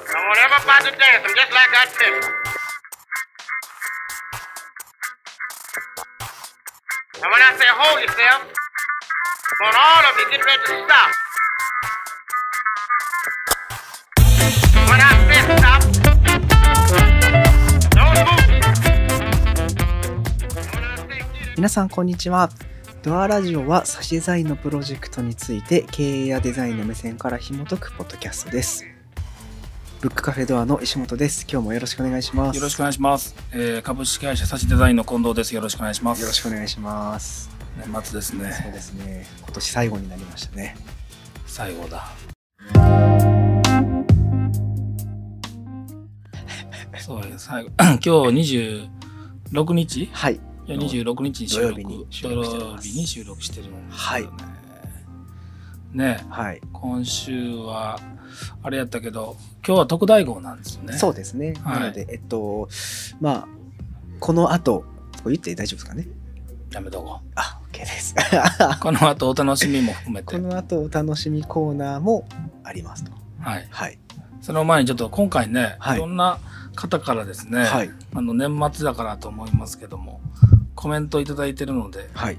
I want everybody to dance. I'm just like I tell you. And when I say hold yourself, I want all of you get ready to stop. When I say stop, don't move. 皆さんこんにちはドアラジオはサシデザインのプロジェクトについて経営やデザインの目線から紐解くポッドキャストですブックカフェドアの石本です今日もよろしくお願いしますよろしくお願いします。えー、株式会社サチデザインの近藤です。よろしくお願いします。よろしくお願いします年末ですそうね。ですね今年最後になりましたね最後だ。そうです。最後。今日26日？はいいや26日に収録土曜日に収録してます土曜日に収録してるんですはいよね。ねはい、今週はあれやったけど今日は特大号なんですよね。そうですね、はい。なのでえっとまあこの後これ言って大丈夫ですかね？やめとこあ OK です。う。この後お楽しみも含めて。こ。の後お楽しみコーナーもありますと。はい。はい。その前にちょっと今回ね、はい。いろんな方からですね、はい。あの年末だからと思いますけども、コメントいただいてるので、はい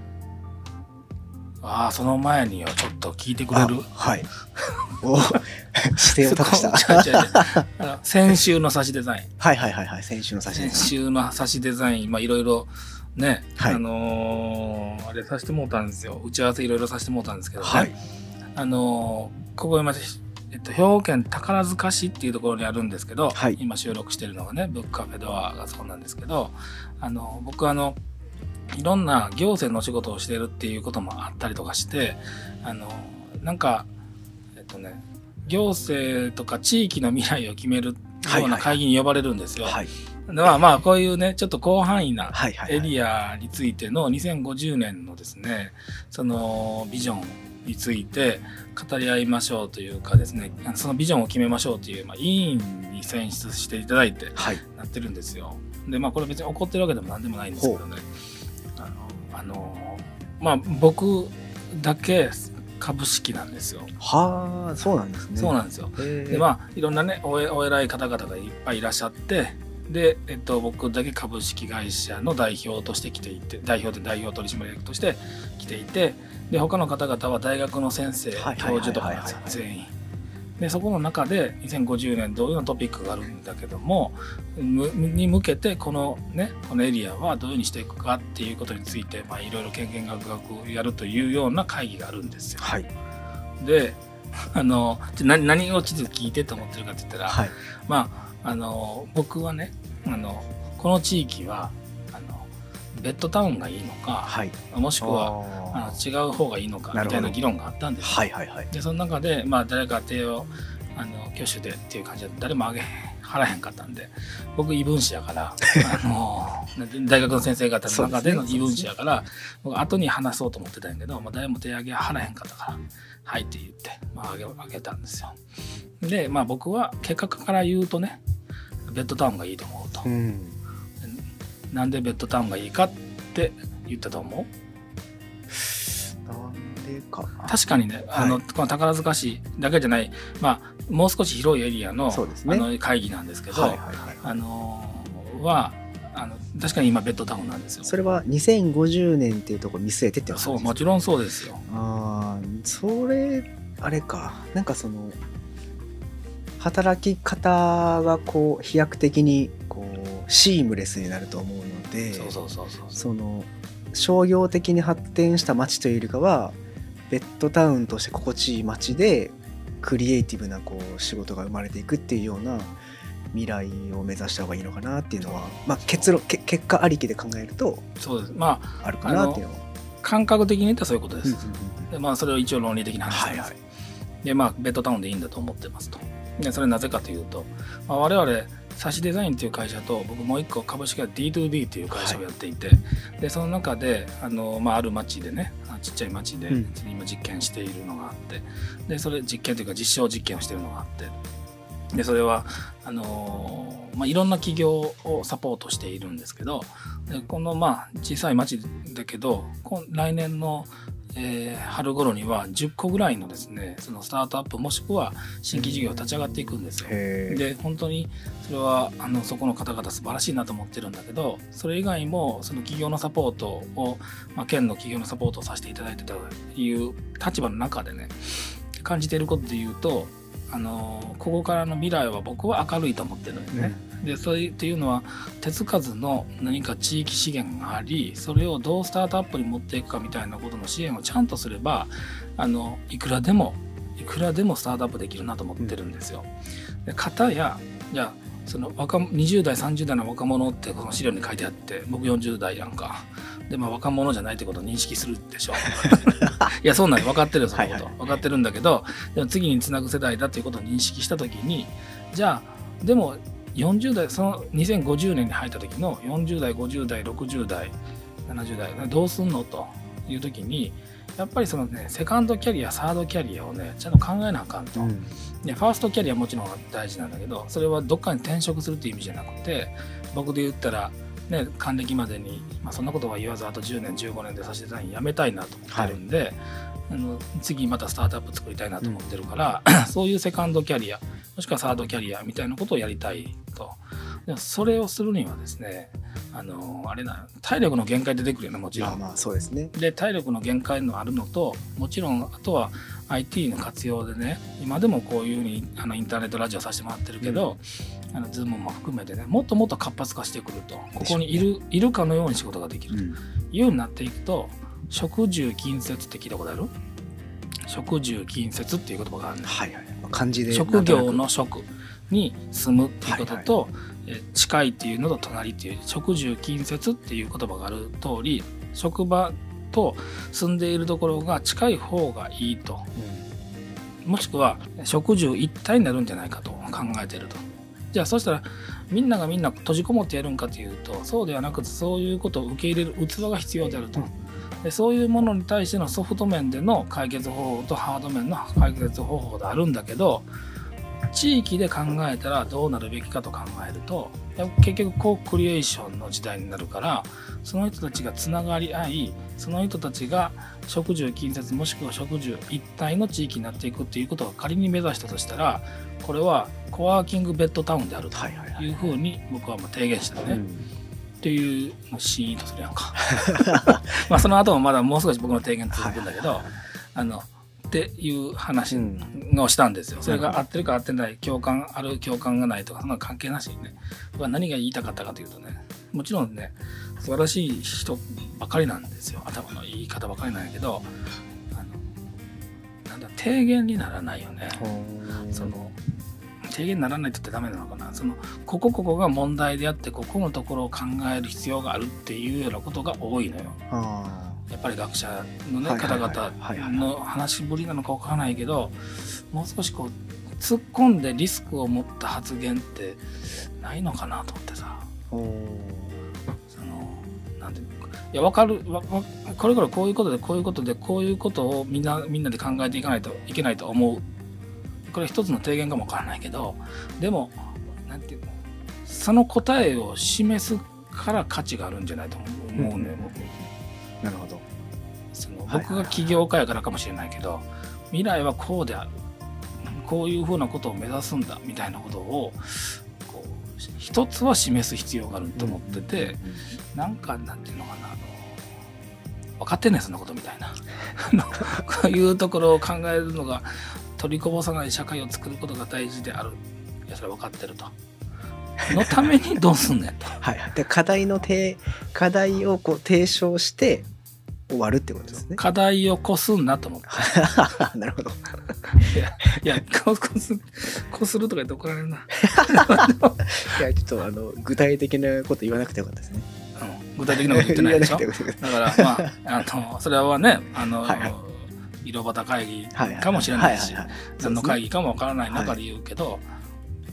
ああ、その前にはちょっと聞いてくれる？あはい。お指定を託した。先週の差しデザイン。はいはいはいはい。先週の差し先です週の差しデザイン、まあいろいろね、はい。あのーあれさせてもらったんですよ。打ち合わせいろいろさせてもらったんですけどね。はい。あのーここ今、えっと、兵庫県宝塚市っていうところにあるんですけど、はい。今収録してるのがね、ブックカフェドアがそうなんですけど、あの、僕あの、いろんな行政の仕事をしているっていうこともあったりとかして、あの、なんか、えっとね、行政とか地域の未来を決めるような会議に呼ばれるんですよ。はいでまあまあ、こういうね、ちょっと広範囲なはいはいエリアについての2050年のですね、そのビジョンについて語り合いましょうというかですね、そのビジョンを決めましょうという、まあ、委員に選出していただいてはいなってるんですよ。で、まあこれ別に怒ってるわけでも何でもないんですけどね。あの、まあ僕だけ株式なんですよ。はあそうなんですねそうなんですよ。ででまあいろんなねおえお偉い方々がいっぱいいらっしゃってで、えっと、僕だけ株式会社の代表として来ていて代表で代表取締役として来ていてで他の方々は大学の先生教授とかなんですよはいはい全員。でそこの中で2050年どういうようなトピックがあるんだけどもむに向けてこのねこのエリアはどういうふうにしていくかっていうことについてまあいろいろ権限学学やるというような会議があるんですよ。はいであの何何を地図聞いてと思ってるかって言ったら、はいまああの僕はねあのこの地域はベッドタウンがいいのか、はい。もしくはあ違う方がいいのかみたいな議論があったんですよ。はいはいはい。でその中で、まあ、誰か手をあの挙手でっていう感じで誰もあげはらへんかったんで僕異分子やから あの大学の先生方の中での異分子やから、僕後に話そうと思ってたんやけど、まあ、誰も手挙げはらへんかったから「はい」って言って、まあ、あげあげたんですよ。でまあ僕は結果から言うとねベッドタウンがいいと思うと、うんなんでベッドタウンがいいかって言ったと思う？なんでかな？確かにね、あのはいこの宝塚市だけじゃない、まあ、もう少し広いエリアの,、あの会議なんですけど、はいはいはい。あのーはあの確かに今ベッドタウンなんですよ。それは2050年っていうところ見据えてってことそうもちろんそうですよ。ああそれあれか。なんかその働き方がこう飛躍的にシームレスになると思うのでその商業的に発展した街というよりかはベッドタウンとして心地いい街でクリエイティブなこう仕事が生まれていくっていうような未来を目指した方がいいのかなっていうのは、まあ、結論け結果ありきで考えるとそうです。まああるかなっていうのは。感覚的に言ったらそういうことです。でまあそれを一応論理的な話です。はいはいでまあベッドタウンでいいんだと思ってますと。でそれなぜかというと、まあ、我々サシデザインっていう会社と僕もう一個株式会社 D2B っていう会社をやっていて、でその中であの、まあ、ある町でねあちっちゃい町でうん。今実験しているのがあってでそれ実験というか実証実験をしているのがあってでそれはあのまあ、いろんな企業をサポートしているんですけどでこのまあ小さい町だけど来年のえー春頃には10個ぐらいのですねそのスタートアップもしくは新規事業が立ち上がっていくんですよ。で本当にそれはあのそこの方々素晴らしいなと思ってるんだけどそれ以外もその企業のサポートを、まあ、県の企業のサポートをさせていただいてたという立場の中でね感じていることで言うとあのここからの未来は僕は明るいと思ってるんですね。でそれっていうのは手つかずの何か地域資源がありそれをどうスタートアップに持っていくかみたいなことの支援をちゃんとすればあのいくらでもいくらでもスタートアップできるなと思ってるんですよ。で方やじゃあその若20代30代の若者ってこの資料に書いてあって僕40代やんか。でまあ若者じゃないってことを認識するでしょ。いやそうなんよ。分かってるよそのこと、はいはい。分かってるんだけどでも次につなぐ世代だということを認識した時にじゃあでも40代その2050年に入った時の40代50代60代70代どうすんの？という時にやっぱりそのねセカンドキャリアサードキャリアをねちゃんと考えなあかんと。うん。でファーストキャリアはもちろん大事なんだけどそれはどっかに転職するっていう意味じゃなくて僕で言ったら、ね、還暦までに、まあ、そんなことは言わずあと10年15年でさせていただき辞めたいなと思ってるんで、あの次またスタートアップ作りたいなと思ってるから、そういうセカンドキャリアもしくはサードキャリアみたいなことをやりたいと。でもそれをするにはですねあのあれな体力の限界出てくるよねもちろん。まあ。まあそうですね。で体力の限界のあるのともちろんあとは IT の活用でね今でもこういうふうにあのインターネットラジオさせてもらってるけど、あの Zoom も含めてねもっともっと活発化してくると。ここにいる,、いるかのように仕事ができる。とうん。いうようになっていくと食住近接って聞いたことある？食住近接っていう言葉があるんですはいはい。まあ漢字で職業の職に住むっていうことと、え近いっていうのと隣っていう職住近接っていう言葉がある通り職場と住んでいるところが近い方がいいと。くもしくは職住一体になるんじゃないかと考えていると。じゃあそしたらみんながみんな閉じこもってやるんかというとそうではなくてそういうことを受け入れる器が必要であると。でそういうものに対してのソフト面での解決方法とハード面の解決方法であるんだけど地域で考えたらどうなるべきかと考えると結局コークリエーションの時代になるからその人たちがつながり合いその人たちが食住近接もしくは食住一体の地域になっていくっていうことを仮に目指したとしたらこれはコワーキングベッドタウンであるとはいはいはいい。うふうに僕はまあ提言したね。うん。っていうのをシーンとするやんか まあその後もまだもう少し僕の提言続くんだけど、あのっていう話をしたんですよ。それが合ってるか合ってない共感ある共感がないとかそんなの関係なしにね。僕は何が言いたかったかというとねもちろんね素晴らしい人ばかりなんですよ。頭の言い方ばかりなんやけどあのなんだ提言にならないよね。その提言にならないとってダメなのかな。そのここここが問題であってここのところを考える必要があるっていうようなことが多いのよ。あやっぱり学者のね方々の話しぶりなのかわからないけどもう少しこう突っ込んでリスクを持った発言ってないのかなと思ってさ。そのなんていうのかいや分かる。これからこういうことでこういうことでこういうことをみんなみんなで考えていかないといけないと思うこれ一つの提言かもわからないけどでもなんていうのその答えを示すから価値があるんじゃないと思うね、僕。なるほど。その僕が起業家やからかもしれないけど未来はこうであるこういうふうなことを目指すんだみたいなことをこう一つは示す必要があると思ってて、なんかなんていうのかなあの分かってんねんそんなことみたいな。こういうところを考えるのが取りこぼさない社会を作ることが大事である。いやそれは分かってると。のためにどうすんねんと。はいはい。で課題の提課題をこう提唱して終わるってことですね。課題をこすんなと思って。なるほど。いやここすこするとか言って怒られるな、いやちょっとあの具体的なこと言わなくてよかったですね。うん、具体的なこと言ってないでしょ。だからまああのそれはねあの、はいはい色端会議はいはいかもしれないしはいはいはい。何の会議かもわからない中で言うけど、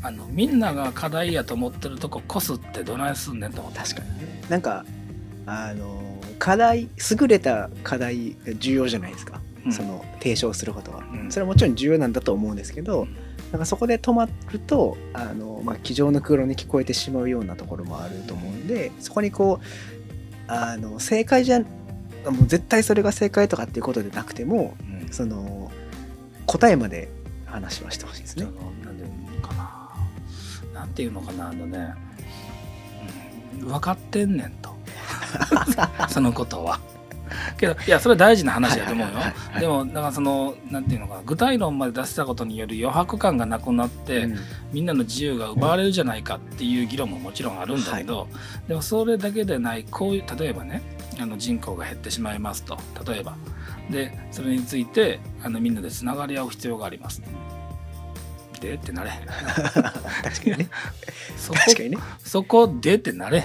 あのみんなが課題やと思ってるとここすってどないすんねんと思って。確かにね。なんかあの課題優れた課題重要じゃないですか、うん。その提唱することは、うん。それはもちろん重要なんだと思うんですけど、うん。なんかそこで止まるとあの、まあ、机上の空論に聞こえてしまうようなところもあると思うんでそこにこうあの正解じゃもう絶対それが正解とかっていうことでなくてもうん。その答えまで話はしてほしいですね。なんていうのかな。なんていうのかなあのね、うん、分かってんねんと。そのことは。けどいやそれは大事な話だと思うよはいはいはい。はい。でもだからそのなんていうのかな。具体論まで出したことによる余白感がなくなって、うん。みんなの自由が奪われるじゃないかっていう議論ももちろんあるんだけど、でもそれだけでないこういう例えばねあの人口が減ってしまいますと。例えば。でそれについてあのみんなでつながり合う必要があります。でってなれ。確かにね。そこ確かにね。そこでってなれ。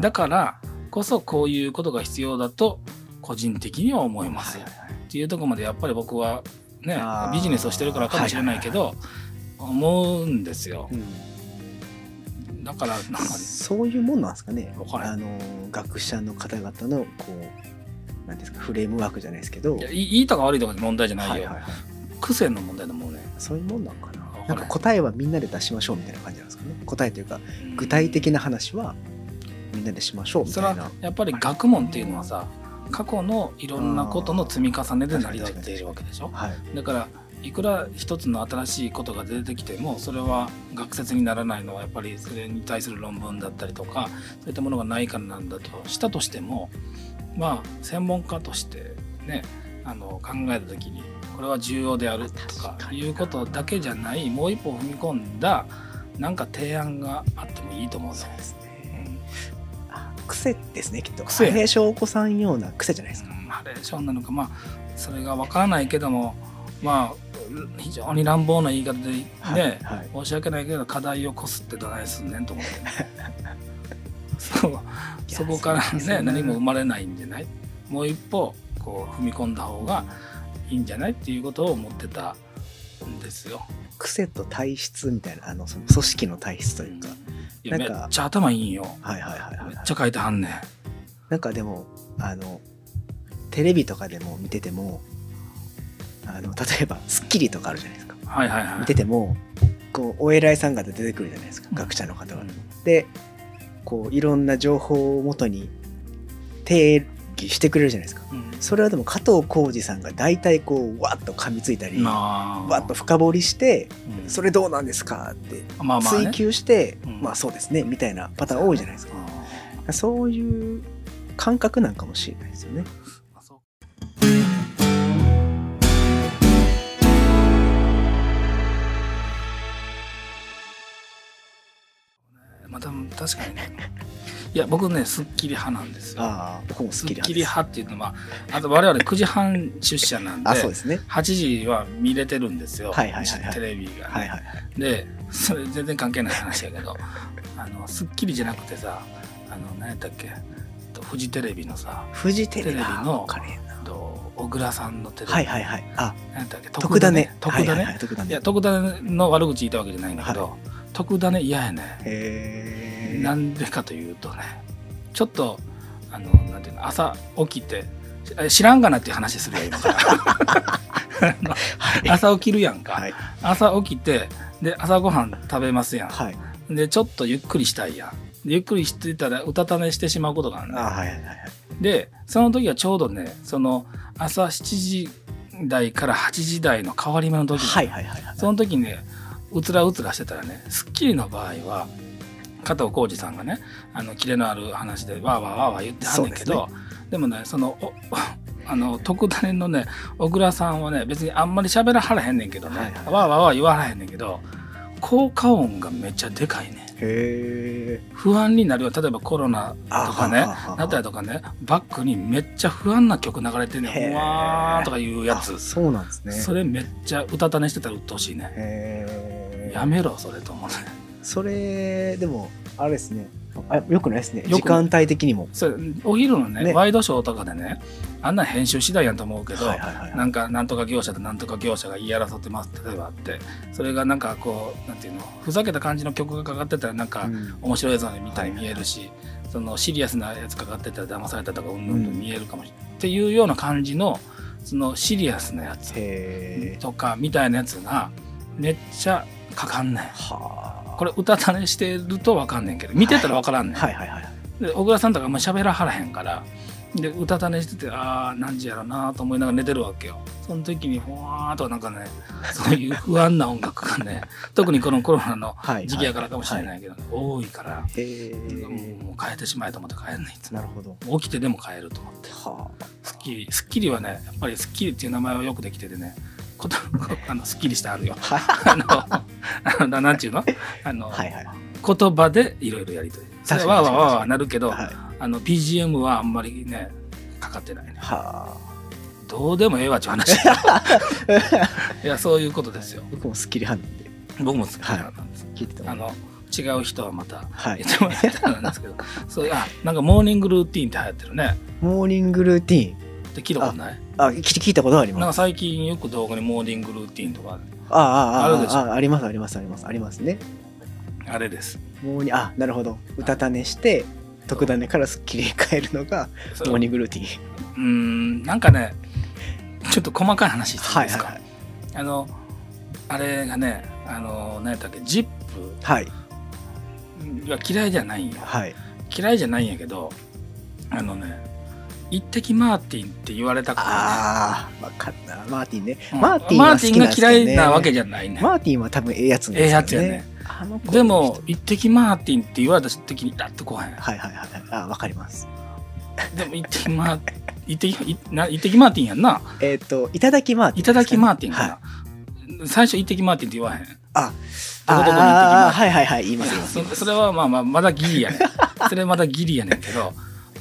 だからこそこういうことが必要だと個人的には思います、はいはいはい。っていうところまでやっぱり僕はねビジネスをしてるからかもしれないけど、思うんですよ。うんだからなんかそういうもんなんですかね。あの学者の方々のこうなんですかフレームワークじゃないですけど。いやいいとか悪いとか問題じゃないよ、はいはいはい。癖の問題だもんね。そういうもんなんかな。なんか答えはみんなで出しましょうみたいな感じなんですかね。答えというかうん。具体的な話はみんなでしましょうみそれはたいなやっぱり学問っていうのはさ過去のいろんなことの積み重ねで成り立っているわけでしょ。はい。だからいくら一つの新しいことが出てきてもそれは学説にならないのはやっぱりそれに対する論文だったりとかそういったものがないからなんだとしたとしてもまあ専門家としてねあの考えた時にこれは重要であるとかいうことだけじゃないもう一歩踏み込んだなんか提案があってもいいと思うんですよそう。ですうねん。あ癖ですねきっと。癖。癖翔子さんような癖じゃないですか。うん。ハレーションなのかまあそれがわからないけどもまあ非常に乱暴な言い方でね、はいはい。申し訳ないけど課題をこすってどないすんねんと思って、そう。そこからねそんな何も生まれないんじゃない？もう一歩こう踏み込んだ方がいいんじゃないっていうことを思ってたんですよ。癖と体質みたいなあのその組織の体質というか。いやめなんかっちゃ頭いいんよ。はいはいはいはい。めっちゃ書いてはんねん。なんかでもあのテレビとかでも見ててもあの例えば『スッキリ』とかあるじゃないですかはいはいはい。見ててもこうお偉いさん方出てくるじゃないですかうん学者の方が。うんでこういろんな情報をもとに定義してくれるじゃないですか。うんそれはでも加藤浩次さんが大体こうわっと噛みついたりわまあっと深掘りしてうんそれどうなんですかってまあまあね追求してうんまあそうですねみたいなパターン多いじゃないですか。そういう感覚なんかもしれないですよね。確かにね。いや僕ねすっきり派なんですよ。ああ、僕もす。っきり派っていうのはあと我々9時半出社なんであ、そうですね。8時は見れてるんですよ、はいはいはいはい。テレビが、ね。はいはい。でそれ全然関係ない話やけど あのすっきりじゃなくてさあの何やったっけ？とフジテレビのさフジテレビ？の小倉さんのテレビ、はいはいはい。あ、何やったっけ？特ダネ。特ダネ、はいはいはいや特ダネの悪口言いたわけじゃないんだけど、特ダネ嫌やねへーなんでかというとねちょっとあのなんていうの朝起きてえ知らんがなっていう話するよ今か 朝起きるやんか、はい。朝起きてで朝ごはん食べますやん、はい。でちょっとゆっくりしたいやん。でゆっくりしてたらうたた寝してしまうことがあるあ、ねはいはいはいはい。でその時はちょうどねその朝7時台から8時台の変わり目の時、はいはいはいはい。その時にねうつらうつらしてたらね『スッキリ』の場合は加藤浩次さんがねあのキレのある話でわーわーわーわー言ってはんねんけどで,、もねそのお あの特ダネのね小倉さんはね別にあんまり喋らはらへんねんけどね、はいはい。わーわーわー言わはらへんねんけど効果音がめっちゃでかいねへ不安になるよ。例えばコロナーとかねなったりとかねバックにめっちゃ不安な曲流れてんねん。うわーとかいうやつ。あそうなんですね。それめっちゃうたた寝してたら鬱陶しいね。やめろそれと思うねそれ、でも、あれですね。あよくないですね。よく時間帯的にも。それお昼のねねワイドショーとかでねあんなん編集次第やんと思うけど、はいはいはいはい。なんかなんとか業者となんとか業者が言い争ってます例えばあってそれがなんかこうなんていうのふざけた感じの曲がかかってたらなんかうん面白い映像みたいに見えるし、そのシリアスなやつかかってたら騙されたとかうんぬんと見えるかもしれない、っていうような感じのそのシリアスなやつへーとかみたいなやつがめっちゃかかんねん。はあ。これ歌たねしてるとわかんねんけど見てたらわからんねん。はいはいはい。で小倉さんとかあんま喋らはらへんからで、うたた寝してて、ああ、何時やろなと思いながら寝てるわけよ。その時に、ふわーっとなんかね、そういう 不安な音楽がね、特にこのコロナのはい時期やからかもしれないけど、多いから、へえもう変えてしまえと思って変えんねんいなるほど起きてでも変えると思って。はスッキリ、スッキリはね、やっぱりスッキリっていう名前はよくできててね、こと あのスッキリしてあるよ。あはあの、あのなんちゅうの？あの、はいはい言葉でいろいろやりとり。それはわーわーわーなるけど、はいあの BGM はあんまりね、かかってないね。はどうでもええわっていう話。いや、そういうことですよあ。僕もスッキリ派なんで僕も好きなんです。聞いあの、違う人はまたはい言ってもらえたんですけど、そうあ、なんかモーニングルーティーンって流行ってるね。モーニングルーティーンって聞いたことない？あ聞聞いたことありなんかます最近よく動画にモーニングルーティーンとか、あああああるでしょ？ああありますありますありますありますね。あれです。モーニあなるほど。うたた寝して特ダネからスッキリに変えるのがモーニングルーティーン。うーん、なんかね、ちょっと細かい話していいですか、はいはいはい。あの、あれがね、あの、何やったっけ、ジッはい。プが嫌いじゃないんよ。はい。嫌いじゃないんやけど、あのね、一滴マーティンって言われたから、ああ分かった。マーティンね。うん。マーティンは好きなんですけどね。マーティンが嫌いなわけじゃないね。マーティンは多分ええやつなんええやつやね。でも、一滴マーティンって言われた時にイラッとこうへん。はいはいはいあ分かります。でも一滴マー、一滴、いな。一滴マーティンやんな。えっ、といただきマーティンいただきマーティンかはい。な。最初一滴マーティンって言わへん。あどこどこに一滴マーティンあーはいはいはい言いますそれはまあまあまだギリやねん。それまだギリやねんけど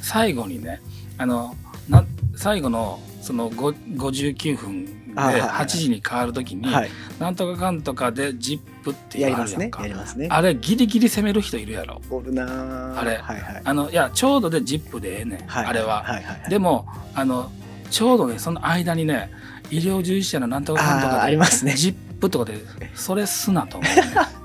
最後にねあのな最後のそのご59分であはいはい。8時に変わる時に、はい。なんとかかんとかで「ジップっていうやりますねのあるやんかやりますね。あれギリギリ攻める人いるやろ。おるなー。あれ。はいはい。あのいやちょうどで「ジップでええねん、はいあれは、はいはいはい。でもあのちょうどねその間にね医療従事者のなんとかかんとかでありますね。ジップとかでそれすなと思う、ね、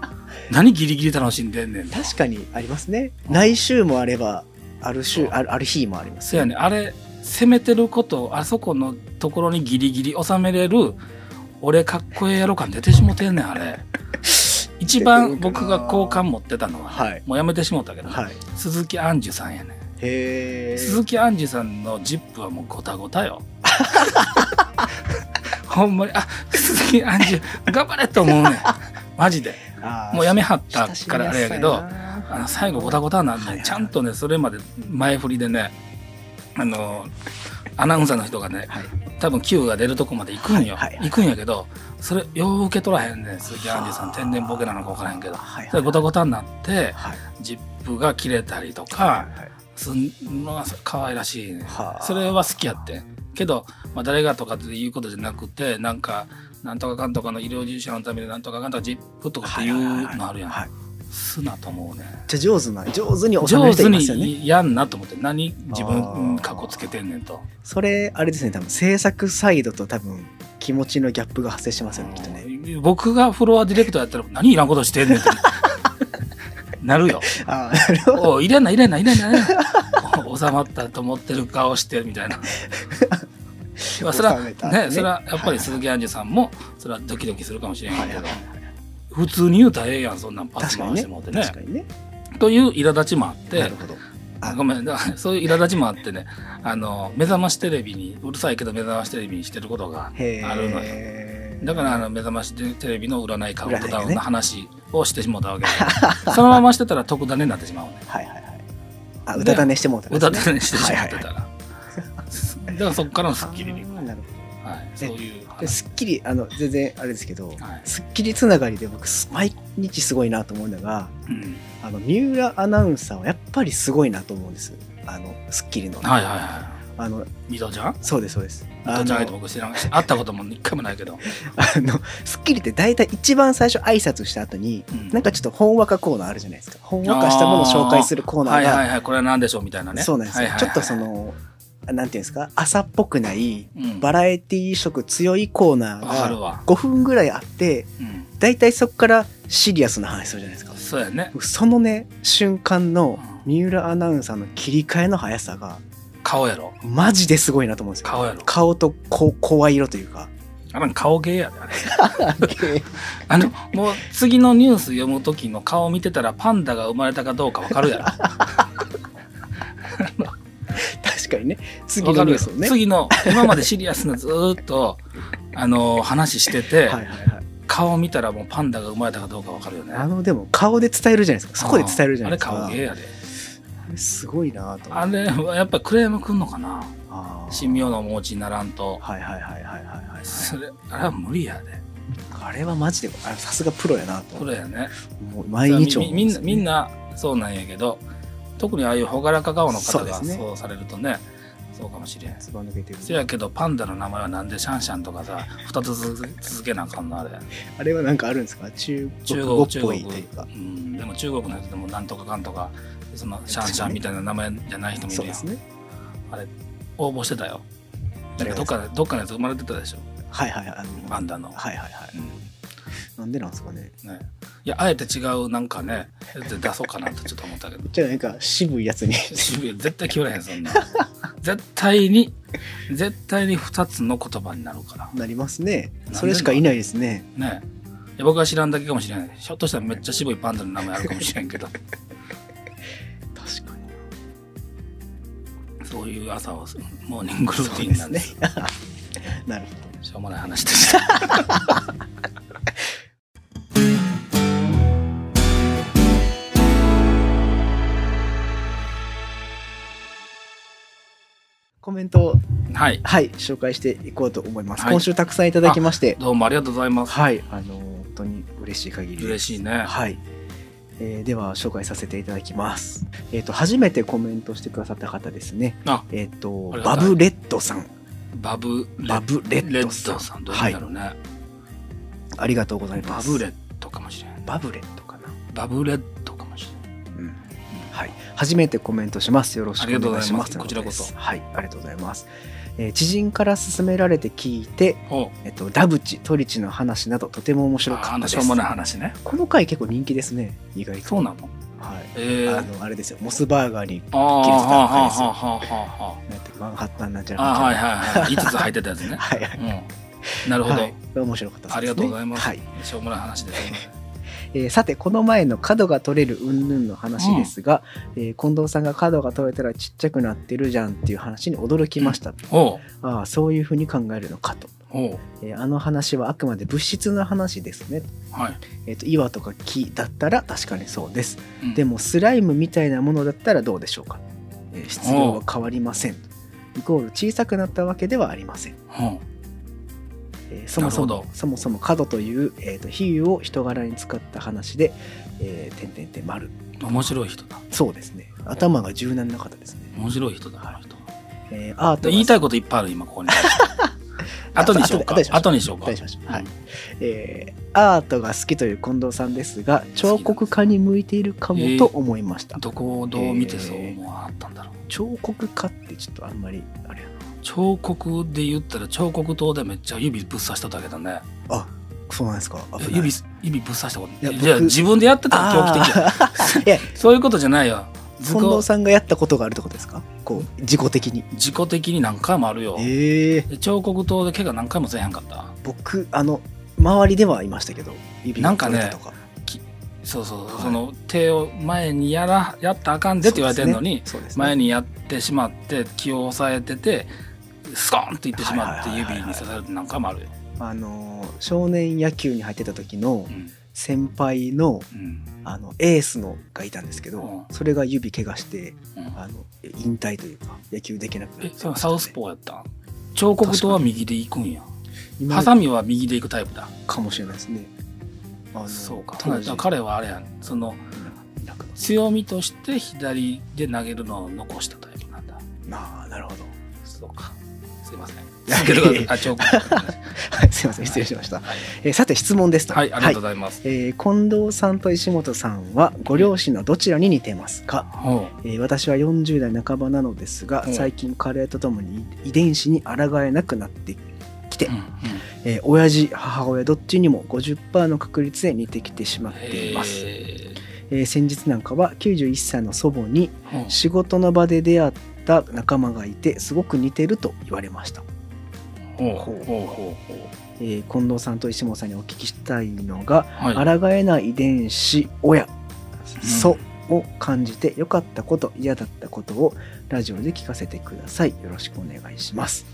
何ギリギリ楽しんでんねんと。確かにありますね。来週もあればある週あるある日もあります。そうやね。あれ攻めてることあそこのところにギリギリ収めれる俺かっこええやろ感出てしもてんねんあれ。一番僕が好感持ってたのは、はい。もうやめてしもったけど、はい。鈴木杏樹さんやねん。へえ鈴木杏樹さんのジップはもうゴタゴタよ。ほんまにあ鈴木杏樹頑張れと思うねん。マジでもうやめはったからあれやけどあの最後ゴタゴタなんで、はいはい。ちゃんとねそれまで前振りでねあのアナウンサーの人がねはい。多分 Q が出るとこまで行くんよ、はいはいはい。行くんやけどそれよう受け取らへんねん鈴木杏樹さん。天然ボケなのか分からへんけど。はいそれゴタゴタになってはい。ジップが切れたりとはかいはいすんのが可愛らしいねはあそれは好きやってんけど、まあ、誰がとかってい。うことじゃなくてなんかなんとかかんとかの医療従事者のためになんとかかんとかジップとかっていうのあるやん、はい。すなと思うね。じゃあ上手な上手に収め上るいますよね。にやんなと思って何自あ分ー。かっこつけてんねんと。それあれですね多分制作サイドと多分気持ちのギャップが発生しますよねきっとね。僕がフロアディレクターやったら何いらんことしてんねんって。なるよ。ああなるほど。おい入れんな入れんな入れんな入れんな。お収まったと思ってる顔してみたいなまあそれはねそれはやっぱり鈴木杏樹さんもそれはドキドキするかもしれへんけど。普通に言うたらええやんそんなんパス回してもうてね。ね。という苛立ちもあってなるほど。あごめん。そういう苛立ちもあってねあの目覚ましテレビにうるさいけど目覚ましテレビにしてることがへあるのよ。えだからあの目覚ましテレビの占いカウントダウンの話をしてしもうたわけで、そのまましてたら特ダネになってしまうね。はいはいはい。あ歌種してもうたね。歌ダネしてしまってはいたら、だからそこからのスッキリに、ほはい、そういうどで話スッキリあの全然あれですけど、はい。スッキリつながりで僕す毎日すごいなと思うのがうん。あの三浦アナウンサーはやっぱりすごいなと思うんです。あのスッキリの、はいはいはあのい水戸ちゃん？そうですそうです。あ水戸ちゃん僕知らんし会ったことも一回もないけど、あのスッキリって大体一番最初挨拶した後にうん。なんかちょっとほんわかコーナーあるじゃないですか。ほんわかしたものを紹介するコーナーがはいはいはいこれは何でしょうみたいなね。そうなんですよ、はいはいはい。ちょっとそのなんていうんですか？朝っぽくないうん。バラエティー色強いコーナーがわかるわ、5分ぐらいあってうん、大体そこからシリアスな話するじゃないですか。そうやね。そのね瞬間の三浦アナウンサーの切り替えの速さが顔やろ。マジですごいなと思うんですよ。顔やろ。顔とこ声色というか。あれ顔芸やであれ。あのもう次のニュース読む時の顔見てたらパンダが生まれたかどうかわかるやろ確確かにね。次のニュースをね。次の、今までシリアスなずーっと、あの、話してて、はいはいはい。顔見たらもうパンダが生まれたかどうかわかるよね。あのでも顔で伝えるじゃないですか。そこで伝えるじゃないですか。あれ顔芸やで。あれすごいなと思あれはやっぱクレームくんのかな？神妙のお持ちにならんと。はいはいはいはいはいはいそれ、あれは無理やで。あれはマジでさすがプロやなと。それやね。もう毎日みみんな、みんななそうなんやけど、特にああいう朗らか顔の方がそうされるとね、そうかもしれん。せやけど、パンダの名前はなんでシャンシャンとかさ、二つ続続けなあかんのあれ。あれはなんかあるんですか？中中国っぽ国。いというかうん、でも中国のやつでもなんとかかんとか、そのシャンシャンみたいな名前じゃない人もいるやん。そうですねあれ、応募してたよ。なんかどっかで、どっかのやつ生まれてたでしょ。はいはいあのパンダの。はいはいはいうんなんでなんですかねね、いや、あえて違うなんかね、出そうかなってちょっと思ったけど。じゃあなんか渋いやつに渋い絶対決めらへん、そんな。絶対に、絶対に二つの言葉になるから。なりますねそれしかいないですねねいや僕は知らんだけかもしれない。ひょっとしたらめっちゃ渋いパンダの名前あるかもしれんけど、確かにそういう朝を、モーニングルーティンなんです。ね なるほどしょうもない話でした。メントをはい。はい紹介していこうと思います、はい。今週たくさんいただきましてどうもありがとうございます。はい。あの本当に嬉しい限りです。嬉しいね。はい、えーでは紹介させていただきます。えっ、と初めてコメントしてくださった方ですね。あえっ、とありがたい。バブレッドさん。バブレバブレッレドさん。さん。どうだろうね。ありがとうございます。バブレッドかもしれん。バブレッドかな。バブレッ初めてコメントします。よろしくお願いします。こちらこそはい、ありがとうございます。えー知人から勧められて聞いて、ほえっと、ダブチ、トリチの話などとても面う。白かったしょうもない話ね。この回結構人気ですね、意外と。そうなの？はい。ええあの、あれですよ、モスバーガーに、ああ、キリストはあ、はあ、の回ですよマンハッタンなんちゃあ。ああ、はい、い。はい、はい。5つ入ってたやつね。はいはい。うん。なるほどはい。面白かったですね。ありがとうございます。はい。しょうもない話ですね。えーさてこの前の角が取れる云々の話ですが、えー近藤さんが角が取れたらちっちゃくなってるじゃんっていう話に驚きました、おう。ああそういうふうに考えるのかと、えーあの話はあくまで物質の話ですね、はい。えーと岩とか木だったら確かにそうです、うん。でもスライムみたいなものだったらどうでしょうか、えー質量は変わりません。イコール小さくなったわけではありません、ほえーそもそもそもそも角という、えーと比喩を人柄に使った話で、えー、点々点丸う。面白い人だ。そうですね。頭が柔軟な方ですね。面白い人だ、あの人。えー、アートが言いたいこといっぱいある、今、ここに。後にしようか後にしようか。後にしましょうはいえーアートが好きという近藤さんですが、彫刻家に向いているかもと思いました。どこをどう見てそう思わはったんだろう。彫刻家ってちょっとあんまり、あれや彫刻で言ったら彫刻刀でめっちゃ指ぶっ刺しただけだね。な。あ、そうなんですか。指、指ぶっ刺したこといや自分でやってたら狂気的 や。そういうことじゃないよ。自近藤己さんがやったことがあるってことですか？こう、自己的に。自己的に何回もあるよ。ええで彫刻刀で怪我何回もせえへんかった。僕、あの、周りではいましたけど、指がなんかね。そうそう、はいその手を前にやらやったらあかんでって言われてるのに、そうですね前にやってしまって気を抑えててスコーンっていってしまって指に刺されるって何回もあるよ。あのー少年野球に入ってた時のうん先輩のうんあのエースのがいたんですけど、うんそれが指怪我してうんあの引退というか野球できなくなえってそれサウスポーやった？ん彫刻刀は右で行くんや。今ハサミは右で行くタイプだ。かもしれないですねあのそうか。彼はあれやん。その強みとして左で投げるのを残したタイプなんだ。ああなるほどそうか。すいません。あ、彫刻。はいすいません。失礼しました、はい、えーさて質問ですと。はい、ありがとうございます。えー近藤さんと石本さんはご両親のどちらに似てますか、ほえー私は40代半ばなのですがう。ん最近加齢とともに遺伝子に抗えなくなってきて、う。うんうん。えー親父母親どっちにも50%の確率で似てきてしまっています、へえー先日なんかは91歳の祖母に仕事の場で出会った仲間がいてすごく似てると言われました、ほう。ほう。ほうほえー近藤さんと石本さんにお聞きしたいのがう。はい。抗えない遺伝子親。祖を感じて良かったこと嫌だったことをラジオで聞かせてください。よろしくお願いします。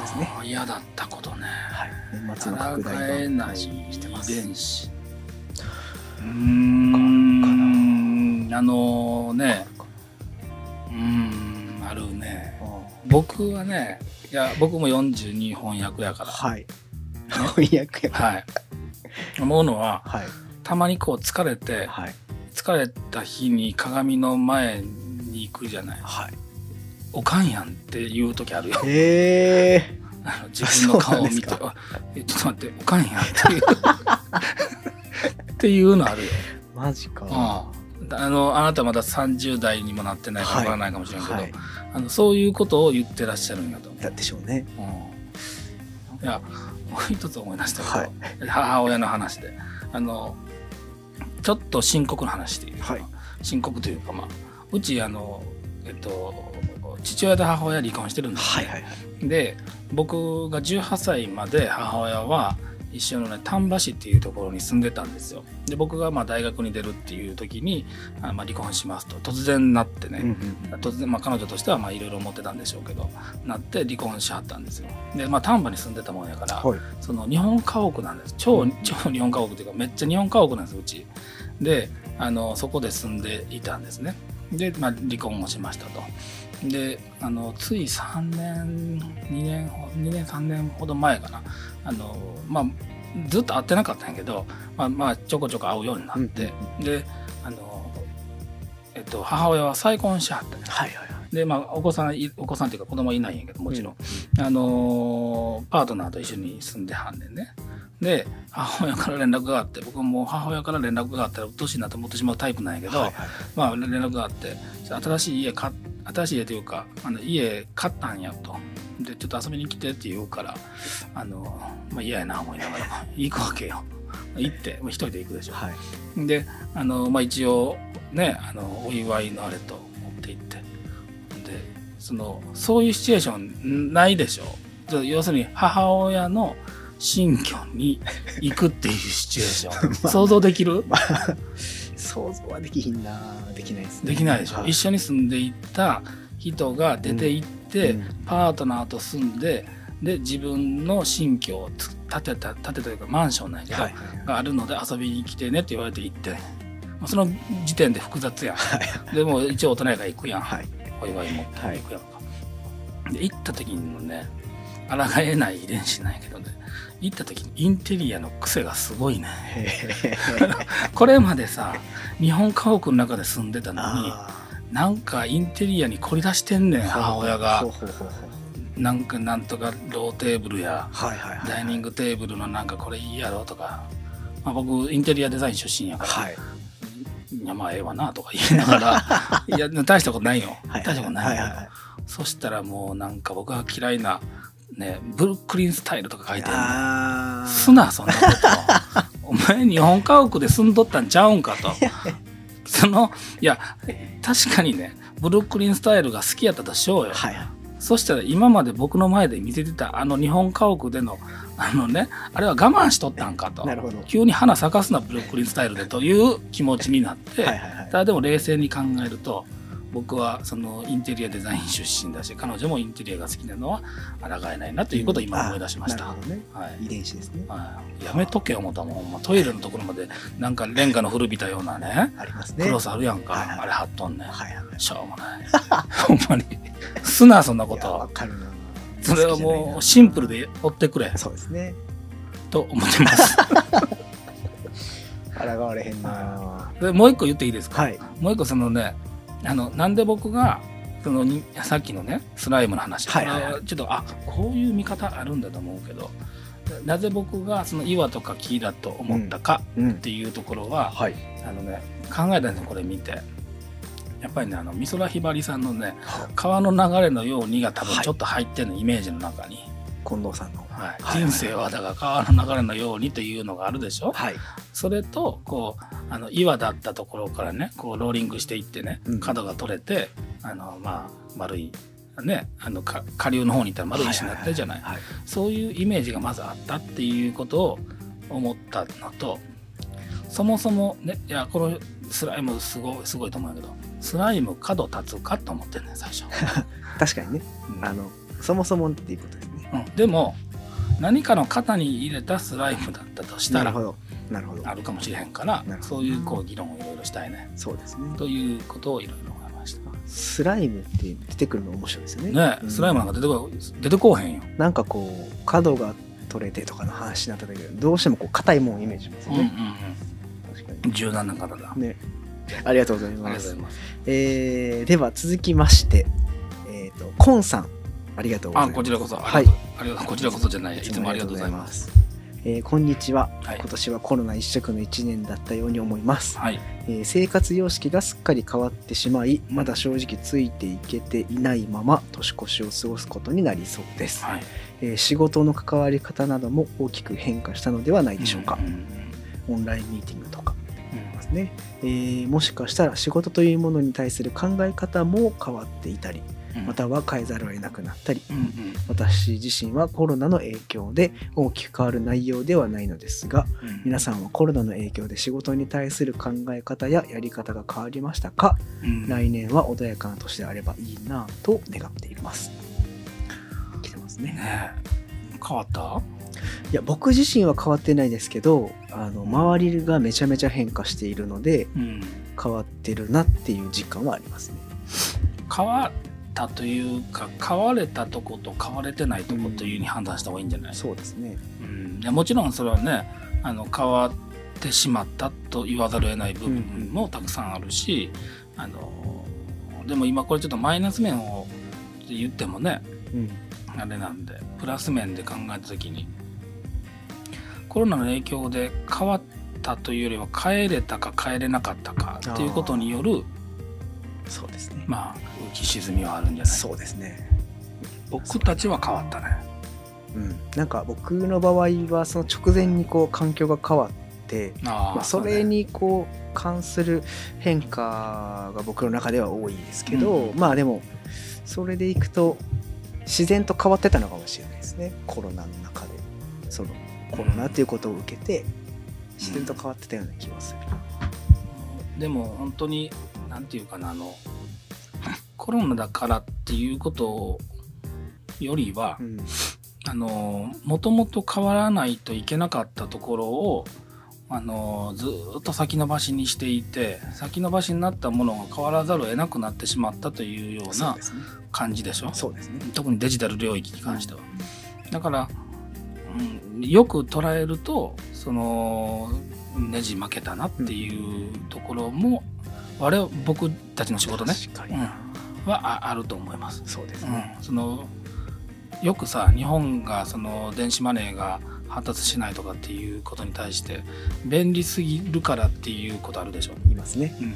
ですね。嫌だったことね。はい。年末の抗拡大えないの話してます。遺伝子。うーん、あのね、うーん、あるね。僕はね、いや、僕も42翻訳やから、はい翻訳やはい。思うのは、はいたまにこう疲れて、はい疲れた日に鏡の前に行くじゃない。はいおかんやんっていう時あるよ。へえ自分の顔を見て、えちょっと待って、おかんやんっていう。っていうのあるよ。マジかああのあなたまだ30代にもなってないからわからないかもしれんけど、はい。あのそういうことを言ってらっしゃるんやと思だでしょうね。う。うん、いやもう一つ思い出したけど、はい。母親の話で。あのちょっと深刻な話でいうか、はい。深刻というかまあうちあのえっと父親と母親離婚してるんですね、はいはいはい。で僕が18歳まで母親は一緒のね丹波市っていうところに住んでたんですよ。で僕がまあ大学に出るっていう時にあまあ離婚しますと。突然なってね、うんうん突然、まあ、彼女としてはまあいろいろ思ってたんでしょうけどなって離婚しはったんですよ。でまあ丹波に住んでたもんやから、はい。その日本家屋なんです。超うん超日本家屋っていうかめっちゃ日本家屋なんですうち。であのそこで住んでいたんですね。で、まあ、離婚をしましたと。であのつい3年2年ほ2年3年ほど前かなあのまあずっと会ってなかったんやけど、まあ、まあちょこちょこ会うようになって、であのえっと母親は再婚しはったんですはいはいはい。でまあお子さんいお子さんっていうか子供いないんやけどもちろん、あのーパートナーと一緒に住んではんねんねで母親から連絡があって僕も母親から連絡があったらうっとうしいなと思ってしまうタイプなんやけど、はいはい。まあ連絡があって新しい家買っ新しい家というかあの家買ったんやと。でちょっと遊びに来てって言うからあのまあ嫌やな思いながら 行くわけよ。行って、まあ、一人で行くでしょ、はい。であの、まあ、一応ねあのお祝いのあれと持って行って。でそのそういうシチュエーションないでしょ。で要するに母親の新居に行くっていうシチュエーション、まあ想像できる？まあ想像はできひんな。できないですね。できないでしょ、はい。一緒に住んでいった人が出て行って、うん。パートナーと住んでで自分の新居をつ建てた建てというかマンションなんやけど、はいはい。があるので遊びに来てねって言われて行って、まあ、その時点で複雑やん。でも一応大人やから行くやん、はい。お祝い持って行くやんか、で行った時のね抗えない遺伝子なんやけどね行った時にインテリアの癖がすごいね。へこれまでさ日本家屋の中で住んでたのにあなんかインテリアに凝り出してんねんー母親が。なんかなんとかローテーブルやダイニングテーブルのなんかこれいいやろとか、まあ、僕インテリアデザイン出身やから、はい。いやまあええわなとか言いながら。いや大したことないよ。はい大したことないよ、そしたらもうなんか僕が嫌いなねブルックリンスタイルとか書いてるあー。すなそんなこと。お前日本家屋で住んどったんちゃうんかと。そのいや確かにねブルックリンスタイルが好きやったとしようよ、はい。はいそしたら今まで僕の前で見せてたあの日本家屋でのあのねあれは我慢しとったんかと。なるほど。急に花咲かすなブルックリンスタイルでという気持ちになって、はいはいはい。ただでも冷静に考えると僕はそのインテリアデザイン出身だし彼女もインテリアが好きなのは抗えないなということを今思い出しました、あなるほどね。はい。遺伝子ですね。はい、やめとけ思ったもん、まトイレのところまでなんかレンガの古びたようなねありますね。クロスあるやんか、はいはい。あれ貼っとんねん、はいはい。はいしょうもない。ほんまに。すなそんないことかるな。それはもうシンプルで追ってくれ。そうですね。と思ってます。抗われへんな。でもう一個言っていいですか、はい。もう一個そのねあのなんで僕がそのにさっきのねスライムの話、はいはいはい。ちょっとあこういう見方あるんだと思うけどなぜ僕がその岩とか木だと思ったかうん。っていうところは、はい。あのね考えたんですよこれ見て。やっぱりねあの美空ひばりさんのね川の流れのようにが多分はい。ちょっと入ってるの、イメージの中に、近藤さんの。はい。はい。人生はだから川の流れのようにというのがあるでしょ、はい。それとこうあの岩だったところからねこうローリングしていってねうん。角が取れて、あのまあ丸いねあのか下流の方に行ったら丸い石になってるじゃない,、はいそういうイメージがまずあったっていうことを思ったのとそもそもねいやこのスライムすごいすごいと思うけどスライム角立つかと思ってんねん最初、確かにね。うん。あのそもそもっていうことですねうん。でも何かの型に入れたスライムだったとしたらなるほど。なるほど。あるかもしれへんからそういうこう議論をいろいろしたいね。そうですね。ということをいろいろ思いました。スライムって出てくるの面白いですよね。ねうん。スライムなんか出てこ出てこうへんよ、なんかこう角が取れてとかの話になった時どうしてもこう硬いもんをイメージしますようんうんね、確かうん柔軟な方だ。にね。ありがとうございありますがとうございます。えーでは続きましてえっ、とコンさんありがとうございあます。こちらこそ。はい。ありがとう。こちらこそじゃない。いつもありがとうございます。すえーこんにちは、はい。今年はコロナ一色の1年だったように思います、はい。えー生活様式がすっかり変わってしまいまだ正直ついていけていないまま年越しを過ごすことになりそうです、はい。えー仕事の関わり方なども大きく変化したのではないでしょうか。ん、んオンラインミーティングとか。うん。ですね、えーもしかしたら仕事というものに対する考え方も変わっていたりうんまたは変えざるを得なくなったりうんうん。私自身はコロナの影響で大きく変わる内容ではないのですがうん。皆さんはコロナの影響で仕事に対する考え方ややり方が変わりましたか？うん。来年は穏やかな年であればいいなぁと願っています。来てますね。ねえ。変わった？いや僕自身は変わってないですけどあの周りがめちゃめちゃ変化しているのでうん。変わってるなっていう実感はありますね。変わったというか変われたとこと変われてないとこというに判断した方がいいんじゃない、そうですね。うん。もちろんそれはねあの変わってしまったと言わざるを得ない部分もたくさんあるし、あのでも今これちょっとマイナス面を言ってもねうん。あれなんでプラス面で考えた時にコロナの影響で変わったというよりは変えれたか変えれなかったかっていうことによるそうですね。まあ浮き沈みはあるんじゃない？そうですね。僕たちは変わったね。うん。なんか僕の場合はその直前にこう環境が変わってあまあ、それにこう関する変化が僕の中では多いですけど、うんまあでもそれでいくと自然と変わってたのかもしれないですね。コロナの中で。そのコロナっていうことを受けて自然と変わってたような気がする、でも本当になんていうかなあの コロナだからっていうことよりは、うん。あのもともと変わらないといけなかったところをあのずーっと先延ばしにしていて先延ばしになったものが変わらざるを得なくなってしまったというような感じでしょ？そうですね。特にデジタル領域に関しては。だから、うん、よく捉えるとそのネジ負けたなっていうところも、我々僕たちの仕事ね、うん、はああると思います。そうですうね、ん、そのよくさ日本がその電子マネーが発達しないとかっていうことに対して便利すぎるからっていうことあるでしょ。言いますね。うん。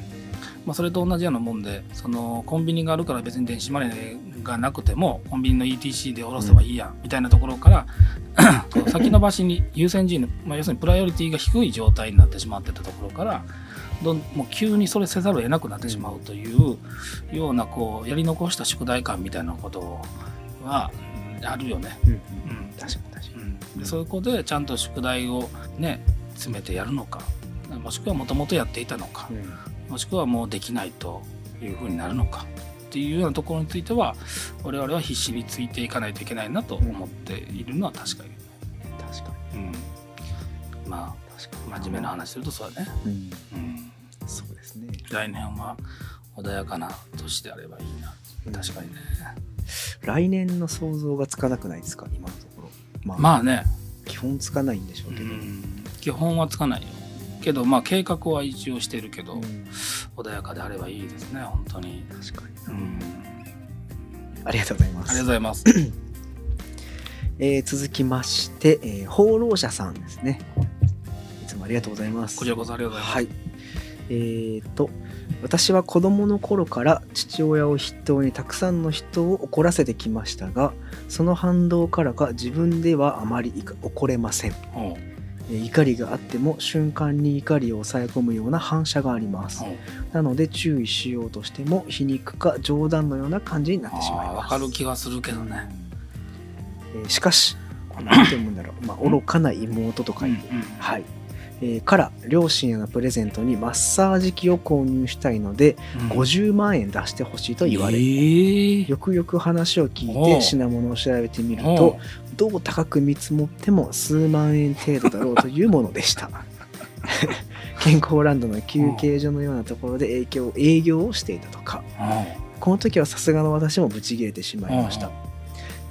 まあ、それと同じようなもんでそのコンビニがあるから別に電子マネーがなくてもコンビニの ETC で下ろせばいいやみたいなところから 先延ばしに優先順位の、まあ、要するにプライオリティが低い状態になってしまってたところからどんもう急にそれせざるを得なくなってしまうというようなこうやり残した宿題感みたいなことはうんあるよね。うん確かに確かうん、でそういうことでちゃんと宿題をね詰めてやるのかもしくはもともとやっていたのか、に、うん。もしくはもうできないというふうになるのかっていうようなところについては我々は必死についていかないといけないなと思っているのは確かに、確かうん、まあ真面目な話するとそうだね、うん。うん、そうですね。来年は穏やかな年であればいいな。確かにね、来年の想像がつかなくないですか？今のところ。まあ、まあね、基本つかないんでしょううけど、ん、基本はつかないよ。けどまあ計画は一応してるけど、うん。穏やかであればいいですね本当に、確かに、うん、ありがとうございます。ありがとうございます。えー続きまして、えー放浪者さんですね。いつもありがとうございます。こちらこそありがとうございます、はいえー、と私は子供の頃から父親を筆頭にたくさんの人を怒らせてきましたがその反動からか自分ではあまり怒れません。おうえー怒りがあっても瞬間に怒りを抑え込むような反射があります。おうなので注意しようとしても皮肉か冗談のような感じになってしまいます。かる気がするけどね。えーしかしこの 何て読むんだろう、まあ、愚かな妹と書いて、うんうん。はい、えーから両親へのプレゼントにマッサージ機を購入したいので、50万円出してほしいと言われ、えー。よくよく話を聞いて品物を調べてみるとどう高く見積もっても数万円程度だろうというものでした。健康ランドの休憩所のようなところで営業営業をしていたとか。この時はさすがの私もブチ切れてしまいました、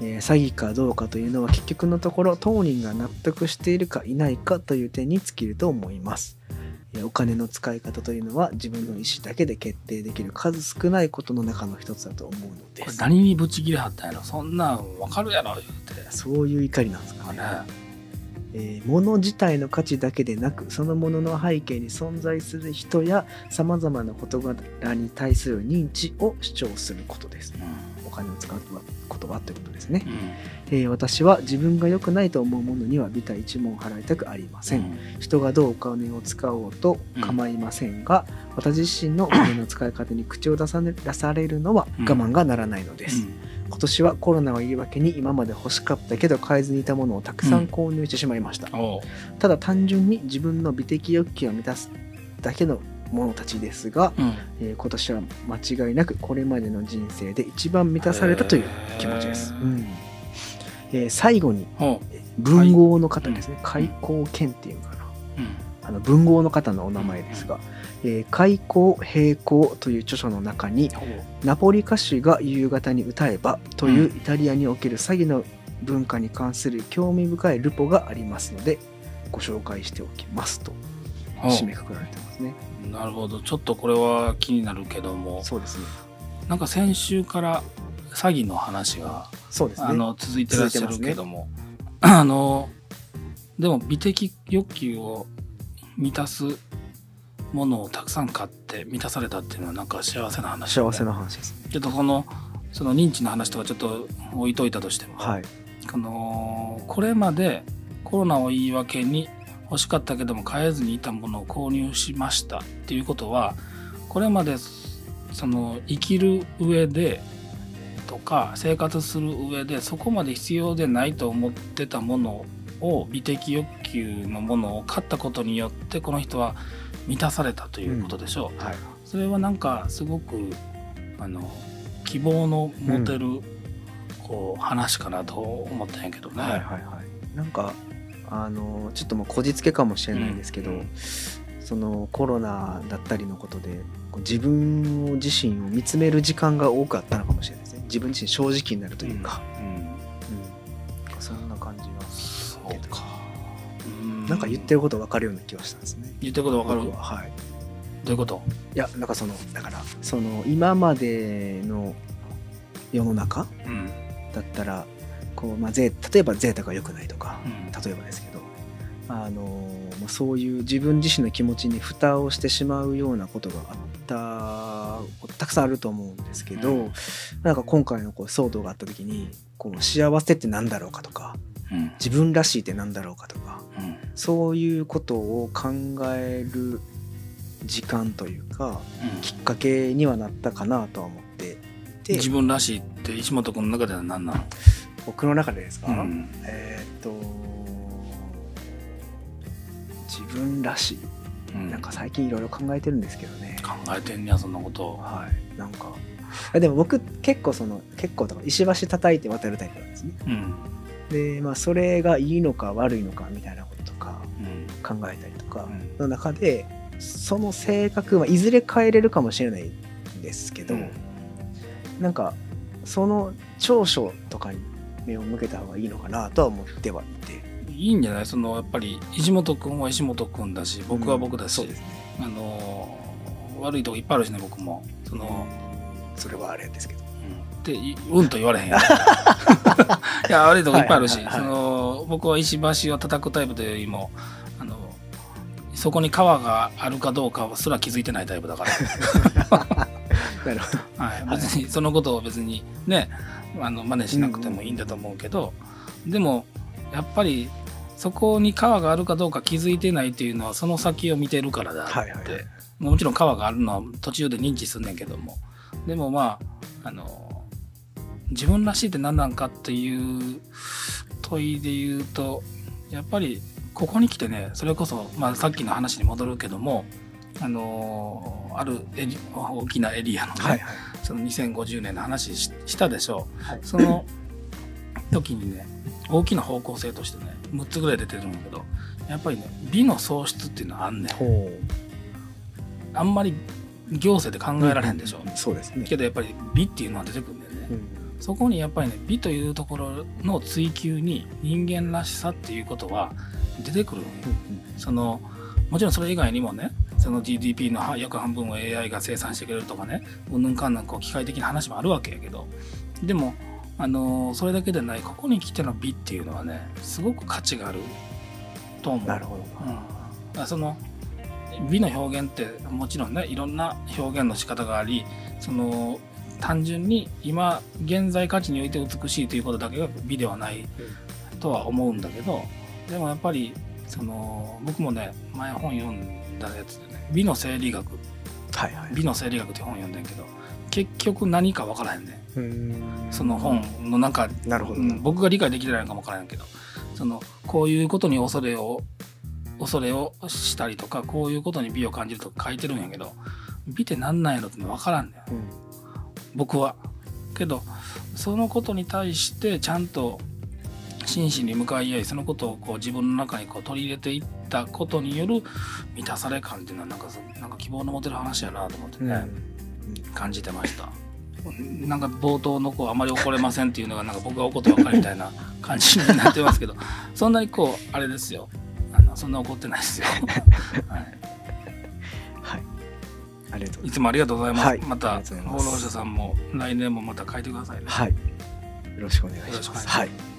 えー詐欺かどうかというのは結局のところ当人が納得しているかいないかという点に尽きると思います。えーお金の使い方というのは自分の意思だけで決定できる数少ないことの中の一つだと思うのです。これ何にブチ切れはったんやろ。そんなんわかるやろ言うて。そういう怒りなんですかね、ねえ。ー物自体の価値だけでなくそのものの背景に存在する人やさまざまな事柄に対する認知を主張することです。お金を使う言葉ということですね、うん。えー私は自分が良くないと思うものにはビタ一文払いたくありません、うん。人がどうお金を使おうと構いませんが、私自身のお金の使い方に口を出さ,、ね、出されるのは我慢がならないのです、今年はコロナを言い訳に今まで欲しかったけど買えずにいたものをたくさん。購入してしまいました、ただ単純に自分の美的欲求を満たすだけのものたちですが、うん。えー今年は間違いなくこれまでの人生で一番満たされたという気持ちです、うん。えー最後に文豪の方ですね、うん。開口剣っていうのかな。うん。あの文豪の方のお名前ですが「えー開口平行」という著書の中に「ナポリ歌手が夕方に歌えば」というイタリアにおける詐欺の文化に関する興味深いルポがありますのでご紹介しておきますと締めくくられてますね。なるほどちょっとこれは気になるけどもそうですね。なんか先週から詐欺の話が、そうですね。あの続いてらっしゃるけども、あのでも美的欲求を満たすものをたくさん買って満たされたっていうのはなんか幸せな話、幸せな話です。ちょっとこのその認知の話とかちょっと置いといたとしても、はい。このこれまでコロナを言い訳に欲しかったけども買えずにいたものを購入しましたっていうことはこれまでその生きる上でとか生活する上でそこまで必要でないと思ってたものを美的欲求のものを買ったことによってこの人は満たされたということでしょう。はい。それはなんかすごくあの希望の持てる、こう話かなと思ったんやけどね。はいはいはい。なんかあのちょっともうこじつけかもしれないですけど、うんそのコロナだったりのことで自分を自身を見つめる時間が多くあったのかもしれないですね。自分自身正直になるというか、うんうんそんな感じが。そうか。なんか言ってること分かるような気がしたんですね。言ってることわかる？僕ははい。どういうこと？いやなんかそのだからその今までの世の中うん。だったらこう、まあ、ゼ例えばゼータが良くないとか、うん。例えばですけどあのまあそういう自分自身の気持ちに蓋をしてしまうようなことがあったたくさんあると思うんですけど、うん。なんか今回のこう騒動があった時にこう幸せって何だろうかとかうん。自分らしいって何だろうかとかうん。そういうことを考える時間というかきっかけにはなったかなとは思ってて。自分らしいって石本君の中では何なの？僕の中でですか、うん。えーっと自分らしいうんなんか最近いろいろ考えてるんですけどね考えてんねや、そんなこと。はいなんかあでも僕結構その結構とか石橋叩いて渡るタイプなんですねうん。でまあそれがいいのか悪いのかみたいなこととかうん。考えたりとかうんの中でその性格はいずれ変えれるかもしれないんですけど、うんなんかその長所とかに目を向けた方がいいのかなとは思ってはいて。いいんじゃない？その、やっぱり、石本君は石本君だし、僕は僕だし、そうですね。あのー、悪いとこいっぱいあるしね、僕も。その、それはあれですけど。うん。って、いうんと言われへん。いや、悪いとこいっぱいあるし、はいはいはい。その、僕は石橋を叩くタイプというよりも、あの、そこに川があるかどうかすら気づいてないタイプだから。なるほど。はい、別にそのことを別にねあの真似しなくてもいいんだと思うけど、でもやっぱりそこに川があるかどうか気づいてないっていうのはその先を見てるからだって、はいはいはい。もちろん川があるのは途中で認知すんねんけどもでもまああの自分らしいって何なんかっていう問いで言うとやっぱりここに来てねそれこそ、まあ、さっきの話に戻るけどもあのーある大きなエリアのね、はいはいその2050年の話ししたでしょはい、その時にね大きな方向性としてね6つぐらい出てるんだけどやっぱりね美の喪失っていうのはあんねん。ほあんまり行政で考えられへんでしょ、うそうですね。けどやっぱり美っていうのは出てくるんだよね、うん。そこにやっぱりね美というところの追求に人間らしさっていうことは出てくるんよそのもちろんそれ以外にもねその GDP のは約半分を AI が生産してくれるとかねうんぬんかんぬんこう機械的な話もあるわけやけど。でもあのーそれだけでないここに来ての美っていうのはねすごく価値があると思う。なるほど。うん、その美の表現ってもちろんねいろんな表現の仕方がありその単純に今現在価値において美しいということだけが美ではないとは思うんだけどでもやっぱりその僕もね前本読んだやつでね美の生理学。はいはい。美の生理学って本読んでんけど結局何か分からへんねん。その本の中なるほど。うん僕が理解できてないのかも分からんけどそのこういうことに恐れを恐れをしたりとかこういうことに美を感じるとか書いてるんやけど美ってなんなんやろって分からんねんうん。僕は。けどそのことに対してちゃんと真摯に向かい合いそのことをこう自分の中にこう取り入れていったことによる満たされ感っていうのはなんかそなんか希望の持てる話やなと思ってね、感じてました。なんか冒頭のこうあまり怒れませんっていうのがなんか僕が怒ってばっかりみたいな感じになってますけどそんなにこうあれですよ。あのそんな怒ってないですよ、はい、はい。ありがとうございいつもありがとうございます、はい。また放浪者さんも来年もまた書いてくださいね。はい。よろしくお願いします。はい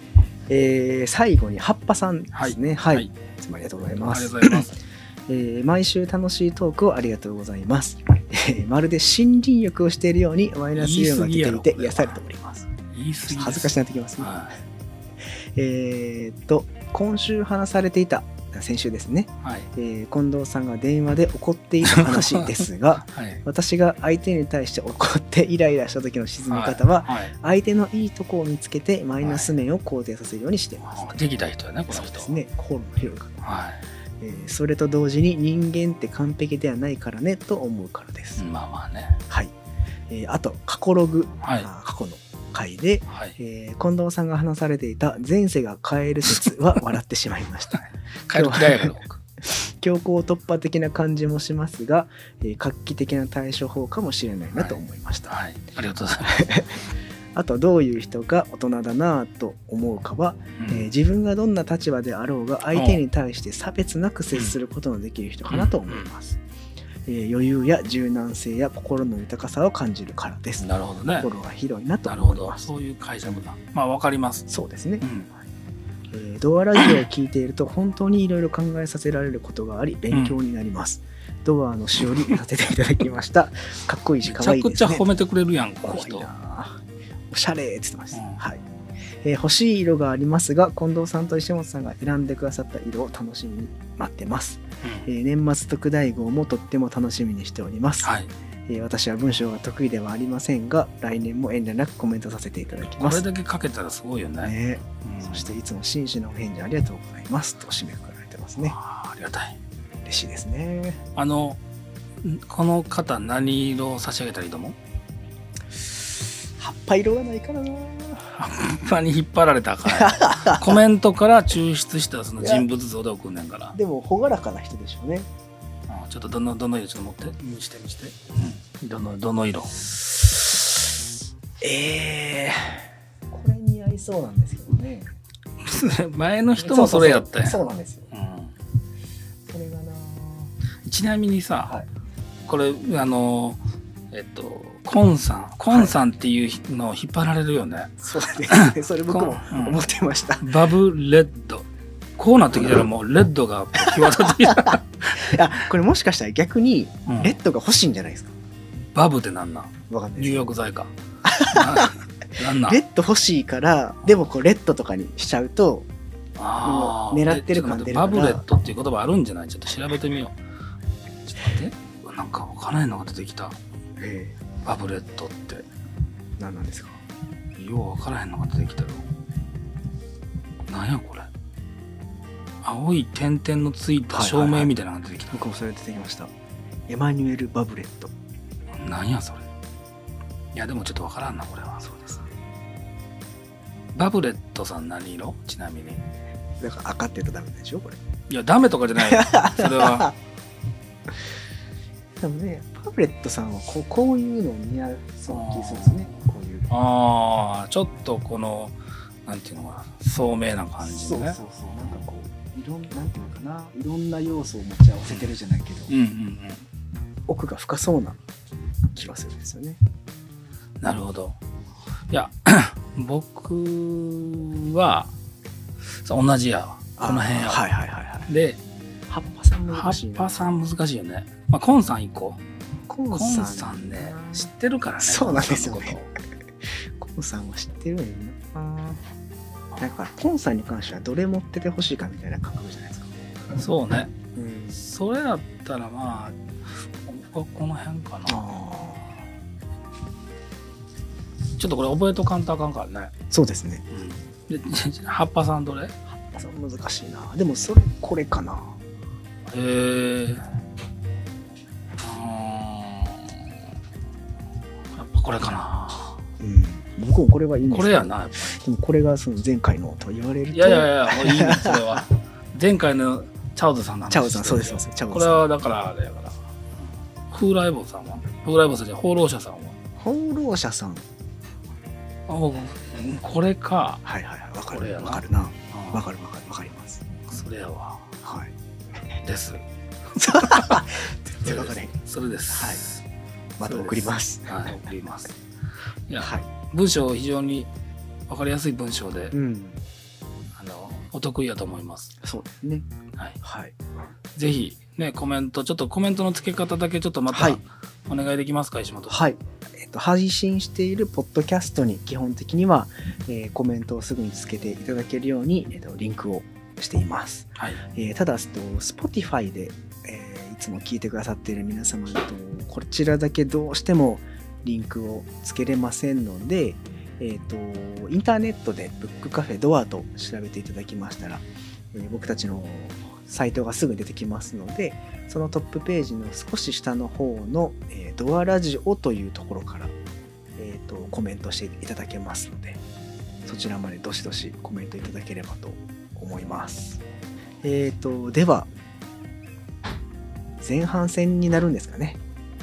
えー最後に葉っぱさんですね。はい、はい。い、つもありがとうございありがますとうございます。えー毎週楽しいトークをありがとうございます。えーまるで森林浴をしているようにマイナスイオンが出ていて癒されております。恥ずかしくなってきますね。はえーっと、今週話されていた、先週ですね、いはい。えー近藤さんが電話で怒っていた話ですが、はい。私が相手に対して怒ってイライラした時の沈み方は、はい。相手のいいとこを見つけてマイナス面を肯定させるようにしています。できた人やねこの人。そうですね、心の広い方。はえーそれと同時に人間って完璧ではないからねと思うからです。いまあまあね。はい。えーあと、過去ログ、はい。過去の回で、はい。えー近藤さんが話されていた前世が変える説は笑ってしまいました。帰い強行突破的な感じもしますが、えー画期的な対処法かもしれないなと思いました。はい。ありがとうございます。あと、どういう人が大人だなぁと思うかは、うん。えー自分がどんな立場であろうが相手に対して差別なく接することのできる人かなと思います。えー余裕や柔軟性や心の豊かさを感じるからです。なるほどね。心が広いなとなるほど。思います。そういう解釈だ。まあわかります。そうですね。う。んえードアラジオを聞いていると本当にいろいろ考えさせられることがあり勉強になります。ドアのしおりさせていただきました。かっこいいしめ可愛いですね。ちゃくちゃ褒めてくれるやんこの人なおしゃれって言ってます。うんはい。えー欲しい色がありますが、近藤さんと石本さんが選んでくださった色を楽しみに待ってます。うんえー年末特大号もとっても楽しみにしております。はいえー私は文章が得意ではありませんが、来年も遠慮なくコメントさせていただきこれます。だけかけたらすごいよねねうんそしていつも真摯なお返事ありがとうございますと締めくくられてますね。あーありがたい嬉しいですね。あのんこの方何色を差し上げたらいいと思う？葉っぱ色がないからな。あんまに引っ張られたかん コメントから抽出したその人物像で送んねんからでも朗らかな人でしょうね。あちょっとどのどの色ちょっと持って？見して見して、うん、どのどの色？ええこれ似合いそうなんですけどね。前の人もそれやったやん。そうそうそうなんですよ。うん。これがな。ちなみにさ、はい。これあのえっとコンさん。コンさんっていうのを引っ張られるよね、そうですね。それ僕もうん。思ってました。バブレッドこうなってきたらもうレッドが際立ってきた、いや、これもしかしたら逆にうん。レッドが欲しいんじゃないですか？バブってなんなん？わかんない入浴剤かななんなん？レッド欲しいから、でもこうレッドとかにしちゃうと、あー。もう狙ってる感出るから。バブレットっていう言葉あるんじゃない？ちょっと調べてみよう。ちょっと待って。なんかわからないのが出てきた。えバブレットって。え何なんですか？ようわからへんのが出てきたよ。なんやこれ？青い点々のついた照明みたいなのが出てきた。僕もそれ出てきましたエマニュエル・バブレットなんやそれ。いや、でもちょっとわからんな、これは。そうですねバブレットさん何色？ちなみに。だから赤って言ったらダメでしょこれいや、ダメとかじゃないよ。それは。でもねバブレットさんはこうこういうの似合うそうな気するんですねこういうああ、ちょっとこの、なんていうのかな、聡明な感じでね。そうそうそういろんなんていうのかないろんな要素を持ち合わせてるじゃないけど、うんうんうん。奥が深そうな気がするんですよねなるほど。いや、僕は、同じやわ。この辺やわ。はいはいはいはいで、葉っぱさん葉っ難しいなぱさん難しいよね。まあ、コンさん行こう。コンさんさんね、知ってるからね。そうなんですよねコンさんのこコンさんは知ってるよねだからコンさんに関してはどれ持っててほしいかみたいな感覚じゃないですかとそうね。うんそれだったらまあ、ここの辺かな。あちょっとこれ覚えとかんとあかんからね。そうですねで、葉っぱさんどれ？へ葉っぱさん難しいなでもそれこれかなえ。うーんやっぱこれかな。うん僕もこれはいいんですこれやな。でもこれがその前回のと言われると。いやいやいや、もういいね、それは。前回のチャウズさんの話チャオさんそうですそうですチャオさん。これはだからあれやから。風来坊さんは？風来坊さんじゃ放浪者さんは？放浪者さん。あ僕これか。はいはいはいわかるわかるな。あわかるわかるわかります。それやわ。はい。です。全然わかれそれです。はい。また送ります。はい、送ります。い。や、はい文章非常にわかりやすい文章で、うんあの、お得意やと思います。そうですねはい。はいぜひ、ね、コメント、ちょっとコメントの付け方だけちょっとまたはいお願いできますか、石本さん。はい。えっと、配信しているポッドキャストに基本的には、えーコメントをすぐにつけていただけるように、えっと、リンクをしています。はい。えーただ、と Spotify で、えーいつも聞いてくださっている皆様と、こちらだけどうしてもリンクをつけれませんので、えっと、インターネットでブックカフェドアと調べていただきましたら、えー僕たちのサイトがすぐ出てきますので、そのトップページの少し下の方の、えードアラジオというところから、えー、とコメントしていただけますので、そちらまでどしどしコメントいただければと思います。えっ、と、では、前半戦になるんですかね。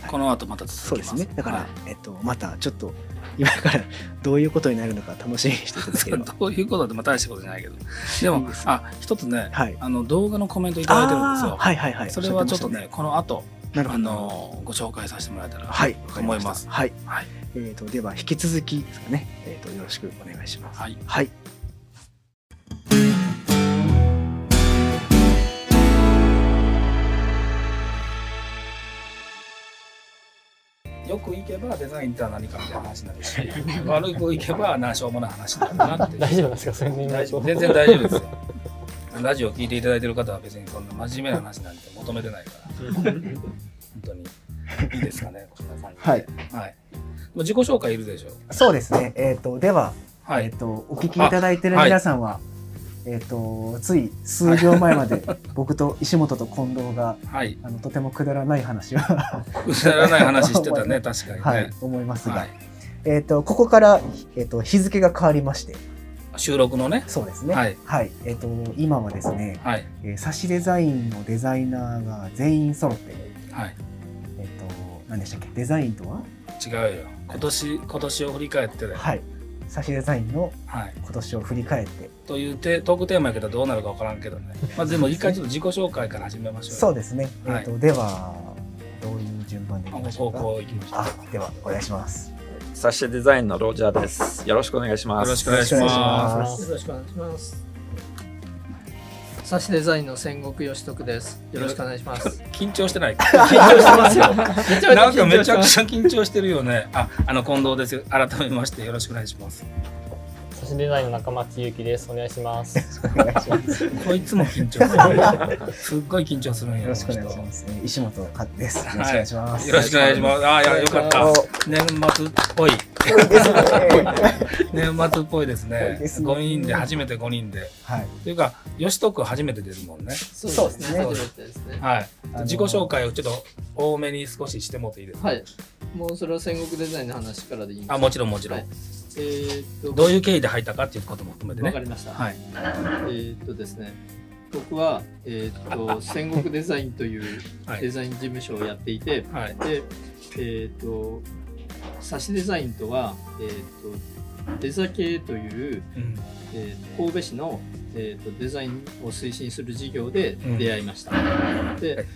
この後また。そうですね。だから、はいえっ、と、またちょっと、今からどういうことになるのか楽しみにしていただければ。どういうことでも大したことじゃないけど。でも、いいあ、一つね、はい。あの、動画のコメントいただいてるんですよ。あーはいはいはい。それはちょっとおしゃね、この後、なるほど。の、ご紹介させてもらえたら、はい、と思います。はい。はい。えっ、と、では、引き続きですかね。えっ、と、よろしくお願いします。はい。はい。よくいけばデザインっては何かみたいな話になるし、悪くいけばなしょうもない話になるなって。大丈夫ですか？全然大丈夫ですよ。ラジオ聞いていただいてる方は別にそんな真面目な話なんて求めてないから、本当にいいですかね、こんな感じで。はい。はい。自己紹介いるでしょう。そうですね。えっ、と、では、はい。えっ、と、お聞きいただいている皆さんは、えっ、と、つい数秒前まで、僕と石本と近藤が、はい。あの、とてもくだらない話を、はくだらない話してたね、確かにね。い、思いますが、はい。えっ、と、ここから、えっ、と、日付が変わりまして、収録のね。そうですね。はい。えっ、と、今はですね、はい。えー、サシデザインのデザイナーが全員揃って、はい。えっ、と、何でしたっけ？デザインとは？違うよ。今年、今年を振り返ってだよ。はい。サシデザインのはい。今年を振り返って、というテトークテーマやけどどうなるかわからんけどね。まあでも一回ちょっと自己紹介から始めましょうよ。そうですね。はいえっ、と、では、どういう順番でいきましょうか？こうこう行きましょう。あ、では、お願いします。サシェデザインのロジャーです。よろしくお願いします。よろしくお願いします。よろしくお願いします。サシデザインの戦国義徳です。よろしくお願いします。緊張してない。緊張してますよ。めちゃなんかめちゃくゃちゃ緊張してるよね。あ、あの近藤ですよ。改めましてよろしくお願いします。サシデザインの中町ゆきです。お願いします。お願いします。よこいつも緊張する。すっごい緊張するんよ。ろしくお願いします。えー石本かです。よろしくお願いします。人よろしくお願いします。あ、いや、よかったお。年末っぽい 年末っぽいですね。ですね5人で、初めて5人で。はい。というか、吉徳君初めて出るもんね。そうですね初めてですね。はい。自己紹介をちょっと多めに少ししてもらっていいですか？はい。もうそれは戦国デザインの話からでいいんですか？あ、もちろんもちろん。はいえーっと、どういう経緯で入ったかっていうことも含めてね。わかりました。はい。えーっとですね、僕は、えーっと、戦国デザインという はいデザイン事務所をやっていて、はい。で、えーっと、サシデザインとは、えーっと、デザ系という、うん。えー神戸市の、えーっとデザインを推進する事業で出会いました。で、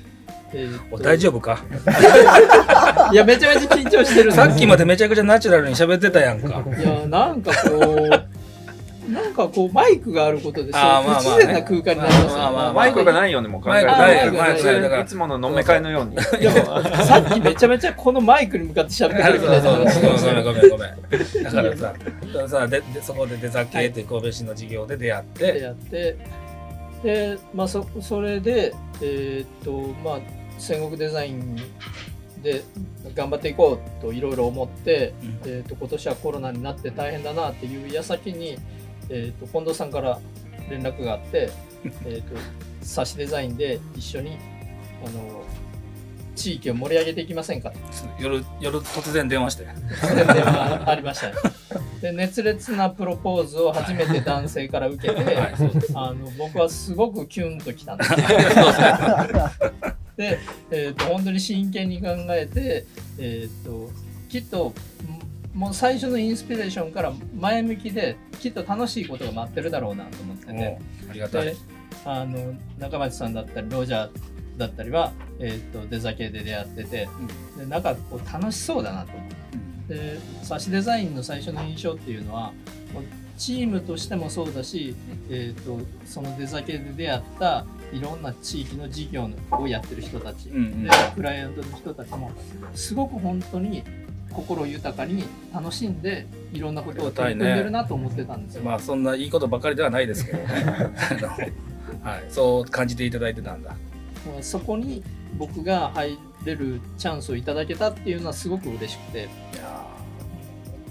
えー大丈夫か？いや、めちゃめちゃ緊張してるさっきまでめちゃくちゃナチュラルに喋ってたやんか。いや、なんかこう、なんかこう、マイクがあることで、そうあーまあまあね。不自然な空間になりますよマイクがないようにも考えらいつもの飲み会のように。さっきめちゃめちゃこのマイクに向かって喋ってくるみたいなごめんごめんごめん。だからさ、さででそこでデザ系ってい。う神戸市の事業で出会って、でやって、で、まあそ、それで、えーっと、まあ、戦国デザインで頑張っていこうといろいろ思って、うん。えーっと、今年はコロナになって大変だなっていう矢先に、えーっと、近藤さんから連絡があって、えーっと、サシデザインで一緒に、あの、地域を盛り上げていきませんか？と夜、夜突然電話して。電話ありましたね。で熱烈なプロポーズを初めて男性から受けて、はい。あの僕はすごくキュンときたんです よ。で、えー、と本当に真剣に考えて、えー、ときっとんもう最初のインスピレーションから前向きできっと楽しいことが待ってるだろうなと思ってて、ありがたい。で。あの中町さんだったりロジャーだったりは、えー、とデザ系で出会ってて、でなんかこう楽しそうだなと思って。でサシデザインの最初の印象っていうのはチームとしてもそうだし、えー、とそのデザ系で出会ったいろんな地域の事業をやってる人たち、うんうん。でクライアントの人たちもすごく本当に心豊かに楽しんでいろんなことを取り組んでるなと思ってたんですよ。まあそんないいことばかりではないですけどね。はい、そう感じていただいてたんだ。そこに僕が入れるチャンスをいただけたっていうのはすごく嬉しくていや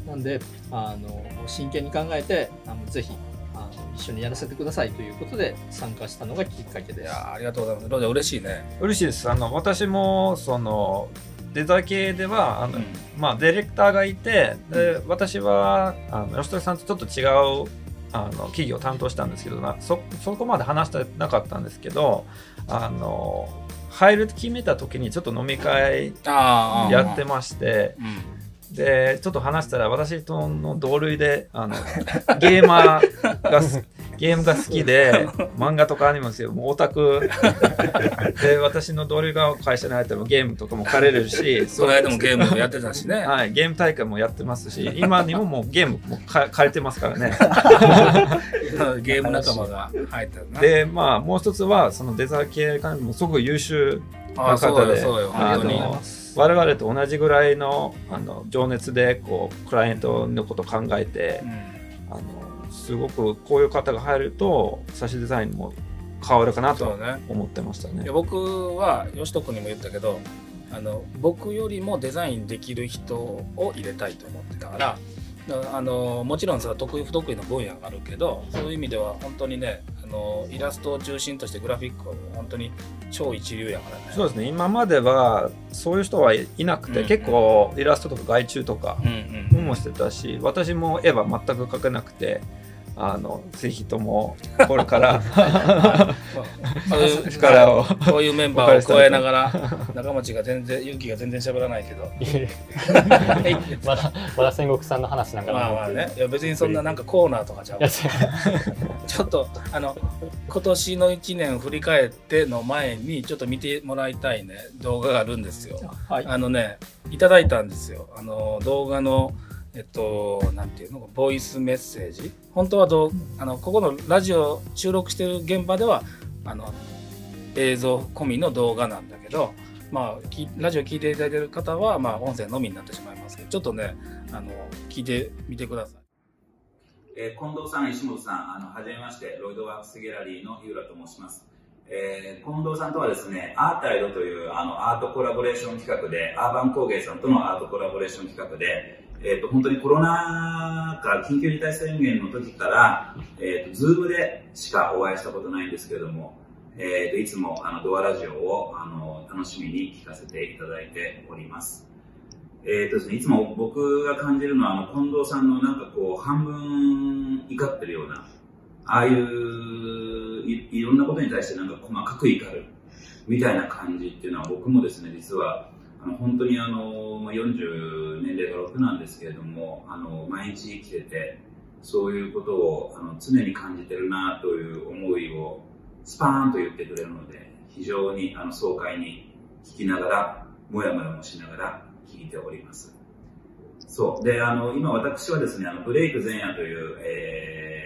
なんであの真剣に考えてあのぜひあの一緒にやらせてくださいということで参加したのがきっかけです。やーありがとうございます。ロジャー嬉しいね。嬉しいです。あの、私も、その、デザ系では、あの、うんまあ、ディレクターがいて、で私は、あの、吉富さんとちょっと違う、あの、企業を担当したんですけどな、そ、そこまで話してなかったんですけど、あの、入るって決めた時にちょっと飲み会。やってまして、うん。で、ちょっと話したら、私との同類で、あの、ゲーマーがす、ゲームが好きで、漫画とかアニメも好きで、もうオタク。で、私の同類が会社に入ったらもうゲームとかも借りれるし、その間もゲームもやってたしね。はい、ゲーム大会もやってますし、今にももうゲームもか借りてますからね。ゲーム仲間が入ったよな。で、まあ、もう一つは、そのデザー系関係もすごく優秀ああ、そうよ、そうよ。あ本当に。の我々と同じぐらいのあの情熱でこうクライアントのことを考えてう、んあのすごくこういう方が入るとサシデザインも変わるかなと。思ってましたねいや。僕は吉徳にも言ったけどあの僕よりもデザインできる人を入れたいと思ってたからあのもちろんさ得意不得意の分野があるけどそういう意味では本当にねあのイラストを中心としてグラフィックは本当に超一流やからね。そうですね。今まではそういう人はいなくて、うん。結構イラストとか外注とかうんうん。もしてたし私も絵は全く描けなくてあのぜひともこれからそうい。う力をこうい。うメンバーを加えながら中町が全然勇気が全然喋らない。けどまだ、まだ戦国さんの話なんかまあまあねい。や別にそんななんかコーナーとかちゃう、ちょっとあの今年の1年振り返っての前にちょっと見てもらい。たい。ね動画があるんですよ。はい。あのねい。ただい。たんですよ。あの動画のえっとなんていうの？ボイスメッセージ？本当はどうあのここのラジオ収録してる現場ではあの映像込みの動画なんだけど。まあ、きラジオ聞いていただいてる方は、まあ、音声のみになってしまいますけど、ちょっとね、あの、聞いてみてください。えー近藤さん、石本さん、あの、はじめまして、ロイドワークスギャラリーの井浦と申します。えー近藤さんとはですね、アータイドというあのアートコラボレーション企画で、アーバン工芸さんとのアートコラボレーション企画で、えっ、と、本当にコロナ禍、緊急事態宣言の時から、えっ、と、ズームでしかお会いしたことないんですけれども、えっ、と、いつもあのドアラジオをあの楽しみに聞かせていただいております。えっ、とですね、いつも僕が感じるのは、あの、近藤さんのなんかこう、半分怒ってるような、ああいういいろんなことに対してなんか細かく怒るみたいな感じっていうのは僕もですね実はあの本当にあのまあ40年齢が6なんですけれどもあの毎日生きててそういうことをあの常に感じてるなという思いをスパーンと言ってくれるので非常にあの爽快に聞きながらもやもやもしながら聞いております。そう。であの今私はですねあのブレイク前夜という、えー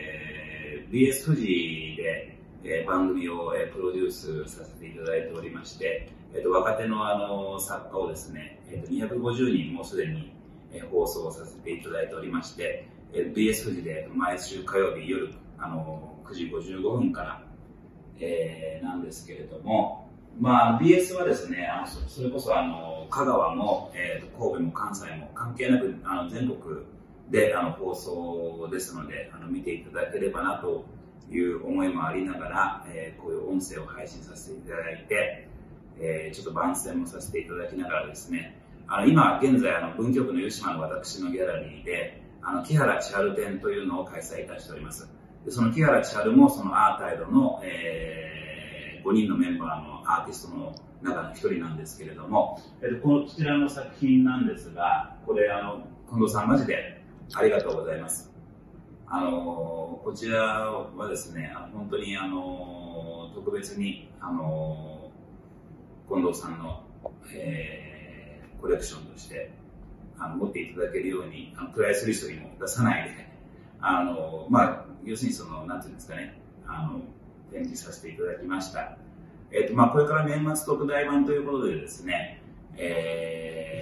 BS 富士で、えー番組を、えープロデュースさせていただいておりまして、えー、と若手のあの作家をですね、えー、と250人もすでに、え放送させていただいておりまして、えー BS 富士で毎週火曜日夜あの9時55分から、えーなんですけれども、まあ、BS はですね、あのそれこそあの香川も、えーと神戸も関西も関係なくあの全国であの放送ですのであの見ていただければなという思いもありながら、えーこういう音声を配信させていただいて、えーちょっと番宣もさせていただきながらですねあの今現在あの文京区の湯島の私のギャラリーであの木原千春展というのを開催いたしております。でその木原千春もそのアータイドの、え5人のメンバーのアーティストの中の一人なんですけれども、えっと、こちらの作品なんですがこれあの近藤さんマジでありがとうございます。あのこちらはですね本当にあの特別にあの近藤さんの、えーコレクションとしてあの持っていただけるようにあのプライスリストにも出さないであの、まあ、要するにそのなんていうんですかねあの展示させていただきました、えっとまあ、これから年末特大版ということでですね、えー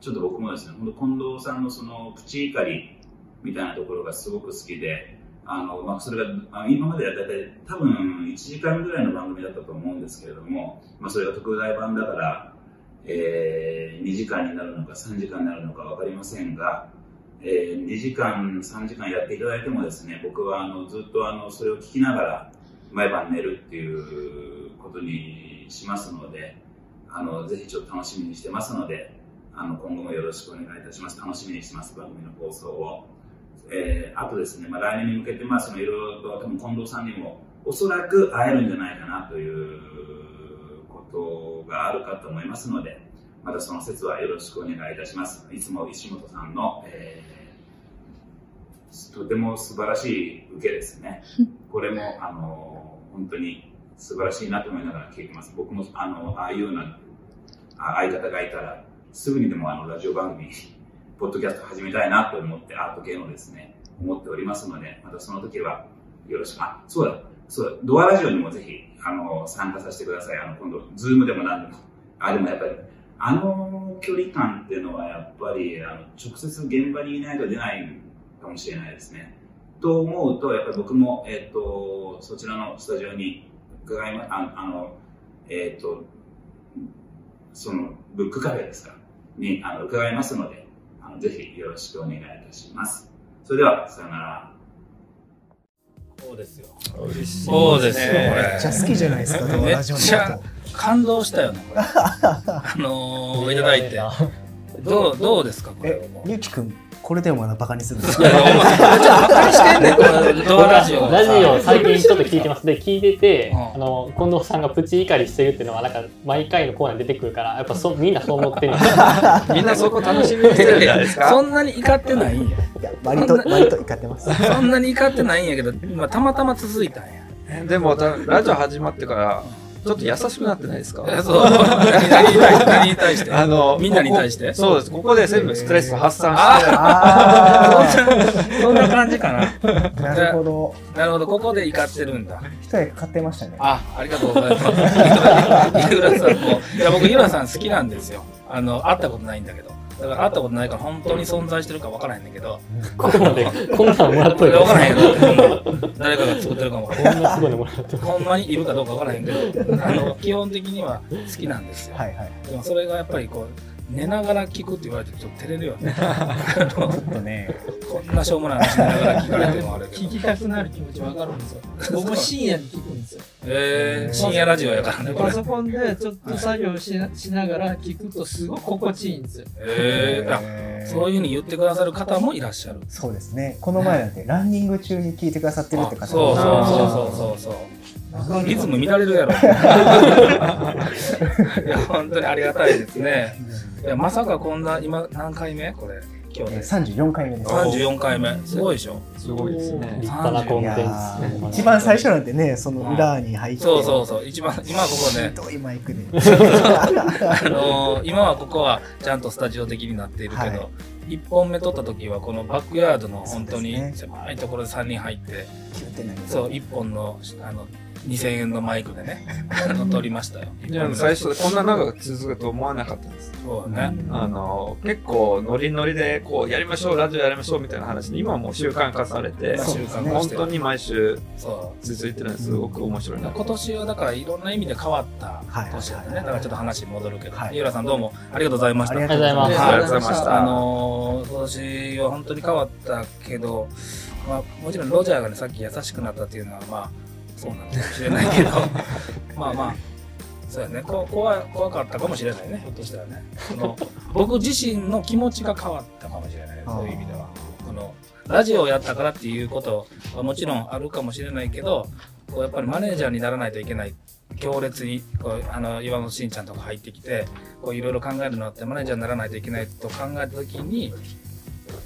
ちょっと僕もですね、本当近藤さんのそのプチ怒りみたいなところがすごく好きで、あの、まあ、それが、あ今まではだいたい多分1時間ぐらいの番組だったと思うんですけれども、まあ、それが特大版だから、えー2時間になるのか3時間になるのか分かりませんが、えー2時間、3時間やっていただいてもですね、僕はあのずっとあのそれを聞きながら毎晩寝るっていうことにしますので、あのぜひちょっと楽しみにしてますので、あの今後もよろしくお願いいたします。楽しみにしてます、番組の放送を。えーあとですね、まあ、来年に向けて、まあ、そのいろいろと多分近藤さんにもおそらく会えるんじゃないかなということがあるかと思いますので、またその説はよろしくお願いいたします。いつも石本さんの、えーとても素晴らしい受けですね。これも、あの、本当に素晴らしいなと思いながら聞いてます。僕も、あの、ああいうようなあ相方がいたら、すぐにでもあのラジオ番組、ポッドキャスト始めたいなと思って、アート系のですね、思っておりますので、またその時はよろしく、あ、そうだ、そうだ、ドアラジオにもぜひ、あの、参加させてください。あの、今度、ズームでも何でも。あ、でもやっぱり、あの距離感っていうのはやっぱり、あの、直接現場にいないと出ないかもしれないですね。と思うと、やっぱり僕も、えっ、と、そちらのスタジオに伺いま、ああの、えっ、と、そのブックカフェですか？にあの伺いますのであのぜひよろしくお願いいたしますそれではさよならそうですよ。そうですよ。めっちゃ好きじゃないですか、めっちゃこ感動したよね、これ。あのー、いただいて。どう、どうですか、ことれ。ゆうきくん、これでもまだバカにするんですいや、お前、ちょっとバカにしてんねん、これ、ドアラジオ。ラジオ最近ちょっと聞いてます。で、聞いてて、うんあの、近藤さんがプチ怒りしてるっていうのは、なんか、毎回のコーナーに出てくるから、やっぱそみんなそう思ってるみんなそこ楽しみにしてるんじゃないですかそんなに怒ってないんや。いや割と、割と怒ってます。そんなに怒ってないんやけど、まあ、たまたま続いたんや。でもたラジオ始まってからちょっと優しくなってないですか？えそう。何に対して？何に対して？あのみんなに対して？そうですここで全部ストレス発散してあそんな感じかな。あ、なるほど。なるほど、ここで怒ってるんだ。一重買ってましたね。あ、ありがとうございます。井浦さんも、いや、僕、井浦さん好きなんですよ。あの、会ったことないんだけど。だから会ったことないから本当に存在してるか分からへんねんけど、ここまで、こんなんもらっといて。分からへんけど、誰かが作ってるかもこんなすごいのもらって。ほんまにいるかどうか分からへんけど、あの基本的には好きなんですよ。はいはいでもそれがやっぱりこう、寝ながら聞くって言われてちょっと照れるよね。ちょっとねこんなしょうもない話しながら聞かれてもあるけど。聞きたくなる気持ちわかるんですよ。僕も深夜に聞くんですよ。えー、深夜ラジオやからね。パソコンでちょっと作業しなしながら聞くとすごく心地いいんですよ。ええーそういうふうに言ってくださる方もいらっしゃる。そうですねこの前なんてランニング中に聞いてくださってるって方そうそうもそうそうそうそう。リズム乱れるやろ。いや、本当にありがたいですね。いや、まさかこんな、今何回目？これ。今日えーで。34回目です34回目。すごいでしょ。すごいですね立。派なコンいテンツ。一番最初なんてねその裏に入ってそうそうそう。一番、今ここねひ、どいマイクで あのー今はここはちゃんとスタジオ的になっているけはいど、一1本目撮った時はこのバックヤードの本当に狭いところで3人入って、キュッてなりますそう、1本の、あの、2000円のマイクでね、あの撮りましたよ。いや最初こんな長く続くと思わなかったです。そうね。あの結構ノリノリでこうやりましょうラジオやりましょうみたいな話で今はもう習慣化されてまあ。本当に毎週そう。続いてるのですごく面白いな今年はだからいろんな意味で変わった年だったね。だからちょっと話戻るけど、はい井浦さんどうもありがとうございました。ありがとうございますありがとうございました。あのー、今年は本当に変わったけど、まあ、もちろんロジャーがね、さっき優しくなったっていうのは、まあ、そうなのかもしれないけど、まあまあ、そうやね。こ怖い、怖かったかもしれないね、ひょっとしたらね。その 僕自身の気持ちが変わったかもしれない、そういう意味では。このラジオをやったからっていうことはもちろんあるかもしれないけど、こうやっぱりマネージャーにならないといけない。強烈にこうあの岩本慎ちゃんとか入ってきていろいろ考えるのあってマネージャーにならないといけないと考えた時に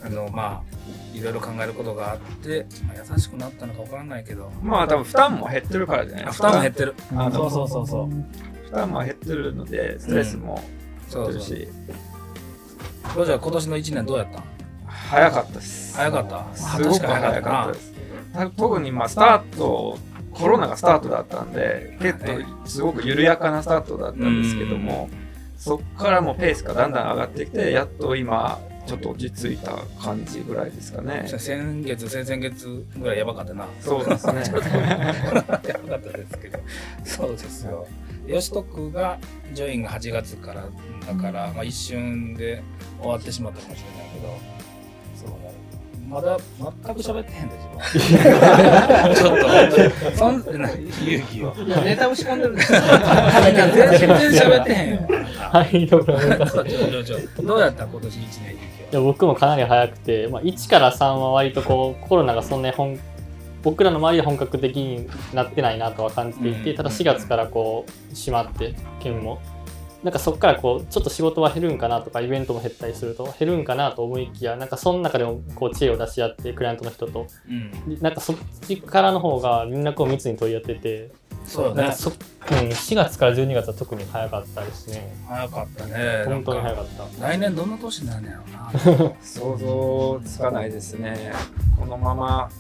あのまあいろいろ考えることがあって、まあ、優しくなったのかわからないけど。まあ多分負担も減ってるからじゃないですか。あ負担も減ってる。あのそうそうそうそう。負担も減ってるのでストレスもそうそう減ってるし、ロジャー今年の1年どうやったん早かったです。早かった？すごく早かった。です。た特にまあスタートコロナがスタートだったんで結構すごく緩やかなスタートだったんですけども、そっからもうペースがだんだん上がってきてやっと今ちょっと落ち着いた感じぐらいですかね。先月先々月ぐらいやばかったな。そうですね。やばかったですけど。そうですよ。吉徳がジョインが8月からだから、まあ、一瞬で終わってしまったかもしれないけどそうだまだ全く喋ってへんで自分。ちょっと本当に。そんな勇気を。ネタを仕込んでるんです。よ。全然喋ってへんよはい、どうやった今年1年いや僕もかなり早くて、まあ、1から3は割とこうコロナがそんなに本僕らの周りで本格的になってないなとは感じていて、うんただ4月からこう閉まって県も。なんかそこからこうちょっと仕事は減るんかなとかイベントも減ったりすると減るんかなと思いきやなんかその中でもこう知恵を出し合ってクライアントの人と。うん。なんかそっちからの方が連絡を密に取り合ってて、そうね。なんかそ、うん、4月から12月は特に早かったですね。早かったね。本当になんか早かった。来年どんな年になるんやろうな。想像つかないですね。このまま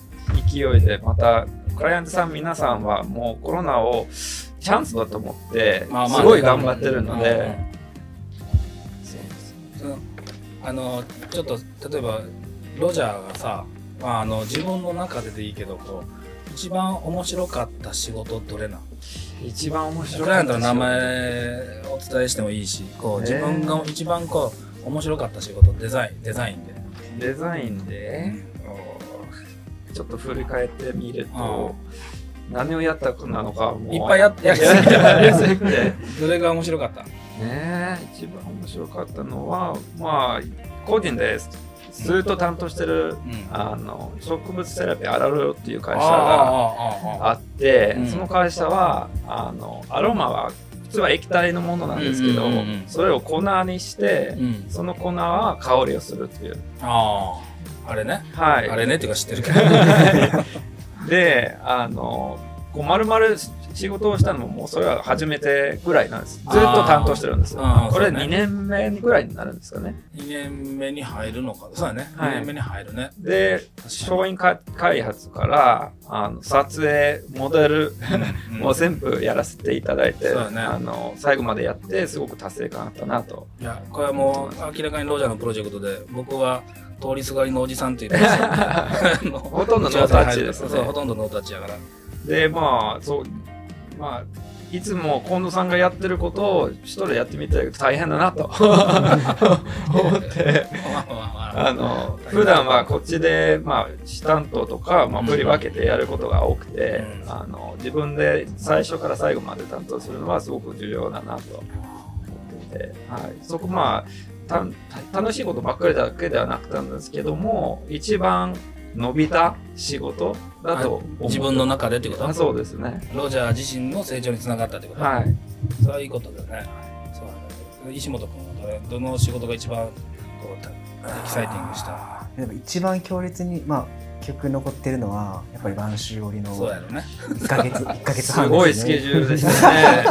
勢いでまたクライアントさん皆さんはもうコロナをチャンスだと思ってすごい頑張ってるので、うん。あのちょっと例えばロジャーがさ、まあ、あの自分の中ででいいけどこう一番面白かった仕事どれなん？一番面白クライアントの名前お伝えしてもいいしこうね。自分が一番こう面白かった仕事デザインデザインで。事デザインで、ちょっと振り返ってみると、何をやったかなのかもういっぱいやって。やりすぎてどれが面白かったねえ一番面白かったのはまあ個人でずっと担当してる、うん。あの植物セラピーアラロっていう会社あがあって、うん。その会社はあのアロマは普通は液体のものなんですけど、それを粉にして、うん。その粉は香りをするっていう。あああれね、はい、あれねっていうか知ってるけど。であのこう丸々仕事をしたのももうそれは初めてぐらいなんです。ずっと担当してるんですよ。これあーそうね。2年目ぐらいになるんですかね。2年目に入るのか。そうやね。はい。2年目に入るね。で商品開開発からあの撮影モデルうん。もう全部やらせていただいて、そうだね。あの最後までやってすごく達成感あったなと。いや、これはもう明らかにロジャーのプロジェクトで、僕は通りすがりのおじさんって言ってました。ほとんどノータッチですね。そう、ほとんどノータッチやから。でまあそうまあいつも近藤さんがやってることを一人でやってみたけど大変だなと。思って。まあの普段はこっちで、まあ、師担当とか、まあ、振り分けてやることが多くて、うん。あの自分で最初から最後まで担当するのはすごく重要だなと思っていて、はい、そこまあた楽しいことばっかりだけではなくたんですけども一番伸びた仕事だと自分の中でってこと？あそうですね。ロジャー自身の成長につながったってこと？はい。そういうことだよね。そうなんだ。石本君はどれどの仕事が一番こうたエキサイティングした？でも一番強烈にまあ記憶に残ってるのはやっぱり晩秋織のそうやろね。1ヶ月一ヶ月 す半ごいスケジュールでしたね。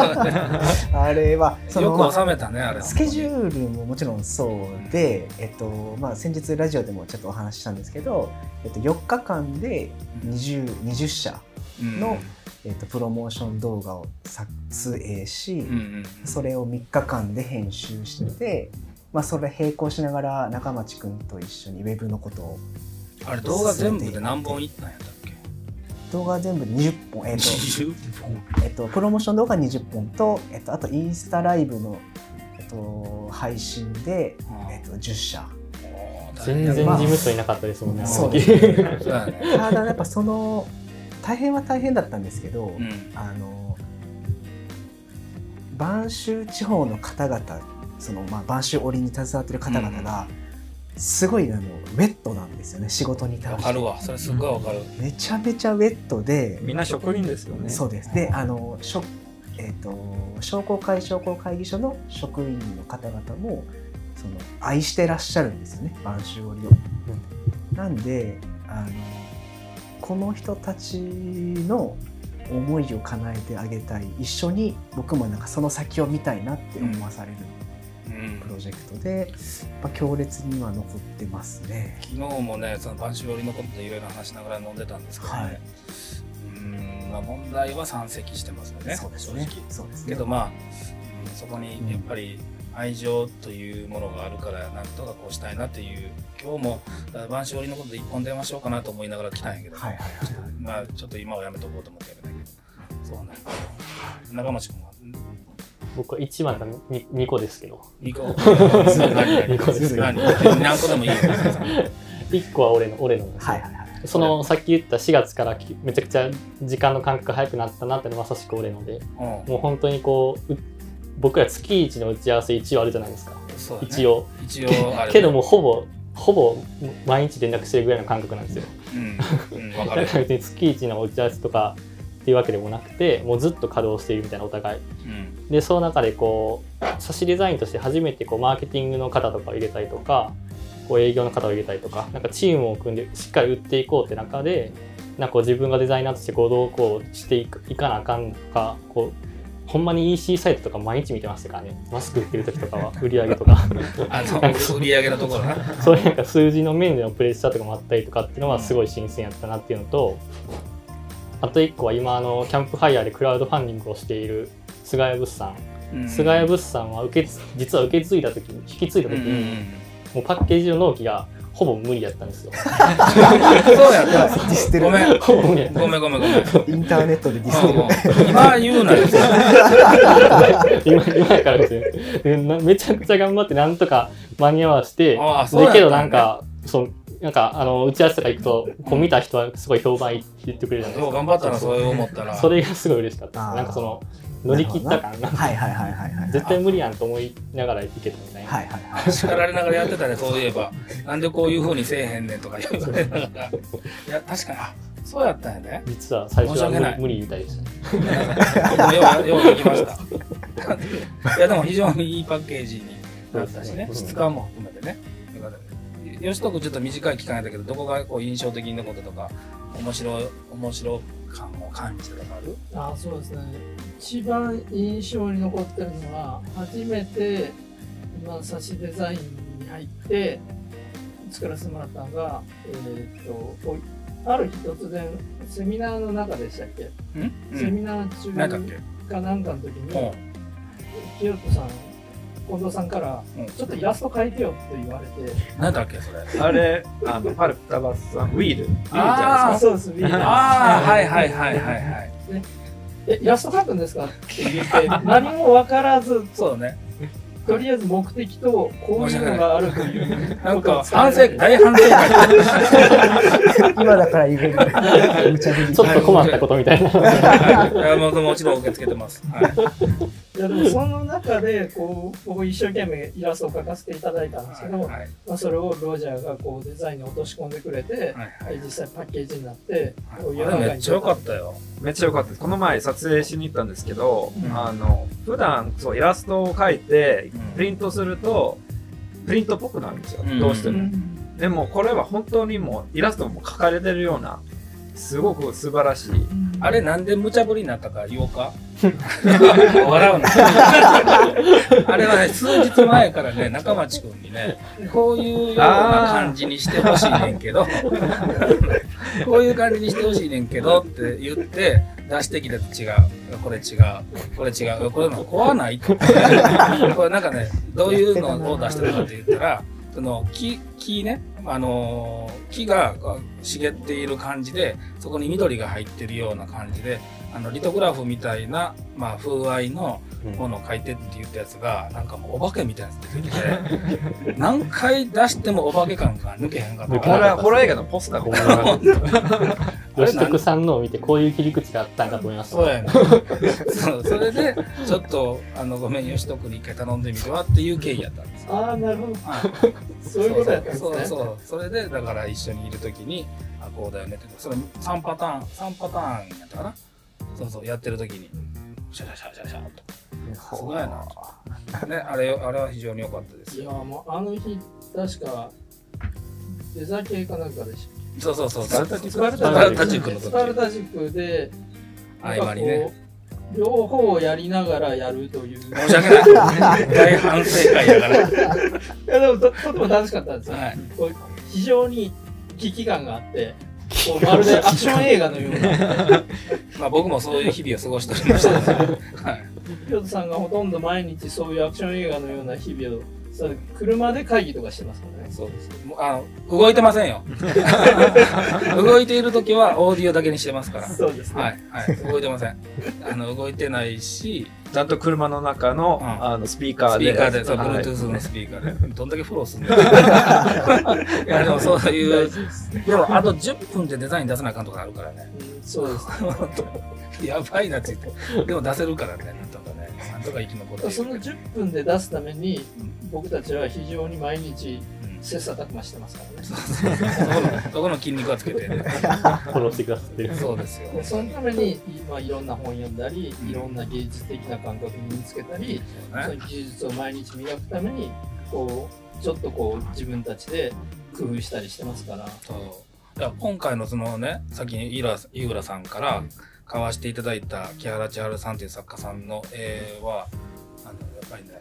あれはそのよく収めたね、あれ。スケジュールももちろんそうで、えっとまあ、先日ラジオでもちょっとお話ししたんですけど、えっと、4日間で 20, 20社うん。の、えっと、プロモーション動画を撮影し、うんうんそれを3日間で編集して、まあ、それ並行しながら中町くんと一緒にウェブのことをあれ動画全部で何本いったんやったっけ？動画全部で20本、えっと20えっと、プロモーション動画20本と、えっと、あとインスタライブの、えっと、配信で、本えっと、10社。全然事務所いなかったですもんね。あのそう時ですね。ただやっぱその大変は大変だったんですけど、うんあの播州地方の方々その、まあ、播州織に携わってる方々が、すごいあのウェットなんですよね仕事に対して。わかるわ。それすっごいわかる。めちゃめちゃウェットで、みんな職人ですよね。そうです。であのしょえっ、と商工会商工会議所の職員の方々もその愛してらっしゃるんですよね播州織を。なんであのこの人たちの思いを叶えてあげたい。一緒に僕もなんかその先を見たいなって思わされる。うんプロジェクトで、やっぱ強烈には残ってますね。昨日もね、その晩秋織のことでいろいろ話しながら飲んでたんですけどね。はいうん、まあ問題は山積してますよね。そうですね正直。そうですね。けどまあ、うんそこにやっぱり愛情というものがあるからなんとかこうしたいなっていう今日も晩秋織のことで一本電話しようかなと思いながら来たんやけど、はいはいはいはい。まあちょっと今はやめとこうと思ってやめたけどそうなんだ中町君は？僕は1番が 2, 2個ですけど、2個。何二個です。けど何？何個でもいいよ。1個は俺の、俺の。です、はいはいはい。そのさっき言った4月からきめちゃくちゃ時間の感覚が早くなったなってのはまさしく俺ので、うん。もう本当にこう、う僕ら月1の打ち合わせ一応あるじゃないですか。そうだね。一応。一応けどもほぼ、ほぼ毎日連絡してるぐらいの感覚なんですよ。うん。うん。分かる。だから別に月1の打ち合わせとかっていうわけでもなくて、もうずっと稼働しているみたいなお互い。うんでその中でこう差しデザインとして初めてこうマーケティングの方とかを入れたりとかこう営業の方を入れたりとかなんかチームを組んでしっかり売っていこうって中でなんか自分がデザイナーとしてこうどうこうしていくいかなあかんとかこうほんまに EC サイトとか毎日見てましたからね。マスク売ってる時とかは 売り上げとか。あの売り上げのところ。な そういうなんか数字の面でのプレッシャーとかもあったりとかっていうのはすごい新鮮やったなっていうのと、あと一個は今あのキャンプファイヤーでクラウドファンディングをしている菅谷物産うん。菅谷物産は受けつ実は受け継いだ時に引き継いだ時に、もうパッケージの納期がほぼ無理やったんですよ。そうやった。ディスってる。ごめん。ごめんごめんごめんインターネットでディスってる。今言うなよ 今今やからですねめちゃくちゃ頑張ってなんとか間に合わせてああだでけどなんかそうなんかあの打ち合わせとか行くとこう見た人はすごい評判いいって言ってくれるじゃないよう頑張ったなそう思ったらそれがすごい嬉しかったなんかその乗り切った感がはいはいはいはいはい。絶対無理やんと思いながらいけたみたいな、はいはいはい。叱られながらやってたねそういえば。なんでこういう風にせえへんねんとか言われながら。いや確かにあそうやったんやね実は最初は申し訳ない。無理無理みたい でした僕もようよう聞きました。いやでも非常にいいパッケージになったしね。ね。質感も含めてね。吉徳ちょっと短い期間やったけどどこがこう印象的なこととか面白い面白感を感じるあそうですね。一番印象に残ってるのは初めて今差しデザインに入って作らせてもらったのが、えー、とこうある日突然セミナーの中でしたっけ、ん？セミナー中かなんかの時にほ清人さん近藤さんからうんちょっとイラスト描いてよって言われて、う何だっけそれ？あれ、あの、パルプタバスさん、ウィール。ウィールじゃないああそうですビール。ああはいはいはいはいはい。えイラスト描くんですかって言って何も分からずそうね。とりあえず目的とこういうのがあるという。なんか反省えて大反省会。今だから言える無茶ぶり。ちょっと困ったことみたいな。いやもうもちろん受け付けてます、はいいやでもその中でこう僕一生懸命イラストを描かせていただいたんですけど、はいまあ、それをロジャーがこうデザインに落とし込んでくれて、はいはい。実際パッケージになって、こう世あの中にれめっちゃ良かったよ。めっちゃ良かったです。この前撮影しに行ったんですけど、うん。あの、普段、そう、イラストを描いてうん、プリントすると、プリントっぽくなるんですよ。うん。どうしても。うん。でも、これは本当にもう、イラストも描かれてるような、すごく素晴らしい。あれなんで無茶ぶりになったか言おうか？笑うな あれはね数日前からね中町くんにねこういうような感じにしてほしいねんけど。こういう感じにしてほしいねんけどって言って出してきたと違う。これ違う。これ違う。これの怖ないと。これなんかねどういうのを出してるかって言ったらその木木ねあの木が茂っている感じでそこに緑が入ってるような感じであのリトグラフみたいな、まあ、風合いのものを描いてって言ったやつがなんかもうお化けみたいなやつ出てきて 何回出してもお化け感が抜けへんかった。ホラー、ホラー映画のポスター。みたいな。吉徳さんのを見てこういう切り口があったんかと思いました。そうやね。そうそれでちょっとあのごめん吉徳に一回頼んでみてはっていう経緯やったんですああなるほど。はい。そういうことやったんですね。そうそうそう。それでだから一緒にいる時にあこうだよねって。それ3パターン3パターンやったかなそうそうやってる時に。シャシャシャシャシャと。すごいな。ねあれあれは非常に良かったです。いやもうあの日確かデザ系かなんかでしそうそうそう。スパルタチックの時。スパルタジックで合間にね。両方やりながらやるという。申し訳ない。大反省会だから。いやでもととても楽しかったんですよ、はい。非常に危機感があってまるでアクション映画のような。まあ僕もそういう日々を過ごしておりました。ので、はい、ピョートさんがほとんど毎日そういうアクション映画のような日々をそれ車で会議とかしてますからね。そうです。もうあの動いてませんよ。動いている時はオーディオだけにしてますから。そうですね、はいはい。動いてません。あの動いてないし。ちゃんと車の中の、うん。あのスピーカーで。スピーカーでそうはい。Bluetooth のスピーカーで。どんだけフォローすんの いやでもそういう。でもあと10分でデザイン出さなあかんとかあるからね。うんそうですやばいなって言って。でも出せるからねなんとかね。なんとか生き残っていそのる10分で出すために僕たちは非常に毎日うん。切磋琢磨してますからね。そこの そこの筋肉はつけてね。フォローしてくださってる。そうですよ。でそのために、まあ、いろんな本読んだり、いろんな芸術的な感覚身につけたり、その技術を毎日磨くためにこうちょっとこう自分たちで工夫したりしてますから。そう。いや今回のそのねさっき井浦井浦さんから買わせていただいた木原千春さんという作家さんの絵はあのやっぱりね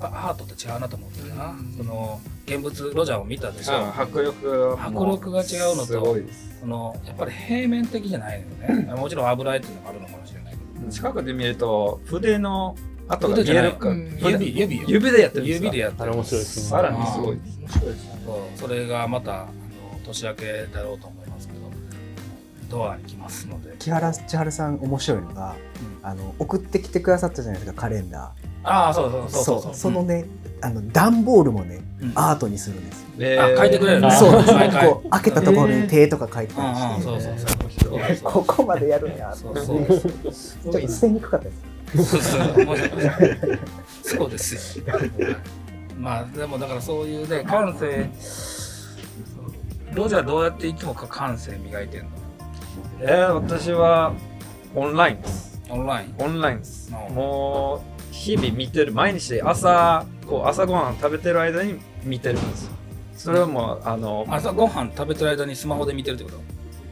やっぱアートって違うなと思ってるな、その現物ロジャーを見たでしょ、うん迫力迫力が違うのと。そのやっぱり平面的じゃないのね。もちろん油絵っていうのもあるのかもしれないけど。近くで見ると、筆の跡が見えるか。うん。指指よ。指でやってるんですか？指でやってるあれ面白いですね。さらにすごい。面白いですね。それがまたあの年明けだろうと思いますけどドアに来ますので。木原千春さん面白いのが、あの送ってきてくださったじゃないですかカレンダああそうそうーそうそう。そうそのね、あの段ボールもねうん。アートにするんです。よ、えあ書いてくれるそう。なんです毎回こう開けたところに手とか書いてうんたりし。て、うんそうそうそうそうそう。ここまでやるんや。そうそう。そうすちょっと捨てにくかったです。そうそう。面白いそうですよまあでもだからそういうね感性。ロジャーどうやっていつもか感性磨いてんの？えー私はオンラインです。オンライン。オンラインです。うん。もう、日々見てる、毎日朝、こう、朝ごはん食べてる間に見てるんですよ。それはもう、あの、朝ごはん食べてる間にスマホで見てるってこと？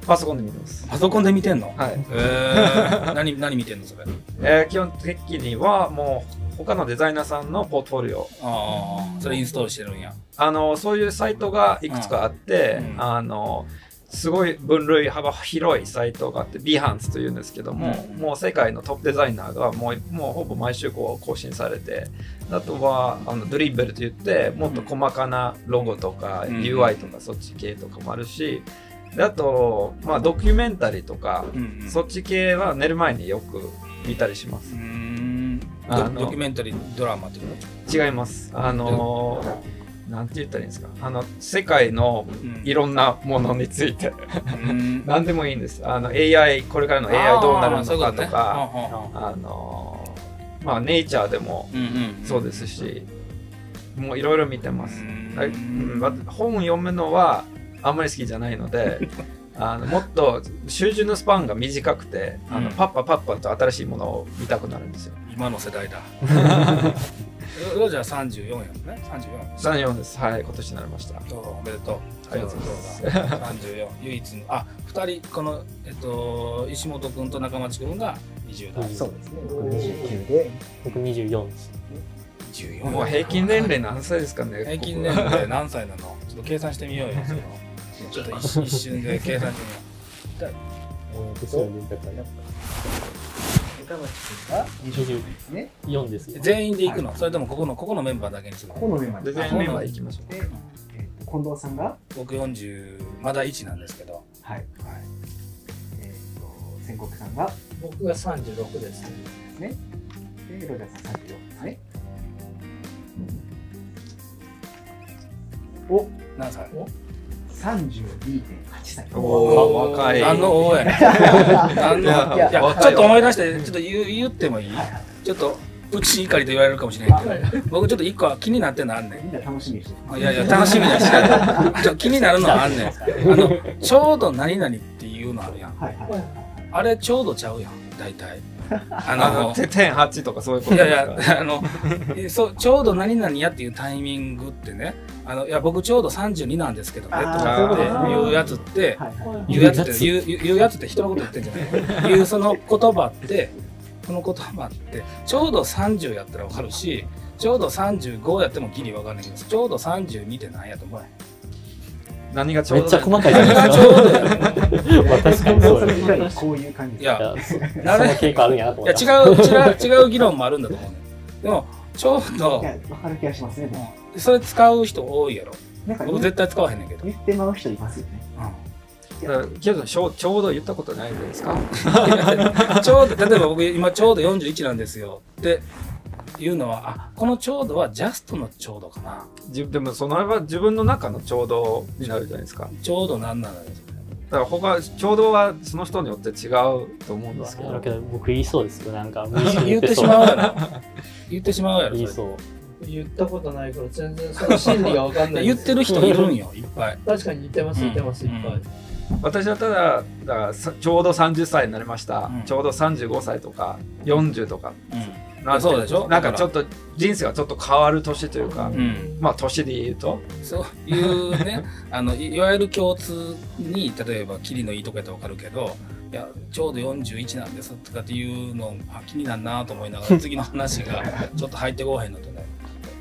パソコンで見てます。パソコンで見てんの？はい。えー、何、何見てんのそれ？えー基本的にはもう他のデザイナーさんのポートフォリオああ、それインストールしてるんや。あのそういうサイトがいくつかあって、うんあのすごい分類幅広いサイトがあって Behance というんですけども、うん。もう世界のトップデザイナーがもうもうほぼ毎週こう更新されてあとはあのドリブルといってもっと細かなロゴとかうん。UI とかそっち系とかもあるしであと、まあ、ドキュメンタリーとか、うんうん。そっち系は寝る前によく見たりします。うーん。ドドキュメンタリードラマってこ違います。あのなんて言ったらいいんですか？あの世界のいろんなものについて。うーん何でもいいんです。あの AI これからの AI どうなるのかことね。かはあのまあネイチャーでもうんうんそうですしもういろいろ見てます。うん。本読むのはあんまり好きじゃないので あのもっと集中のスパンが短くてあのうん。パッパパッパと新しいものを見たくなるんですよ。今の世代だ ロジャー34やもんね。34 34です。はい今年になりました。おめでとう。ありがとうございます。そうだ34唯一のあ二人このえっと石本君と中町君が20代。そうですね。僕29で僕24です。14もう平均年齢何歳ですかね平均年齢何歳なの？ちょっと計算してみようよ。ちょっと一一瞬で計算してみよ岡町君が29ですね4ですう。全員で行くの？それともここのここのメンバーだけにするの？このメンバーデザインメンバー行きましょう。近藤さんが？僕40まだ1なんですけど。はい。はい。えーと仙国さんが？僕が36ですね。ですね。でロジャーさん34ですね。お何歳？32.8歳おー。若い。何の大やねん。何の。ちょっと思い出してちょっと言う言ってもいい？はいはいちょっとうち怒りと言われるかもしれないけど。僕ちょっと一個気になってんのあんねん。みんな楽しみにし。いやいや楽しみだし。ちょっと気になるのはあんねん。あのちょうど何々っていうのあるやん。はいはいはい。あれちょうどちゃうやん大体ああの点8とかそういうこといやいや、あの、えそう、ちょうど何々やっていうタイミングってね、あの、いや、僕ちょうど32なんですけどね、とかってそうやつって、言うやつって、言う、言うやつって人のこと言ってんじゃない言うその言葉って、その言葉って、ちょうど30やったらわかるし、ちょうど35やってもギリわかんないけど、ちょうど32って何やと思う？何がちょうどめっちゃ細かいじゃない何がちょうどやねんまあ 確かにそうです。こういう感じですいやいや、そそのなる傾向あるんやなといや思った。違う、違う、違う議論もあるんだと思うねん。でも、ちょうどわかる気がしますねそれ使う人多いやろ。なんか僕絶対使わへんねんけど。言ってまう人いますよねうんだからけどちょうちょうど言ったことないですか ちょうど、例えば僕今ちょうど41なんですよっていうのは、あ、このちょうどはジャストのちょうどかな。じでもそのは自分の中のちょうどになるじゃないですかちょうどなんなのですだから他ちょうどはその人によって違うと思うんですけどだけど僕言いそうですよ。なんか無意識に言ってしまうやろ。言ってしまうやろ。言いそう。言ったことないから全然その心理がわかんない言ってる人いるんよ、いっぱい。確かに言ってます言ってます、うんいっぱい、私はただだからさちょうど30歳になりました、うんちょうど35歳とか40とかうん。なんてそうでしょ？なんかちょっと人生がちょっと変わる年というか、うん。まあ年で言うと？そういうね、あの、いいわゆる共通に、例えば、キリのいいとこやったらわかるけど、いや、ちょうど41なんですとかっていうの、あ気になるなと思いながら、次の話が ちょっと入ってこうへんのとね、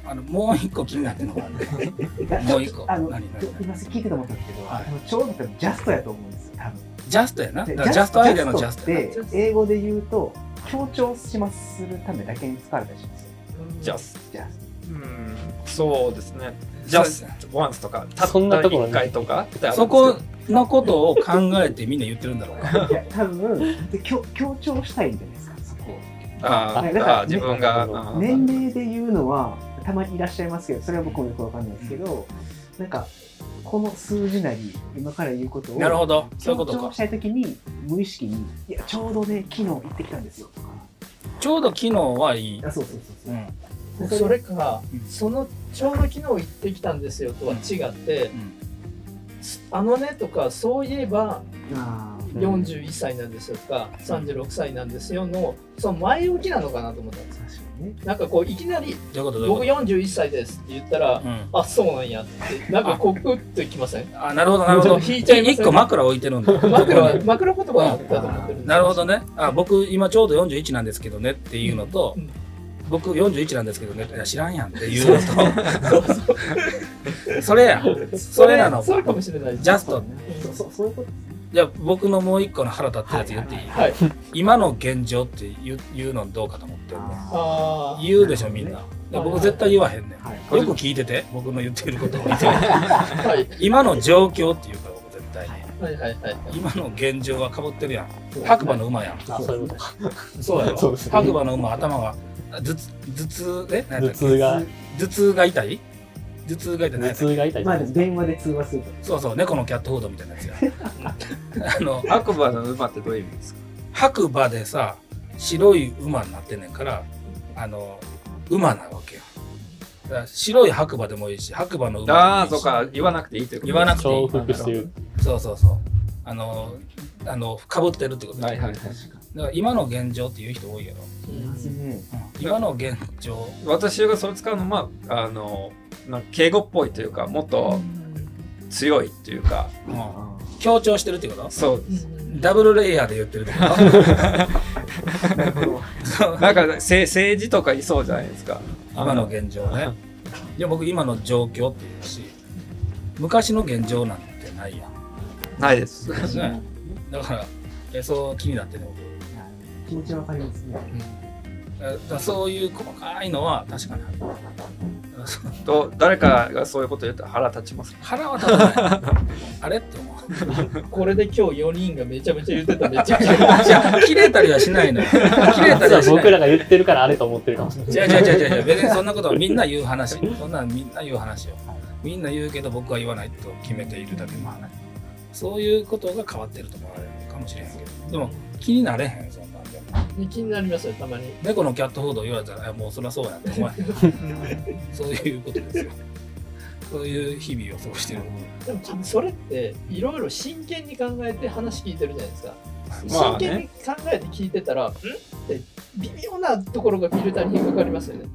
あの、もう一個気になってるのがあって、もう一個。あの何何今聞いてて思ったんですけど、はいあのちょうどってジャストやと思うんですよ多分ジャストやな。ジャストアイデアのジャストっ。て英語で言うと強調しますするためだけに使われたりします。よジャスジャスうんそうですね。そう just once とかたったそんなところ1回とかってあるんですけど。そこのことを考えてみんな言ってるんだろうか。トいや多分で強強調したいんじゃないですかそこを。あーだからあー自分が、ねあー。年齢で言うのはたまにいらっしゃいますけどそれは僕もよくわかんないですけど、なんかこの数字なり今から言うことをなるほど。そういうことか強調し。たい時に無意識に「いやちょうどね昨日行ってきたんですよ」とかちょうど昨日はいい。あそうそうそうそう、うん。でそれか、うんそのちょうど昨日行ってきたんですよとは違って、うんあのねとかそういえばあーうん41歳なんですよとか36歳なんですよのその前置きなのかなと思ったんです。なんかこういきなり僕どういうこと？どういうこ41歳ですって言ったら、とうん。あそうなんやってなんかこうグッときません？あ、なるほど、なるほど。引いちゃいますね一個枕置いてるんだ。枕は枕言葉だったと思ってるなるほどね。あ、僕今ちょうど41なんですけどねっていうのと、うん。僕41なんですけどね、いや知らんやんっていうのと、そ れや。それなの。それかもしれないジャスト。そそういうことじゃあ僕のもう一個の腹立ったやつ言っていい、はい今の現状って言う言うのどうかと思ってる言うでしょみんな。で僕絶対言わへんねん。はいよく聞いてて、僕の言ってることを見て。はい今の状況っていうから僕絶対。はいはいはい今の現状はかぶってるやん。白馬の馬やん。あそうやろ。白馬の馬頭が頭痛頭痛えが頭痛が痛い頭痛が痛い。頭痛が痛い。まあ電話で通話すると。そうそう猫のキャットフードみたいなやつや。あの白馬の馬ってどういう意味ですか？白馬でさ白い馬になってんねんからあの馬なわけよ。白い白馬でもいいし白馬の馬でもいいし。ああそうか。言わなくていいということ。言わなくていい重複してる。そうそうそう。あのあのかぶってるってことはいはいはい。だから今の現状っていう人多いやろ、いますね。うん。今の現状。私がそれ使うのはあのなんか敬語っぽいというかもっと強いっていうかうんあ強調してるってこと？そうダブルレイヤーで言ってるってこと？なんかせ政治とかいそうじゃないですか今の現状ね。いや、僕今の状況っていうし、昔の現状なんてないやないですん。ね、だから、えそう気になってね、僕。気持ちわかりますね。だからそういう細かいのは確かにある。そうと誰かがそういうこと言ったら腹立ちます腹は立たない。あれ？って思う。これで今日4人がめちゃめちゃ言ってためっちゃいや、切れたりはしないのよ。切れたり実ははしない。僕らが言ってるからあれと思ってるかもしれない違う違う違う違う。別にそんなことはみんな言う話。そんなんみんな言う話よ。みんな言うけど僕は言わないと決めているだけの話。そういうことが変わってると思われるかもしれへんけど。でも気になれへん。気になりますよたまに猫のキャットフードを言われたら、もうそりゃそうやって思わ。そういうことですよ。そういう日々を過ごしてる。でも多分それっていろいろ真剣に考えて話聞いてるじゃないですか真剣に考えて聞いてたら、ん？って微妙なところがフィルターに引っかかりますよね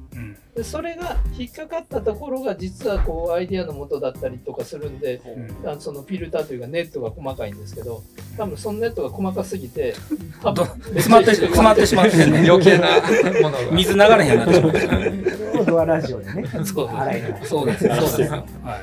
それが引っかかったところが実はこうアイディアの元だったりとかするんでうんあのそのフィルターというかネットが細かいんですけど多分そのネットが細かすぎて 多分詰まって、詰まってしまってんね。余計なものが水流れへんようになってしまっ。ドアラジオでね。そう洗い流すそうです。そうですよ。は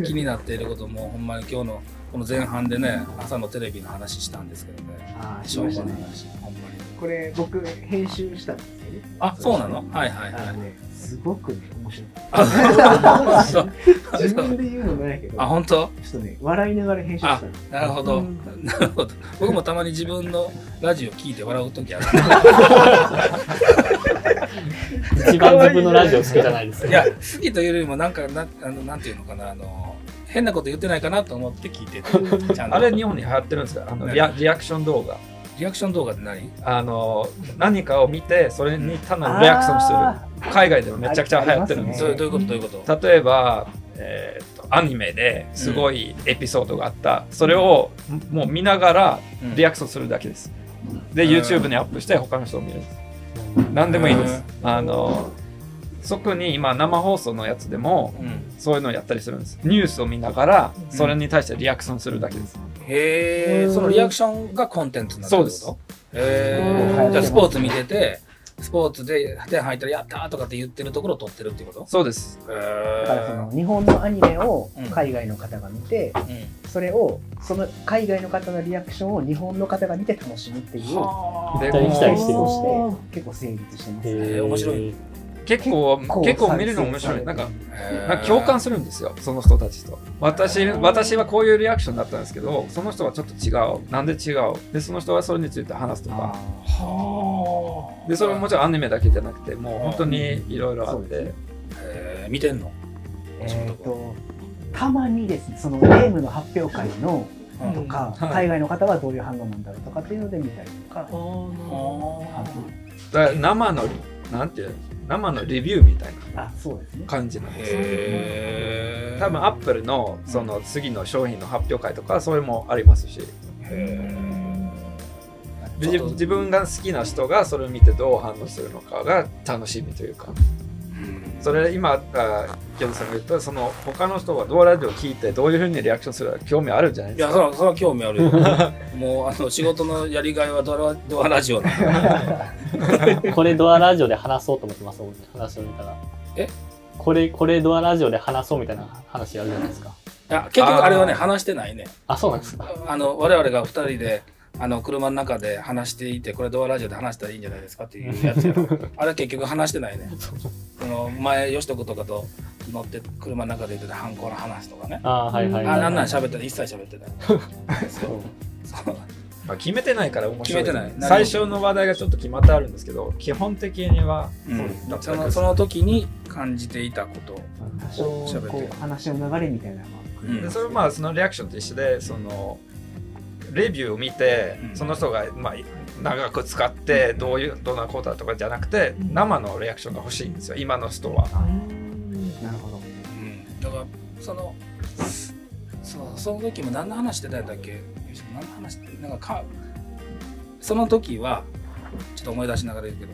い。気になっていることも、ほんまに今日のこの前半でね、朝のテレビの話したんですけどね。ああ、ししょうましたね。もない話。ほんまに。これ僕編集したんですね。あ、そうなの？はいはいはい。あのね、すごくね、面白い。あ、そう 自分で言うのもないけど、あ、本当？ちょっとね、笑いながら編集した。なるほど。なるほど。僕もたまに自分のラジオ聞いて笑うときある。一番自分のラジオ好きじゃないですいや、好きというよりも、なんか、なあのなんていうのかな、あの、変なこと言ってないかなと思って聞いて。あれ日本に流行ってるんですか？あのリアリアクション動画リアクション動画って何あの何かを見てそれに単なるリアクションする。海外でもめちゃくちゃ流行ってるんですよ。どうどういうことどういうこと？例えば、えーとアニメですごいエピソードがあった、それをもう見ながらうん。リアクションするだけです。で、うん。YouTube にアップして他の人を見る。んです。何でもいいです。あの特に今生放送のやつでもうん。そういうのをやったりするんです。ニュースを見ながらそれに対してリアクションするだけです。へえ、そのリアクションがコンテンツになってるってこと？そうへえ、うんじゃあスポーツ見てて、スポーツで点入ったらやったーとかって言ってるところを撮ってるってこと？そうです。へだからその日本のアニメをうん海外の方が見て、え。それをその海外の方のリアクションを日本の方が見て楽しむっていう行ったり来たりしてる。として結構成立してます、面白い結構結構見るの面白い。なんかあなんか共感するんですよ、その人たちと。私私はこういうリアクションだったんですけど、その人はちょっと違う。なんで違う？で、その人はそれについて話すとか。はあで、それももちろんアニメだけじゃなくて、もう本当にいろいろあって。そうですね。へー。見てんの？えー、とたまにですねそのゲームの発表会のうん。とか、はい。海外の方はどういう反応なんだろうとかっていうので見たりとか、あだから生の、なんていうの？生のレビューみたいな感じなんーです。へー多分アップルのその次の商品の発表会とか、それもありますし。自分が好きな人がそれを見てどう反応するのかが楽しみというかそれ今あギョンさんが言ったその他の人はドアラジオを聞いてどういうふうにリアクションするか興味あるんじゃないいや、ですかそれは、それは興味あるよ。もう、あの、仕事のやりがいはドアラドアラジオ これドアラジオで話そうと思ってますもんね、話を見たら。え？これ、これドアラジオで話そうみたいな話あるじゃないですか。いや、結局あれはね、話してないね。あ、そうなんですか。あの、我々が二人で、あの、車の中で話していて、これドアラジオで話したらいいんじゃないですかっていうやつやろ。あれ結局話してないね。その、前、吉徳とかと乗って車の中で言ってた犯行の話とかね。あーはいはいはい。あ、なんなん喋ってない。一切喋ってない。そう。そう。まあ、決めてないから面白い決めてない最初の話題がちょっと決まってあるんですけど基本的にはうんそのその時に感じていたことを喋って話の流れみたいなうんでそれはまあそのリアクションと一緒でそのレビューを見て、うん。その人がまあ長く使ってどういうどんなことだとかじゃなくて生のリアクションが欲しいんですよ今の人は。なるほど。うん。だからそのそうその時も何の話してたんだっけ？何の話ってなんかかその時はちょっと思い出しながら言うけど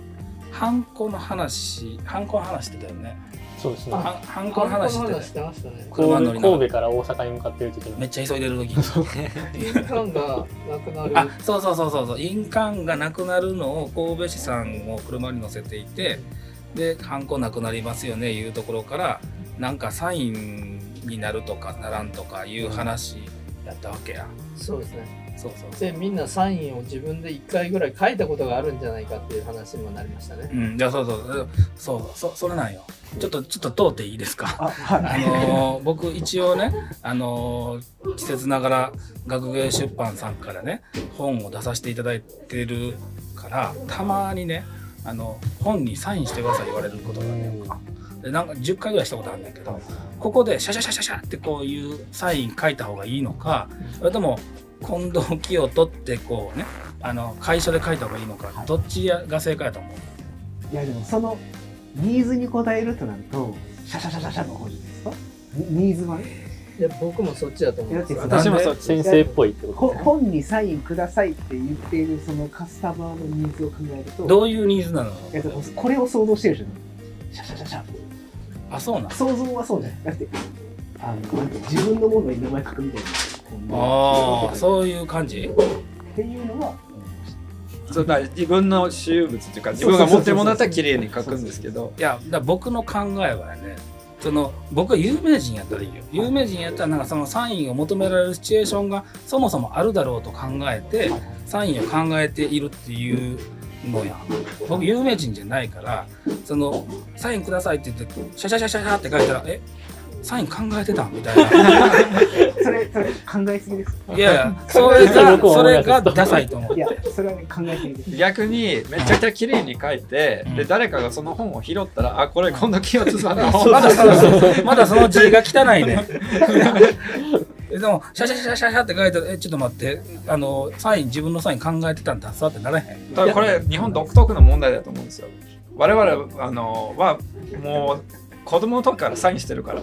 ハンコの話ハンコの話してたよねそうですね。ハンハンコの話してましたね。車に乗り神戸から大阪に向かってる時に。めっちゃ急いでる時に印鑑がなくなる。あそうそうそうそうそう印鑑がなくなるのを神戸市さんを車に乗せていてでハンコなくなりますよねいうところからなんかサインになるとかならんとかいう話やったわけや、そうですね。そうそうでみんなサインを自分で1回ぐらい書いたことがあるんじゃないかっていう話にもなりましたね。うん、じゃあそうそう。そうそそれなんよ。ちょっとちょっと通っていいですか？あはい。あのー僕一応ね、あのー季節ながら学芸出版さんからね本を出させていただいてるからたまにねあの本にサインしてください言われることがあるんかでなんか10回ぐらいしたことあるんだけどここでシャシャシャシャシャってこういうサイン書いた方がいいのかそれとも近藤清人ってこうねあの会社で書いた方がいいのかどっちが正解だと思う？いやでもそのニーズに応えるとなるとシャシャシャシャシャの方じゃないですか？ニニーズはね。いや僕もそっちだと思います。だって私もそう先生っぽいってことね。本にサインくださいって言っているそのカスタマーのニーズを考えるとどういうニーズなの？えっとこれを想像してるじゃんシャシャシャシャ。あそうなの想像はそうじゃない。だってあのなんて自分のものに名前書くみたいなああうそういう感じ？っていうのはそうだ自分の私有物っていうか自分が持ってるものだったら綺麗に書くんですけど。いやだ僕の考えはねその僕は有名人やったらいいよ。有名人やったらなんかそのサインを求められるシチュエーションがそもそもあるだろうと考えてサインを考えているっていうのや。僕有名人じゃないからそのサインくださいって言ってシャシャシャシャシャって書いたらえ？サイン考えてたみたいな。それそれ考えすぎですいやいやそれがそれがダサいと思う。いやそれはね考えすぎです。逆にめちゃくちゃ綺麗に書いて、うん。で誰かがその本を拾ったらあこれ今度清津さんの本まだそのまだその字が汚いね。え でも、シャシャシャシャシャって書いてえ、ちょっと待って、あの、サイン、自分のサイン考えてたんだ。さってならへん。だからこれ日本独特の問題だと思うんですよ。我々あのはもう子供の時からサインしてるから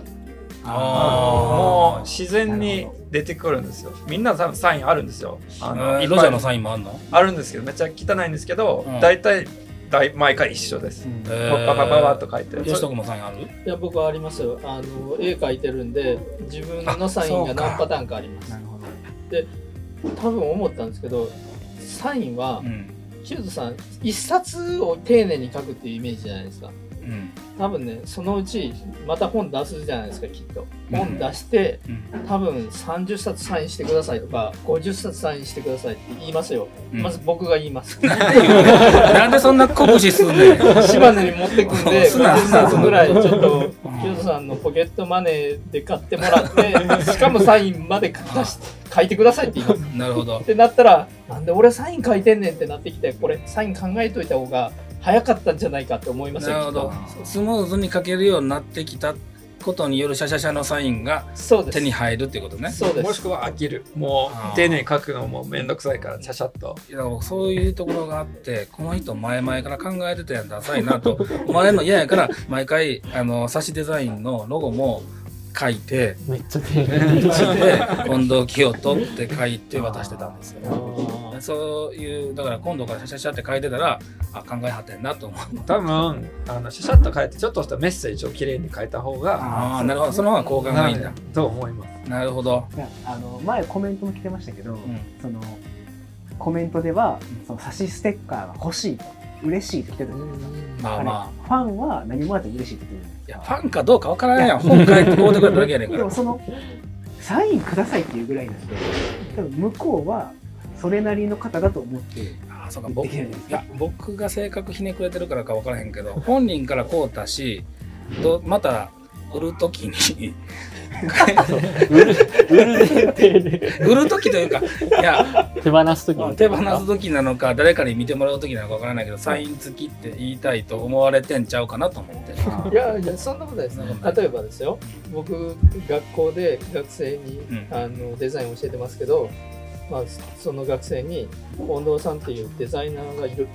もう自然に出てくるんですよ。みんな多分サインあるんですよ。あの、えーロジャーのサインもあんの？あるんですけどめっちゃ汚いんですけど、うん。大体大毎回一緒です、えパパパパパッと書いて吉徳もサインあるいや僕はありますよあの絵描いてるんで自分のサインが何パターンかありますなるほど多分思ったんですけどサインはうん。キューズさん一冊を丁寧に書くっていうイメージじゃないですかうん。多分ねそのうちまた本出すじゃないですかきっとうん本出してうん。多分30冊サインしてくださいとか50冊サインしてくださいって言いますよ、うんまず僕が言います なんでそんな酷使すんねん。島根に持ってくんで すな50冊ぐらいちょっとうんキューズさんのポケットマネーで買ってもらって しかもサインまで出して書いてくださいって言いますなるほどっ。てなったらなんで俺サイン書いてんねんってなってきてこれサイン考えといた方が早かったんじゃないかって思いますよなるほど。スムーズに書けるようになってきたことによるシャシャシャのサインが手に入るっていうことね。そうです。もしくは飽きる。もう丁寧に書くのもめんどくさいからちゃちゃっと。いやそういうところがあってこの人前々から考えてたやんダサいなと思われるの嫌やから毎回あのサシデザインのロゴも書いてめっちゃ丁寧。近藤清人って書いて渡してたんですよ。そういうだから今度からシャシャシャって書いてたらあ考えはってんなと思う多分あのシャシャッと書いてちょっとしたメッセージをきれいに書いた方がああなるほど。その方が効果がいいんだ。と思います。なるほど、いやあの前コメントも来てましたけど、うん、そのコメントではその差しステッカーが欲しいと嬉しいと来てたじゃないですか、まあまあ。ファンは何もらっても嬉しいって言ってる。いやファンかどうかわからないや。ん本書いてこうてくれただけやねんから。でもそのサインくださいっていうぐらいなんで多分向こうはそれなりの方だと思ってあそうか。で僕いや僕が性格ひねくれてるからか分からへんけど本人からこうたしどまた売るときに 売る、売る前提で。売るときというかいや手放すときに。手放すときなのか誰かに見てもらうときなのか分からないけどサイン付きって言いたいと思われてんちゃうかなと思って。いやいやそんなことないです。そんなことない。例えばですよ僕学校で学生に、うん。あのデザインを教えてますけど、まあ、その学生に近藤さんっていうデザイナーがいる、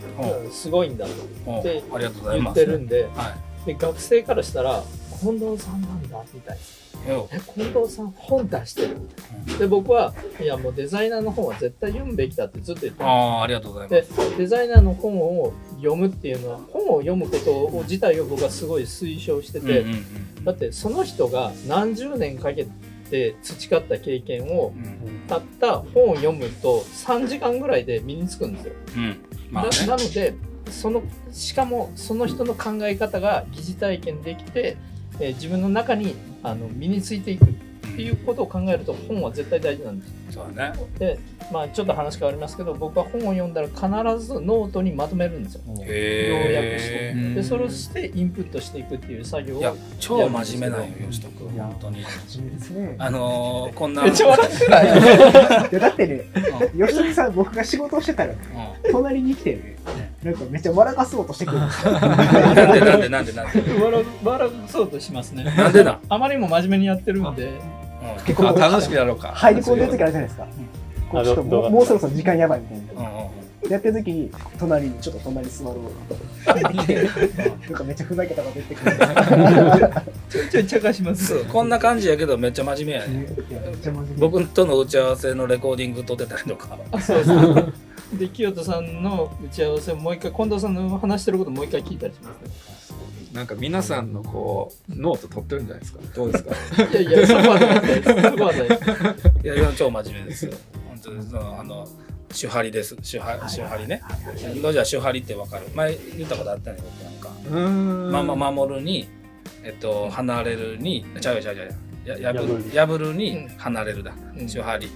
すごいんだとおでありがとうござい言っますてるんではで学生からしたら近藤さんなんだみたいな。え近藤さん本出してるみたい。なで僕はいやもうデザイナーの本は絶対読むべきだってずっと言ってああありがとうございます。でデザイナーの本を読むっていうのは本を読むことを自体を僕はすごい推奨してて、うんうんだってその人が何十年かけて培った経験をうんうん。たった本を読むと3時間ぐらいで身につくんですよ。うん。まあね。ななのでそのしかもその人の考え方が疑似体験できて、えー自分の中にあの身についていくっていうことを考えると本は絶対大事なんです。そうだね。でまあちょっと話変わりますけど僕は本を読んだら必ずノートにまとめるんですよ。要約して。でそれをしてインプットしていくっていう作業をいや超真面目なんよ吉田君本当に。真面目ですね。あのー、こんな。めっちゃ笑ってない。いやだってね吉木さん僕が仕事をしてたらうん。隣に来てねなんかめっちゃ笑かそうとしてくる。んですよなんでなんでなんでなんで。笑笑かそうとしますね。なんでなあまりにも真面目にやってるんで、うん結構あ楽しくやろうか。入り込んでる時あるじゃないですか。こうちょっともうもうそろそろ時間やばいみたいな。やってる時に隣にちょっと隣に座ろうって来て なんかめっちゃふざけたこと言ってくる。ちょいちょい茶化します。こんな感じやけどめっちゃ真面目やね。いやめっちゃ真面目僕との打ち合わせのレコーディング撮ってたりとか。あそうそう。で、清人さんの打ち合わせをもう一回、近藤さんの話してることもう一回聞いたりしますなんか皆さんのこうノート取ってるんじゃないですか？どうですか？ね。いやいや、そこはない。です。そこはない。です。いやいや超真面目ですよ。本当にそのあの手張りです。手張手張りね。どうじゃ手張りってわかる？前言ったことあったね僕なんか。うーん。まま守るにえっと離れるにちゃうよちゃうちゃう。や破るにうん。離れるだ。うん。手張り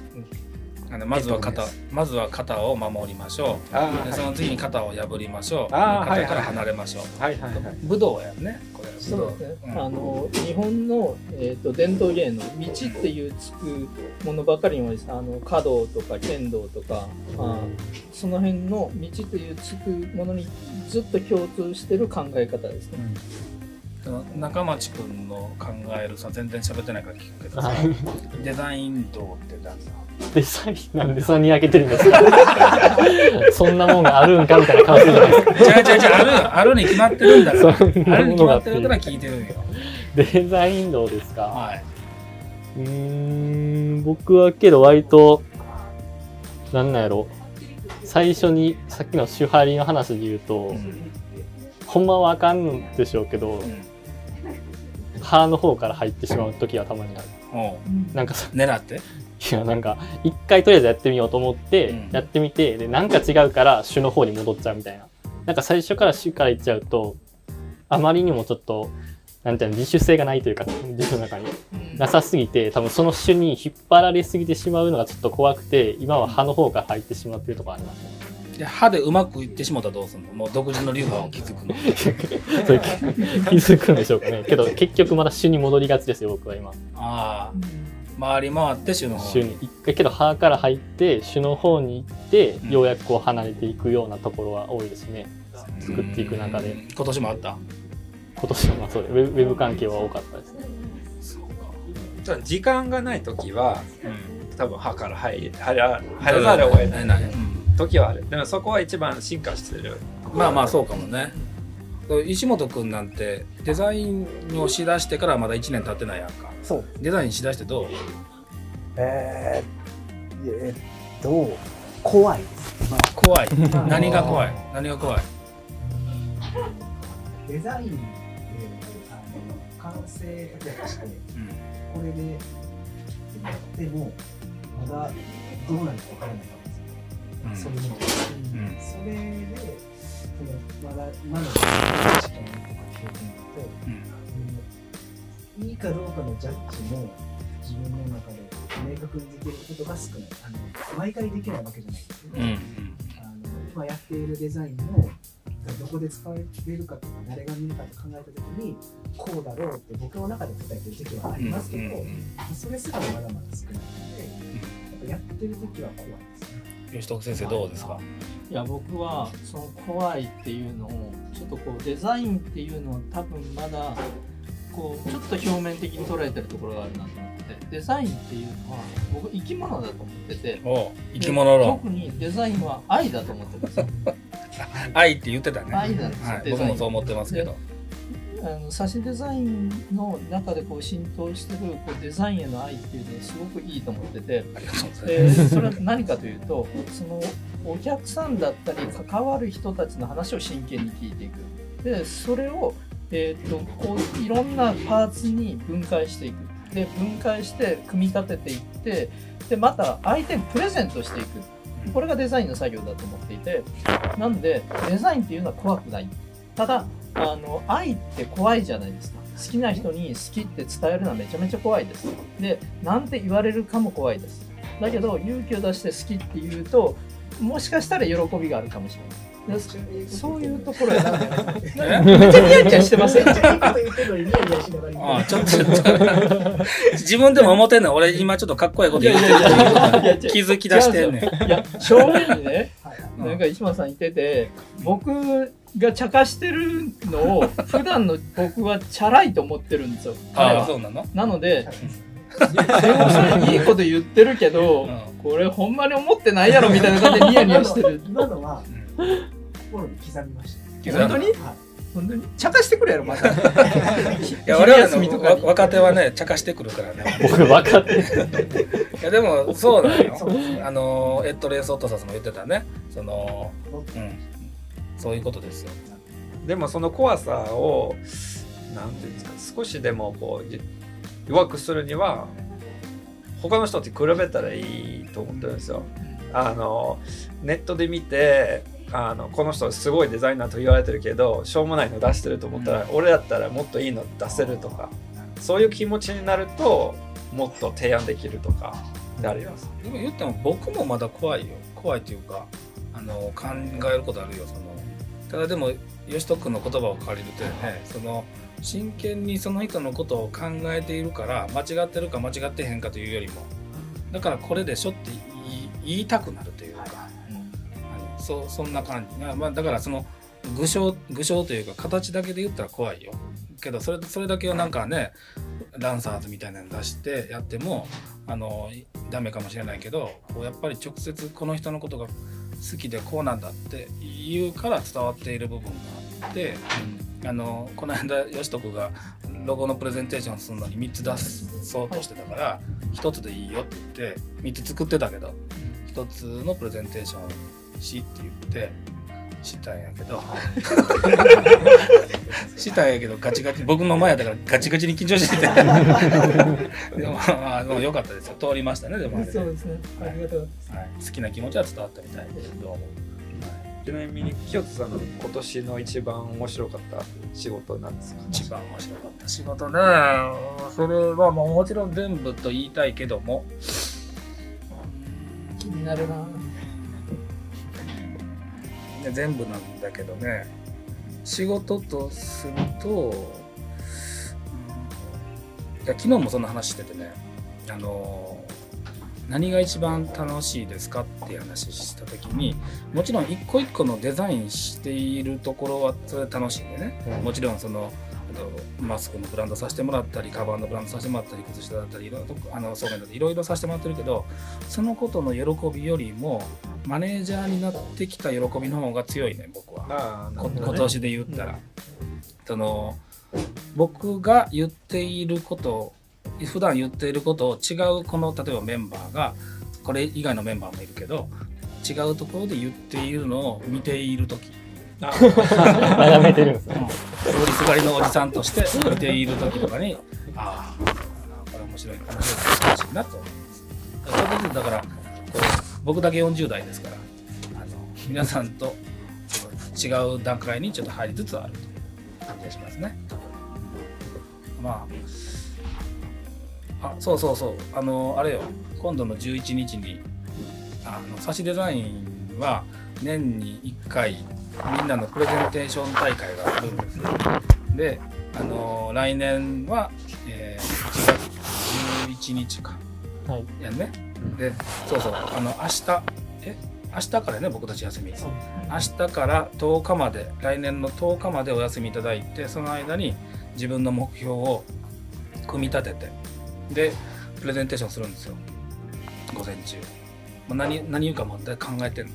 あのまずは肩まずは肩を守りましょう。でその次に肩を破りましょう。肩から離れましょう。はいはいはい。武道やねこれそうですね。うん。あの、日本の、えー、と伝統芸能、道っていうつくものばかりに。あの、華道とか剣道とか、まあ、その辺の道というつくものにずっと共通してる考え方ですね。その中町くんの考えるさ全然喋ってないから聞くけどさはい。デザイン道って何だデザインなんでそんなに焼けてるんですか？そんなもんがあるんかみたいな顔するじゃないですか。違う違う違うあるあるに決まってるんだから あるに決まってるから聞いてるんよ。デザインどうですか？はい。うーん、僕はけど割と、なんなんやろ。最初に、さっきの手張りの話で言うと、うん。ほんまはあかんんでしょうけど、ん歯の方から入ってしまう時はたまにある。なんかさ、狙って？いや、なんか、一回とりあえずやってみようと思ってうん、やってみて、で、なんか違うから手の方に戻っちゃうみたいな。なんか最初から手からいっちゃうと、あまりにもちょっと、なんていうの、自主性がないというか、自分の中に。なさすぎて、多分その種に引っ張られすぎてしまうのがちょっと怖くて、今は歯の方から入ってしまってるところありますね。で歯でうまくいってしもたらどうすんの？もう独自の流派を築くの。それ気づくんでしょうかね。けど結局まだ種に戻りがちですよ、僕は今。ああ。回り回って種の方種に。一回けど歯から入って、種の方に行ってうん、ようやくこう離れていくようなところは多いですね。作っていく中で。今年もあった？今年はまあそうでウェブ、ウェブ関係は多かったですね。じゃあ時間がない時はうん。多分歯から入らざるを得ない。ない。うん時はある。でもそこは一番進化してる。まあまあそうかもね。石本くんなんてデザインをしだしてからまだ1年経ってないやんか。そう。デザインしだしてどう？えー、えっと怖いです。怖い。何が怖い？何が怖い？デザインであの完成としてこれでやってもまだどうなるか分からないうん。それも、ん。それでそのまだ今の知識とか経験だと、うん。うん。いいかどうかのジャッジも自分の中で明確にできることが少ないあの毎回できないわけじゃないですけど、うん。うん。あの今やっているデザインもどこで使われるかとか誰が見るかと考えた時にこうだろうって僕の中で答えてる時はありますけど、うん。うん。それすらまだまだ少ないので、やっぱやってる時は怖いですね。吉徳先生どうですか？い。や僕はその怖いっていうのをちょっとこうデザインっていうのは多分まだこうちょっと表面的に捉えてるところがあるなと思っててデザインっていうのは僕生き物だと思っててお生き物論。特にデザインは愛だと思ってるんです。よ 愛って言ってたね。愛なんですよ。はい、僕もそう思ってますけどあの差しデザインの中でこう浸透してるこうデザインへの愛っていうのはすごくいいと思ってて、えーそれは何かというとそのお客さんだったり関わる人たちの話を真剣に聞いていく。でそれを、えー、とこういろんなパーツに分解していく。で分解して組み立てていってでまた相手にプレゼントしていく。これがデザインの作業だと思っていて。なのでデザインっていうのは怖くないただあの愛って怖いじゃないですか。好きな人に好きって伝えるのはめちゃめちゃ怖いです。でなんて言われるかも怖いです。だけど勇気を出して好きって言うともしかしたら喜びがあるかもしれない。でそういうところやな。めっちゃニヤニヤしてません？自分でも思ってんの俺今ちょっとかっこいいこと言ってる気づき出してんねんいや正面にねうんなんか石間さん言ってて僕が茶化してるのを普段の僕はチャラいと思ってるんですよ。彼は。ああそうなの？なのでい。いこと言ってるけど、うん。これほんまに思ってないやろみたいな感じでニヤニヤしてる。今のはうん心に刻みました。本当に？はい。本当に茶化してくれやろまた いや俺らのわ若手はね茶化してくるからね。僕分かってる。いやでもそうなのよ。あのエット・レース・オットサスも言ってたね。そのうんそういうことですよでもその怖さをなんていうんですか少しでもこう弱くするには他の人と比べたらいいと思ってるんですよ。あのネットで見てあのこの人すごいデザイナーと言われてるけどしょうもないの出してると思ったら、俺だったらもっといいの出せるとかそういう気持ちになるともっと提案できるとかであります。でも言っても僕もまだ怖いよ怖いというかあの考えることあるよそのただでも吉徳君の言葉を借りるとねその真剣にその人のことを考えているから間違ってるか間違ってへんかというよりもだからこれでしょって言いたくなるというか、あのそそんな感じ、まあまあ、だからその具象具象というか形だけで言ったら怖いよ。けどそれそれだけをなんかねランサーズみたいなの出してやってもあのいダメかもしれないけどこうやっぱり直接この人のことが好きでこうなんだって言うから伝わっている部分があって、あのこの間吉徳がロゴのプレゼンテーションするのに3つ出そうとしてたから1つでいいよって言って3つ作ってたけど1つのプレゼンテーションしって言ってしたんやけど。したんやけどガチガチ。僕の前やったからガチガチに緊張してて。でもまあでも良かったですよ。通りましたねでもあそうですね。ありがとうはい、好きな気持ちは伝わったみたいですどうも、ちなみに清津さんの今年の一番面白かった仕事なんですか？一番面白かった。仕事ね。それはもうもちろん全部と言いたいけども。気になるなね全部なんだけどね。仕事とすると、うんいや昨日もそんな話しててね。あの何が一番楽しいですかっていう話した時にもちろん一個一個のデザインしているところはそれは楽しいんでね、もちろんそのあとマスクのブランドさせてもらったりカバンのブランドさせてもらったり靴下だったりいろいろとあのそうめんだったりいろいろさせてもらってるけどそのことの喜びよりもマネージャーになってきた喜びの方が強いね僕は。あこ今年で言ったら、その僕が言っていること普段言っていることを違うこの例えばメンバーがこれ以外のメンバーもいるけど違うところで言っているのを見ている時。眺めてるんですね。通りすがりのおじさんとして見ている時とかにああこれ面白い面白い楽しいなと思いますだからだから僕だけ40代ですからあの皆さんと違う段階にちょっと入りつつあるという感じがしますね。まああそうそうそう。あのあれよ。今度の11日にあのサシデザインは年に1回みんなのプレゼンテーション大会があるんですよ。であの来年は、えー1月11日か。はい。やんね。でそうそう。あの明日え明日からね僕たち休み。明日から10日まで来年の10日までお休みいただいてその間に自分の目標を組み立ててでプレゼンテーションするんですよ。午前中、まあ、何何言うかも考えてんの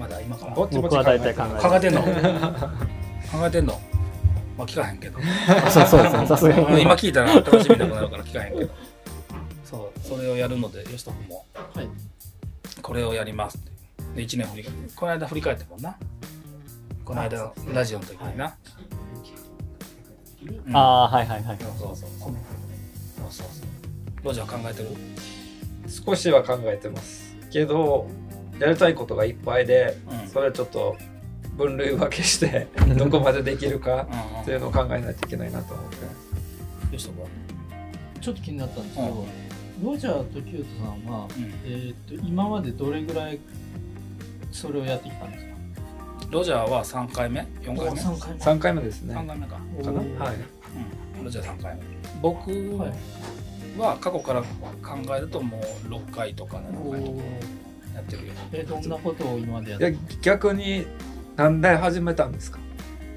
まだ今からぼちぼち僕は大体考えて考えてんの。考えてんの。まあ聞かへんけど。そうそうですね。さすがに。今聞いたら楽しみなくなるから聞かへんけど。そうそれをやるのでよしとくもはい。これをやりますって。で1年振り返ってこの間振り返ったもんな。この間のラジオの時にな、うん。ああ、はいはいはい。そうそうそう。そうそうそう。ロジャー考えてる？少しは考えてますけどやりたいことがいっぱいでうん。それちょっと分類分けして どこまでできるかうんっていうのを考えないといけないなと思って。ちょっと気になったんですけど、ロジャーとキュートさんは、うん。えー、と今までどれぐらいそれをやってきたんですか？ロジャーは3回目？4回目？3回目。3回目ですね。3回目か、かな？はい。うん、ロジャー3回目。僕は過去から考えるともう6回とか7回とか。おやってるよ。えどんなことを今までやっいやて逆になんで始めたんですか？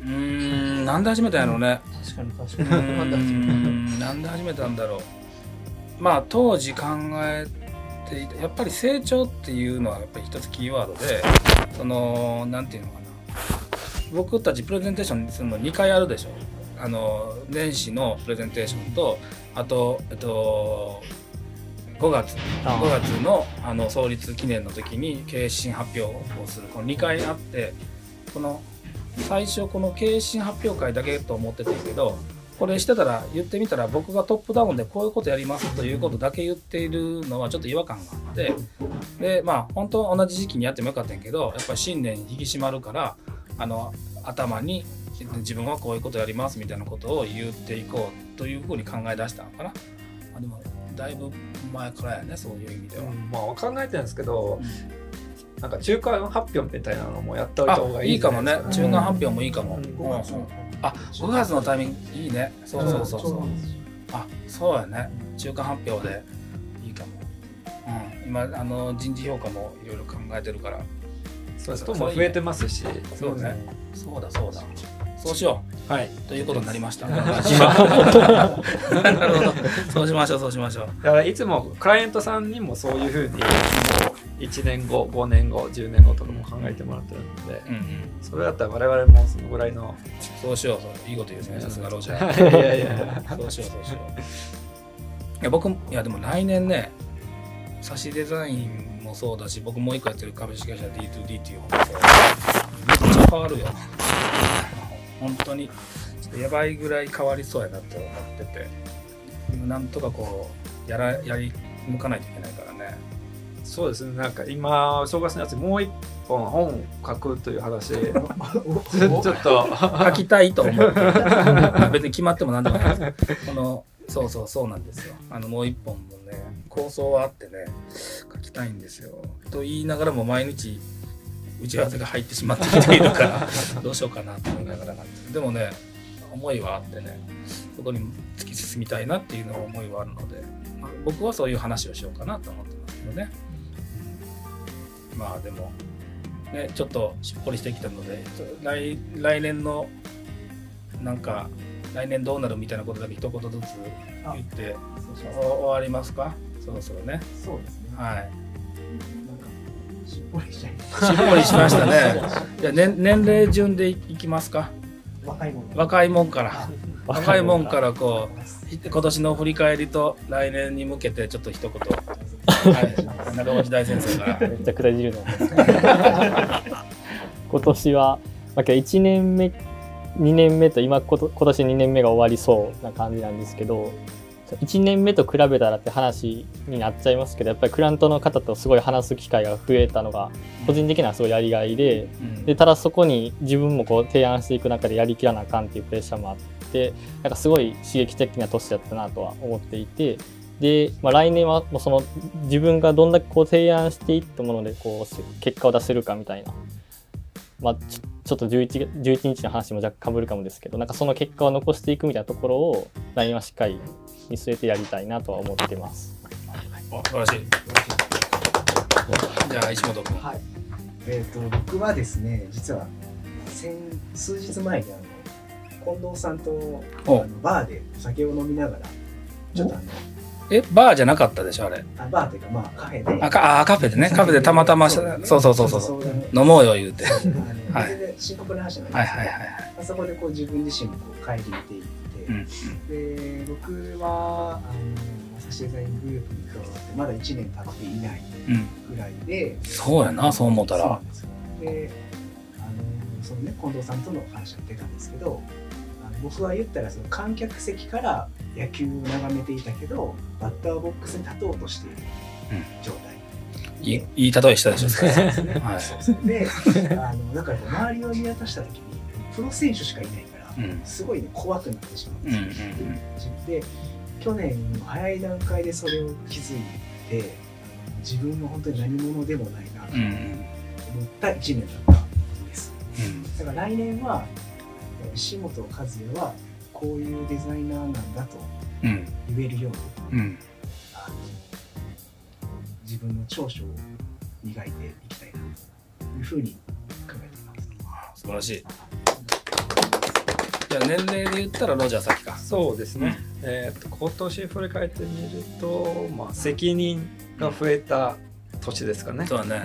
うーんなんで始めたんやろうね。確かに確うかに。ーんなんで始めたんだろう。まあ当時考えていたやっぱり成長っていうのはやっぱり一つキーワードでそのなんていうのかな。僕たちプレゼンテーションするの2回あるでしょ。あの年始のプレゼンテーションとあとえっと5月あ5月のあの創立記念の時に経営指針発表をするこの2回あってこの最初この経営指針発表会だけと思ってたけどこれしてたら言ってみたら僕がトップダウンでこういうことやりますということだけ言っているのはちょっと違和感があってでまあ本当は同じ時期にやってもよかったんやけどやっぱり新年引き締まるからあの頭に自分はこういうことやりますみたいなことを言っていこうというふうに考え出したのかな。あでもだいぶ前からやねそういう意味では。まあ考えてるんですけどなんか中間発表みたいなのもやっておいた方があいいいいかもね。中間発表もいいかも、うん。うんあ5月のタイミングいいね。そうそうそうそう、あそうやね。中間発表でいいかも、うん、今あの人事評価もいろいろ考えてるから。そうです人も増えてますし。そうね。そうだそうだそうしよはい、うということになりました。なるほど。そうしましょうそうしましょう。だからいつもクライアントさんにもそういうふうにもう1年後5年後10年後とかも考えてもらってるので、うんうん。それだったら我々もそのぐらいのそうしようそういいこと言うねさすがロジャいーやいや。そうしようそうしよう。いや僕いやでも来年ね差しデザインもそうだし僕もう一個やってる株式会社 D2D っていう本もそうめっちゃ変わるよ本当にやばいぐらい変わりそうやなって思ってて。なんとかこうやらやり抜かないといけないからね。そうですね。なんか今正月のやつもう一本本を書くという話。ちょっと書きたいと思って別に決まっても何でもないです。このそうそうそうなんですよ。あのもう一本もね構想はあってね書きたいんですよ。と言いながらも毎日打ち合わせが入ってしまってきているからどうしようかなと思いながらなんですでもね思いはあってねそこに突き進みたいなっていうの思いはあるので、まあ僕はそういう話をしようかなと思ってますけどね、うんまあでもねちょっとしっぽりしてきたので来来年のなんか来年どうなるみたいなことだけ一言ずつ言って終わりますかそろそろねそうですね。はい、しっぽりしちゃいしっぽりしましたね。じゃあ年年齢順でいいきますか。若いもんが若いもんから。若いもんから こう今年の振り返りと来年に向けてちょっと一言。はい、中町大先生から。めっちゃくちゃいじるの。今年は、まあ、1年目、2年目と今こと今年2年目が終わりそうな感じなんですけど、1年目と比べたらって話になっちゃいますけど、やっぱりクラントの方とすごい話す機会が増えたのが、個人的にはすごいやりがいで、うん。でただそこに自分もこう提案していく中でやりきらなあかんっていうプレッシャーもあってなんかすごい刺激的な年だったなとは思っていてで、まあ、来年はもうその自分がどんだけこう提案していったものでこう結果を出せるかみたいな、まあ、ちょちょっと 11, 11日の話も若干かぶるかもですけどなんかその結果を残していくみたいなところを来年はしっかり見据えてやりたいなとは思ってます。お素晴らしい。じゃあ、石本君。はい。えっ、と僕はですね実は先数日前にあの近藤さんとあおのバーでお酒を飲みながらちょっとあのえ、バーじゃなかったでしょ、あれ。あバーというかまあカフェであ、かあカフェでね。カフェでたまたま、そうそうそうそうそう。う飲もうよ、言うて。はい深刻な話じゃないはいはいはいはい。あそこでこう自分自身もこう帰り見ていって、うん。で僕はあのサシデザイングループに加わってまだ1年経っていないうん。ぐらいでそうやな、そう思ったら。であのそのね近藤さんとの話が出たんですけどあの僕は言ったらその観客席から野球を眺めていたけどバッターボックスに立とうとしている状態、いいいい例えしたでしょ、そうですね。はい。であのだから周りを見渡した時にプロ選手しかいないすごいね怖くなってしまうんうんうですよ、んで去年早い段階でそれを気づいて自分は本当に何者でもないなとうん。うん思った1年だったんですうん。だから来年はえー石本和也はこういうデザイナーなんだとうん。言えるようにうん。あの自分の長所を磨いていきたいなというふうに考えています素晴らしい。じゃあ、年齢で言ったらロジャー先か。そうですね、えー、と今年振り返ってみると、まあ、責任が増えた年ですかね。そうだね。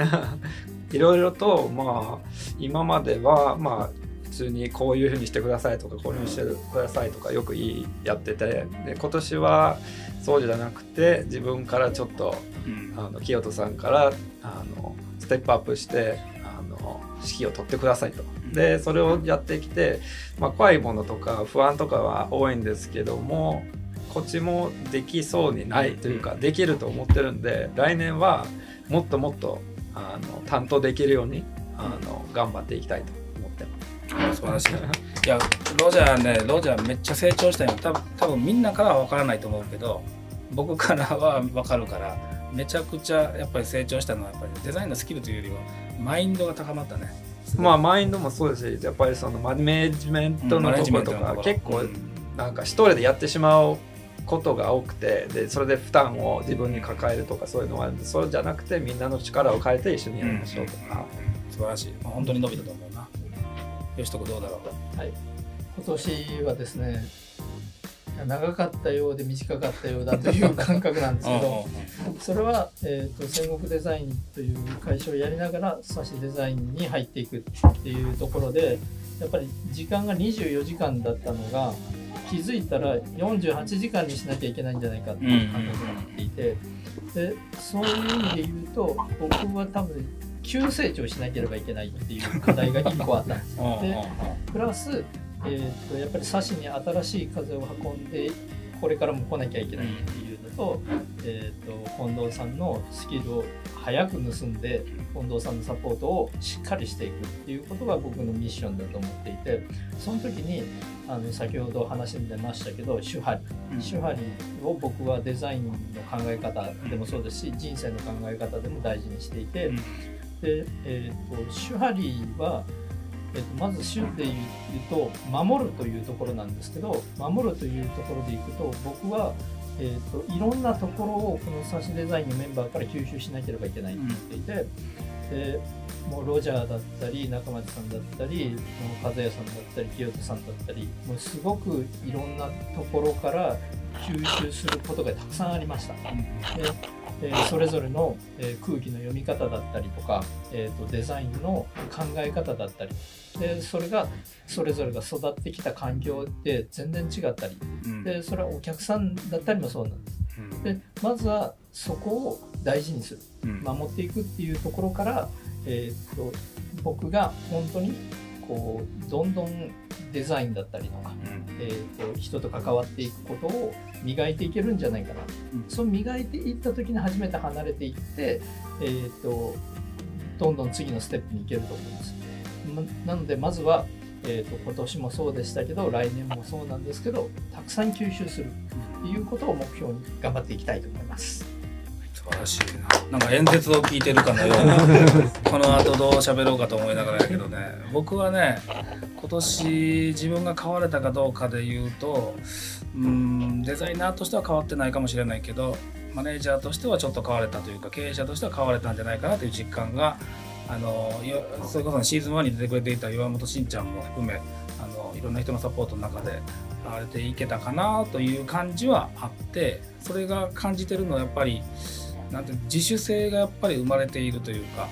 いろいろと、まあ、今までは、まあ、普通にこういうふうにしてくださいとかこういうふうにしてくださいとかよく言いやっててで今年はそうじゃなくて自分からちょっとうん。あの清人さんからあのステップアップしてあの指揮を取ってくださいと。でそれをやってきて、まあ、怖いものとか不安とかは多いんですけどもこっちもできそうにないというかできると思ってるんで来年はもっともっとあの担当できるようにあの頑張っていきたいと思ってます。素晴らしい。いや、ロジャーね、ロジャーめっちゃ成長したよ。多分多分みんなからは分からないと思うけど、僕からは分かるから、めちゃくちゃやっぱり成長したのは、やっぱりデザインのスキルというよりは、マインドが高まったね。まあマインドもそうですしやっぱりそのマネジメントのところとか結構なんか一人でやってしまうことが多くてでそれで負担を自分に抱えるとかそういうのはあるんでそれじゃなくてみんなの力を変えて一緒にやりましょうとか、素晴らしい。まあ本当に伸びたと思うな。よしとこどうだろう？はい、今年はですね長かったようで短かったようだという感覚なんですけどそれは、えーと戦国デザインという会社をやりながらサシデザインに入っていくっていうところでやっぱり時間が24時間だったのが気づいたら48時間にしなきゃいけないんじゃないかっていう感覚になっていてでそういう意味で言うと僕は多分急成長しなければいけないっていう課題が1個あったんですよ。でプラス、えー、とやっぱりサシに新しい風を運んでこれからも来なきゃいけないっていうのと,、えー、と近藤さんのスキルを早く盗んで近藤さんのサポートをしっかりしていくっていうことが僕のミッションだと思っていてその時にあの先ほど話に出ましたけど手張り。手張りを僕はデザインの考え方でもそうですし人生の考え方でも大事にしていて、うん。で、えー、と手張りは、えー、とまず手で言うと守るというところなんですけど守るというところでいくと僕は、えー、といろんなところをこのサシデザインのメンバーから吸収しなければいけないと思っていて、でもうロジャーだったり中町さんだったり和也さんだったり清人さんだったりもうすごくいろんなところから吸収することがたくさんありました。でえーそれぞれの、えー空気の読み方だったりとか、えーとデザインの考え方だったり。でそれがそれぞれが育ってきた環境で全然違ったり。うん。でそれはお客さんだったりもそうなんです。でまずはそこを大事にする。うん。守っていくっていうところから、えー、と僕が本当にこうどんどんデザインだったりとか、えー、と人と関わっていくことを磨いていけるんじゃないかな、うんそう磨いていった時に初めて離れていって、えー、とどんどん次のステップに行けると思います。ななのでまずは、えー、と今年もそうでしたけど来年もそうなんですけどたくさん吸収するっていうことを目標に頑張っていきたいと思います。素晴らしいな。なんか演説を聞いてるかのような、この後どう喋ろうかと思いながらやけどね、僕はね、今年自分が変われたかどうかで言うと、うん、デザイナーとしては変わってないかもしれないけど、マネージャーとしてはちょっと変われたというか、経営者としては変われたんじゃないかなという実感が、あの、それこそシーズン1に出てくれていた岩本慎ちゃんも含め、あの、いろんな人のサポートの中で、変われていけたかなという感じはあって、それが感じてるのはやっぱり、なんて自主性がやっぱり生まれているというか、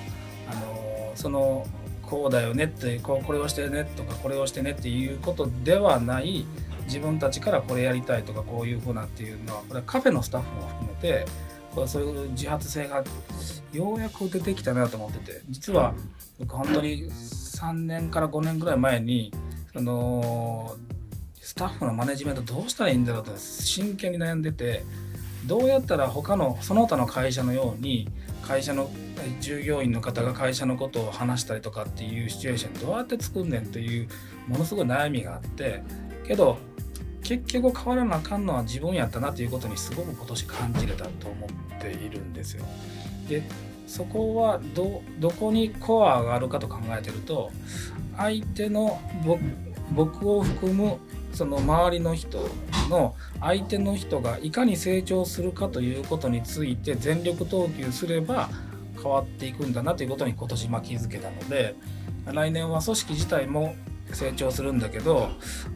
あのそのこうだよねってこうこれをしてねとかこれをしてねっていうことではない自分たちからこれやりたいとかこういうふうなっていうのはこれはカフェのスタッフも含めてこれそういう自発性がようやく出てきたなと思ってて実は僕本当に3年から5年ぐらい前にそのスタッフのマネジメントどうしたらいいんだろうと真剣に悩んでてどうやったら他のその他の会社のように会社の従業員の方が会社のことを話したりとかっていうシチュエーションどうやって作んねんっていうものすごい悩みがあってけど結局変わらなあかんのは自分やったなということにすごく今年感じれたと思っているんですよ。でそこはどこにコアがあるかと考えてると相手の僕を含むその周りの人の相手の人がいかに成長するかということについて全力投球すれば変わっていくんだなということに今年ま気づけたので来年は組織自体も成長するんだけど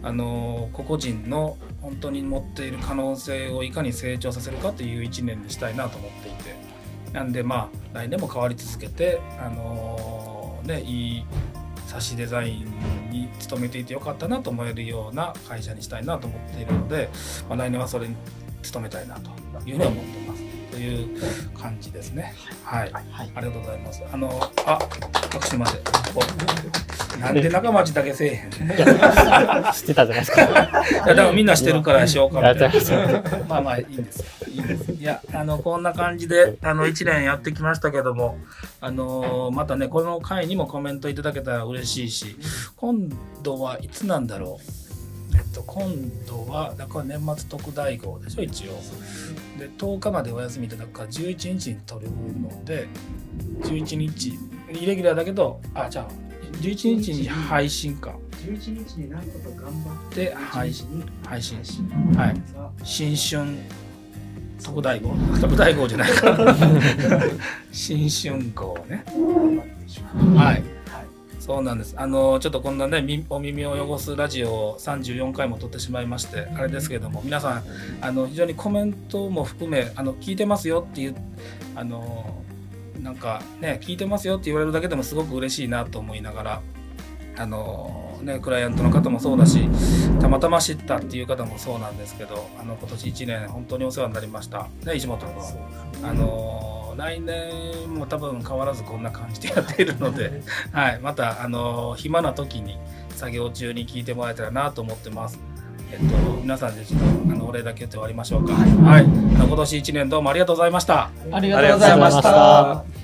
あの個々人の本当に持っている可能性をいかに成長させるかという1年にしたいなと思っていて。なんでまあ来年も変わり続けてあのねいい差しデザインに勤めていてよかったなと思えるような会社にしたいなと思っているので、まあ、来年はそれに努めたいなというふうに思ってます。という感じですねはい、ありがとうございますあのあ拍手までおなんで中町だけせえへん 知ってたじゃないですか。いやだからみんなしてるからしようかみたいなままあまあいいんですよ。いいんです。いや、あの、こんな感じで、あの、1年やってきましたけども、あのまたね、この回にもコメントいただけたら嬉しいし、今度はいつなんだろう。えっと、今度は、だから年末特大号でしょ、一応。で、10日までお休みいただくから、11日に取るので、11日、イレギュラーだけど、あ、じゃあ、11日に配信か。11日になんとか頑張って配信配信。はい。新春特大号。特大号じゃないか 新春号ね。はいそうなんです。あのちょっとこんなねお耳を汚すラジオを34回も撮ってしまいましてあれですけれども皆さんあの非常にコメントも含めあの聞いてますよっていうあのなんかね聞いてますよって言われるだけでもすごく嬉しいなと思いながらあのねクライアントの方もそうだしたまたま知ったっていう方もそうなんですけどあの今年1年本当にお世話になりましたね石本君あの来年も多分変わらずこんな感じでやっているので、はい、またあの暇な時に作業中に聞いてもらえたらなと思ってます。えっと、皆さんでちょっとあのお礼だけ言って終わりましょうか。はい、あの今年1年どうもありがとうございました。ありがとうございました。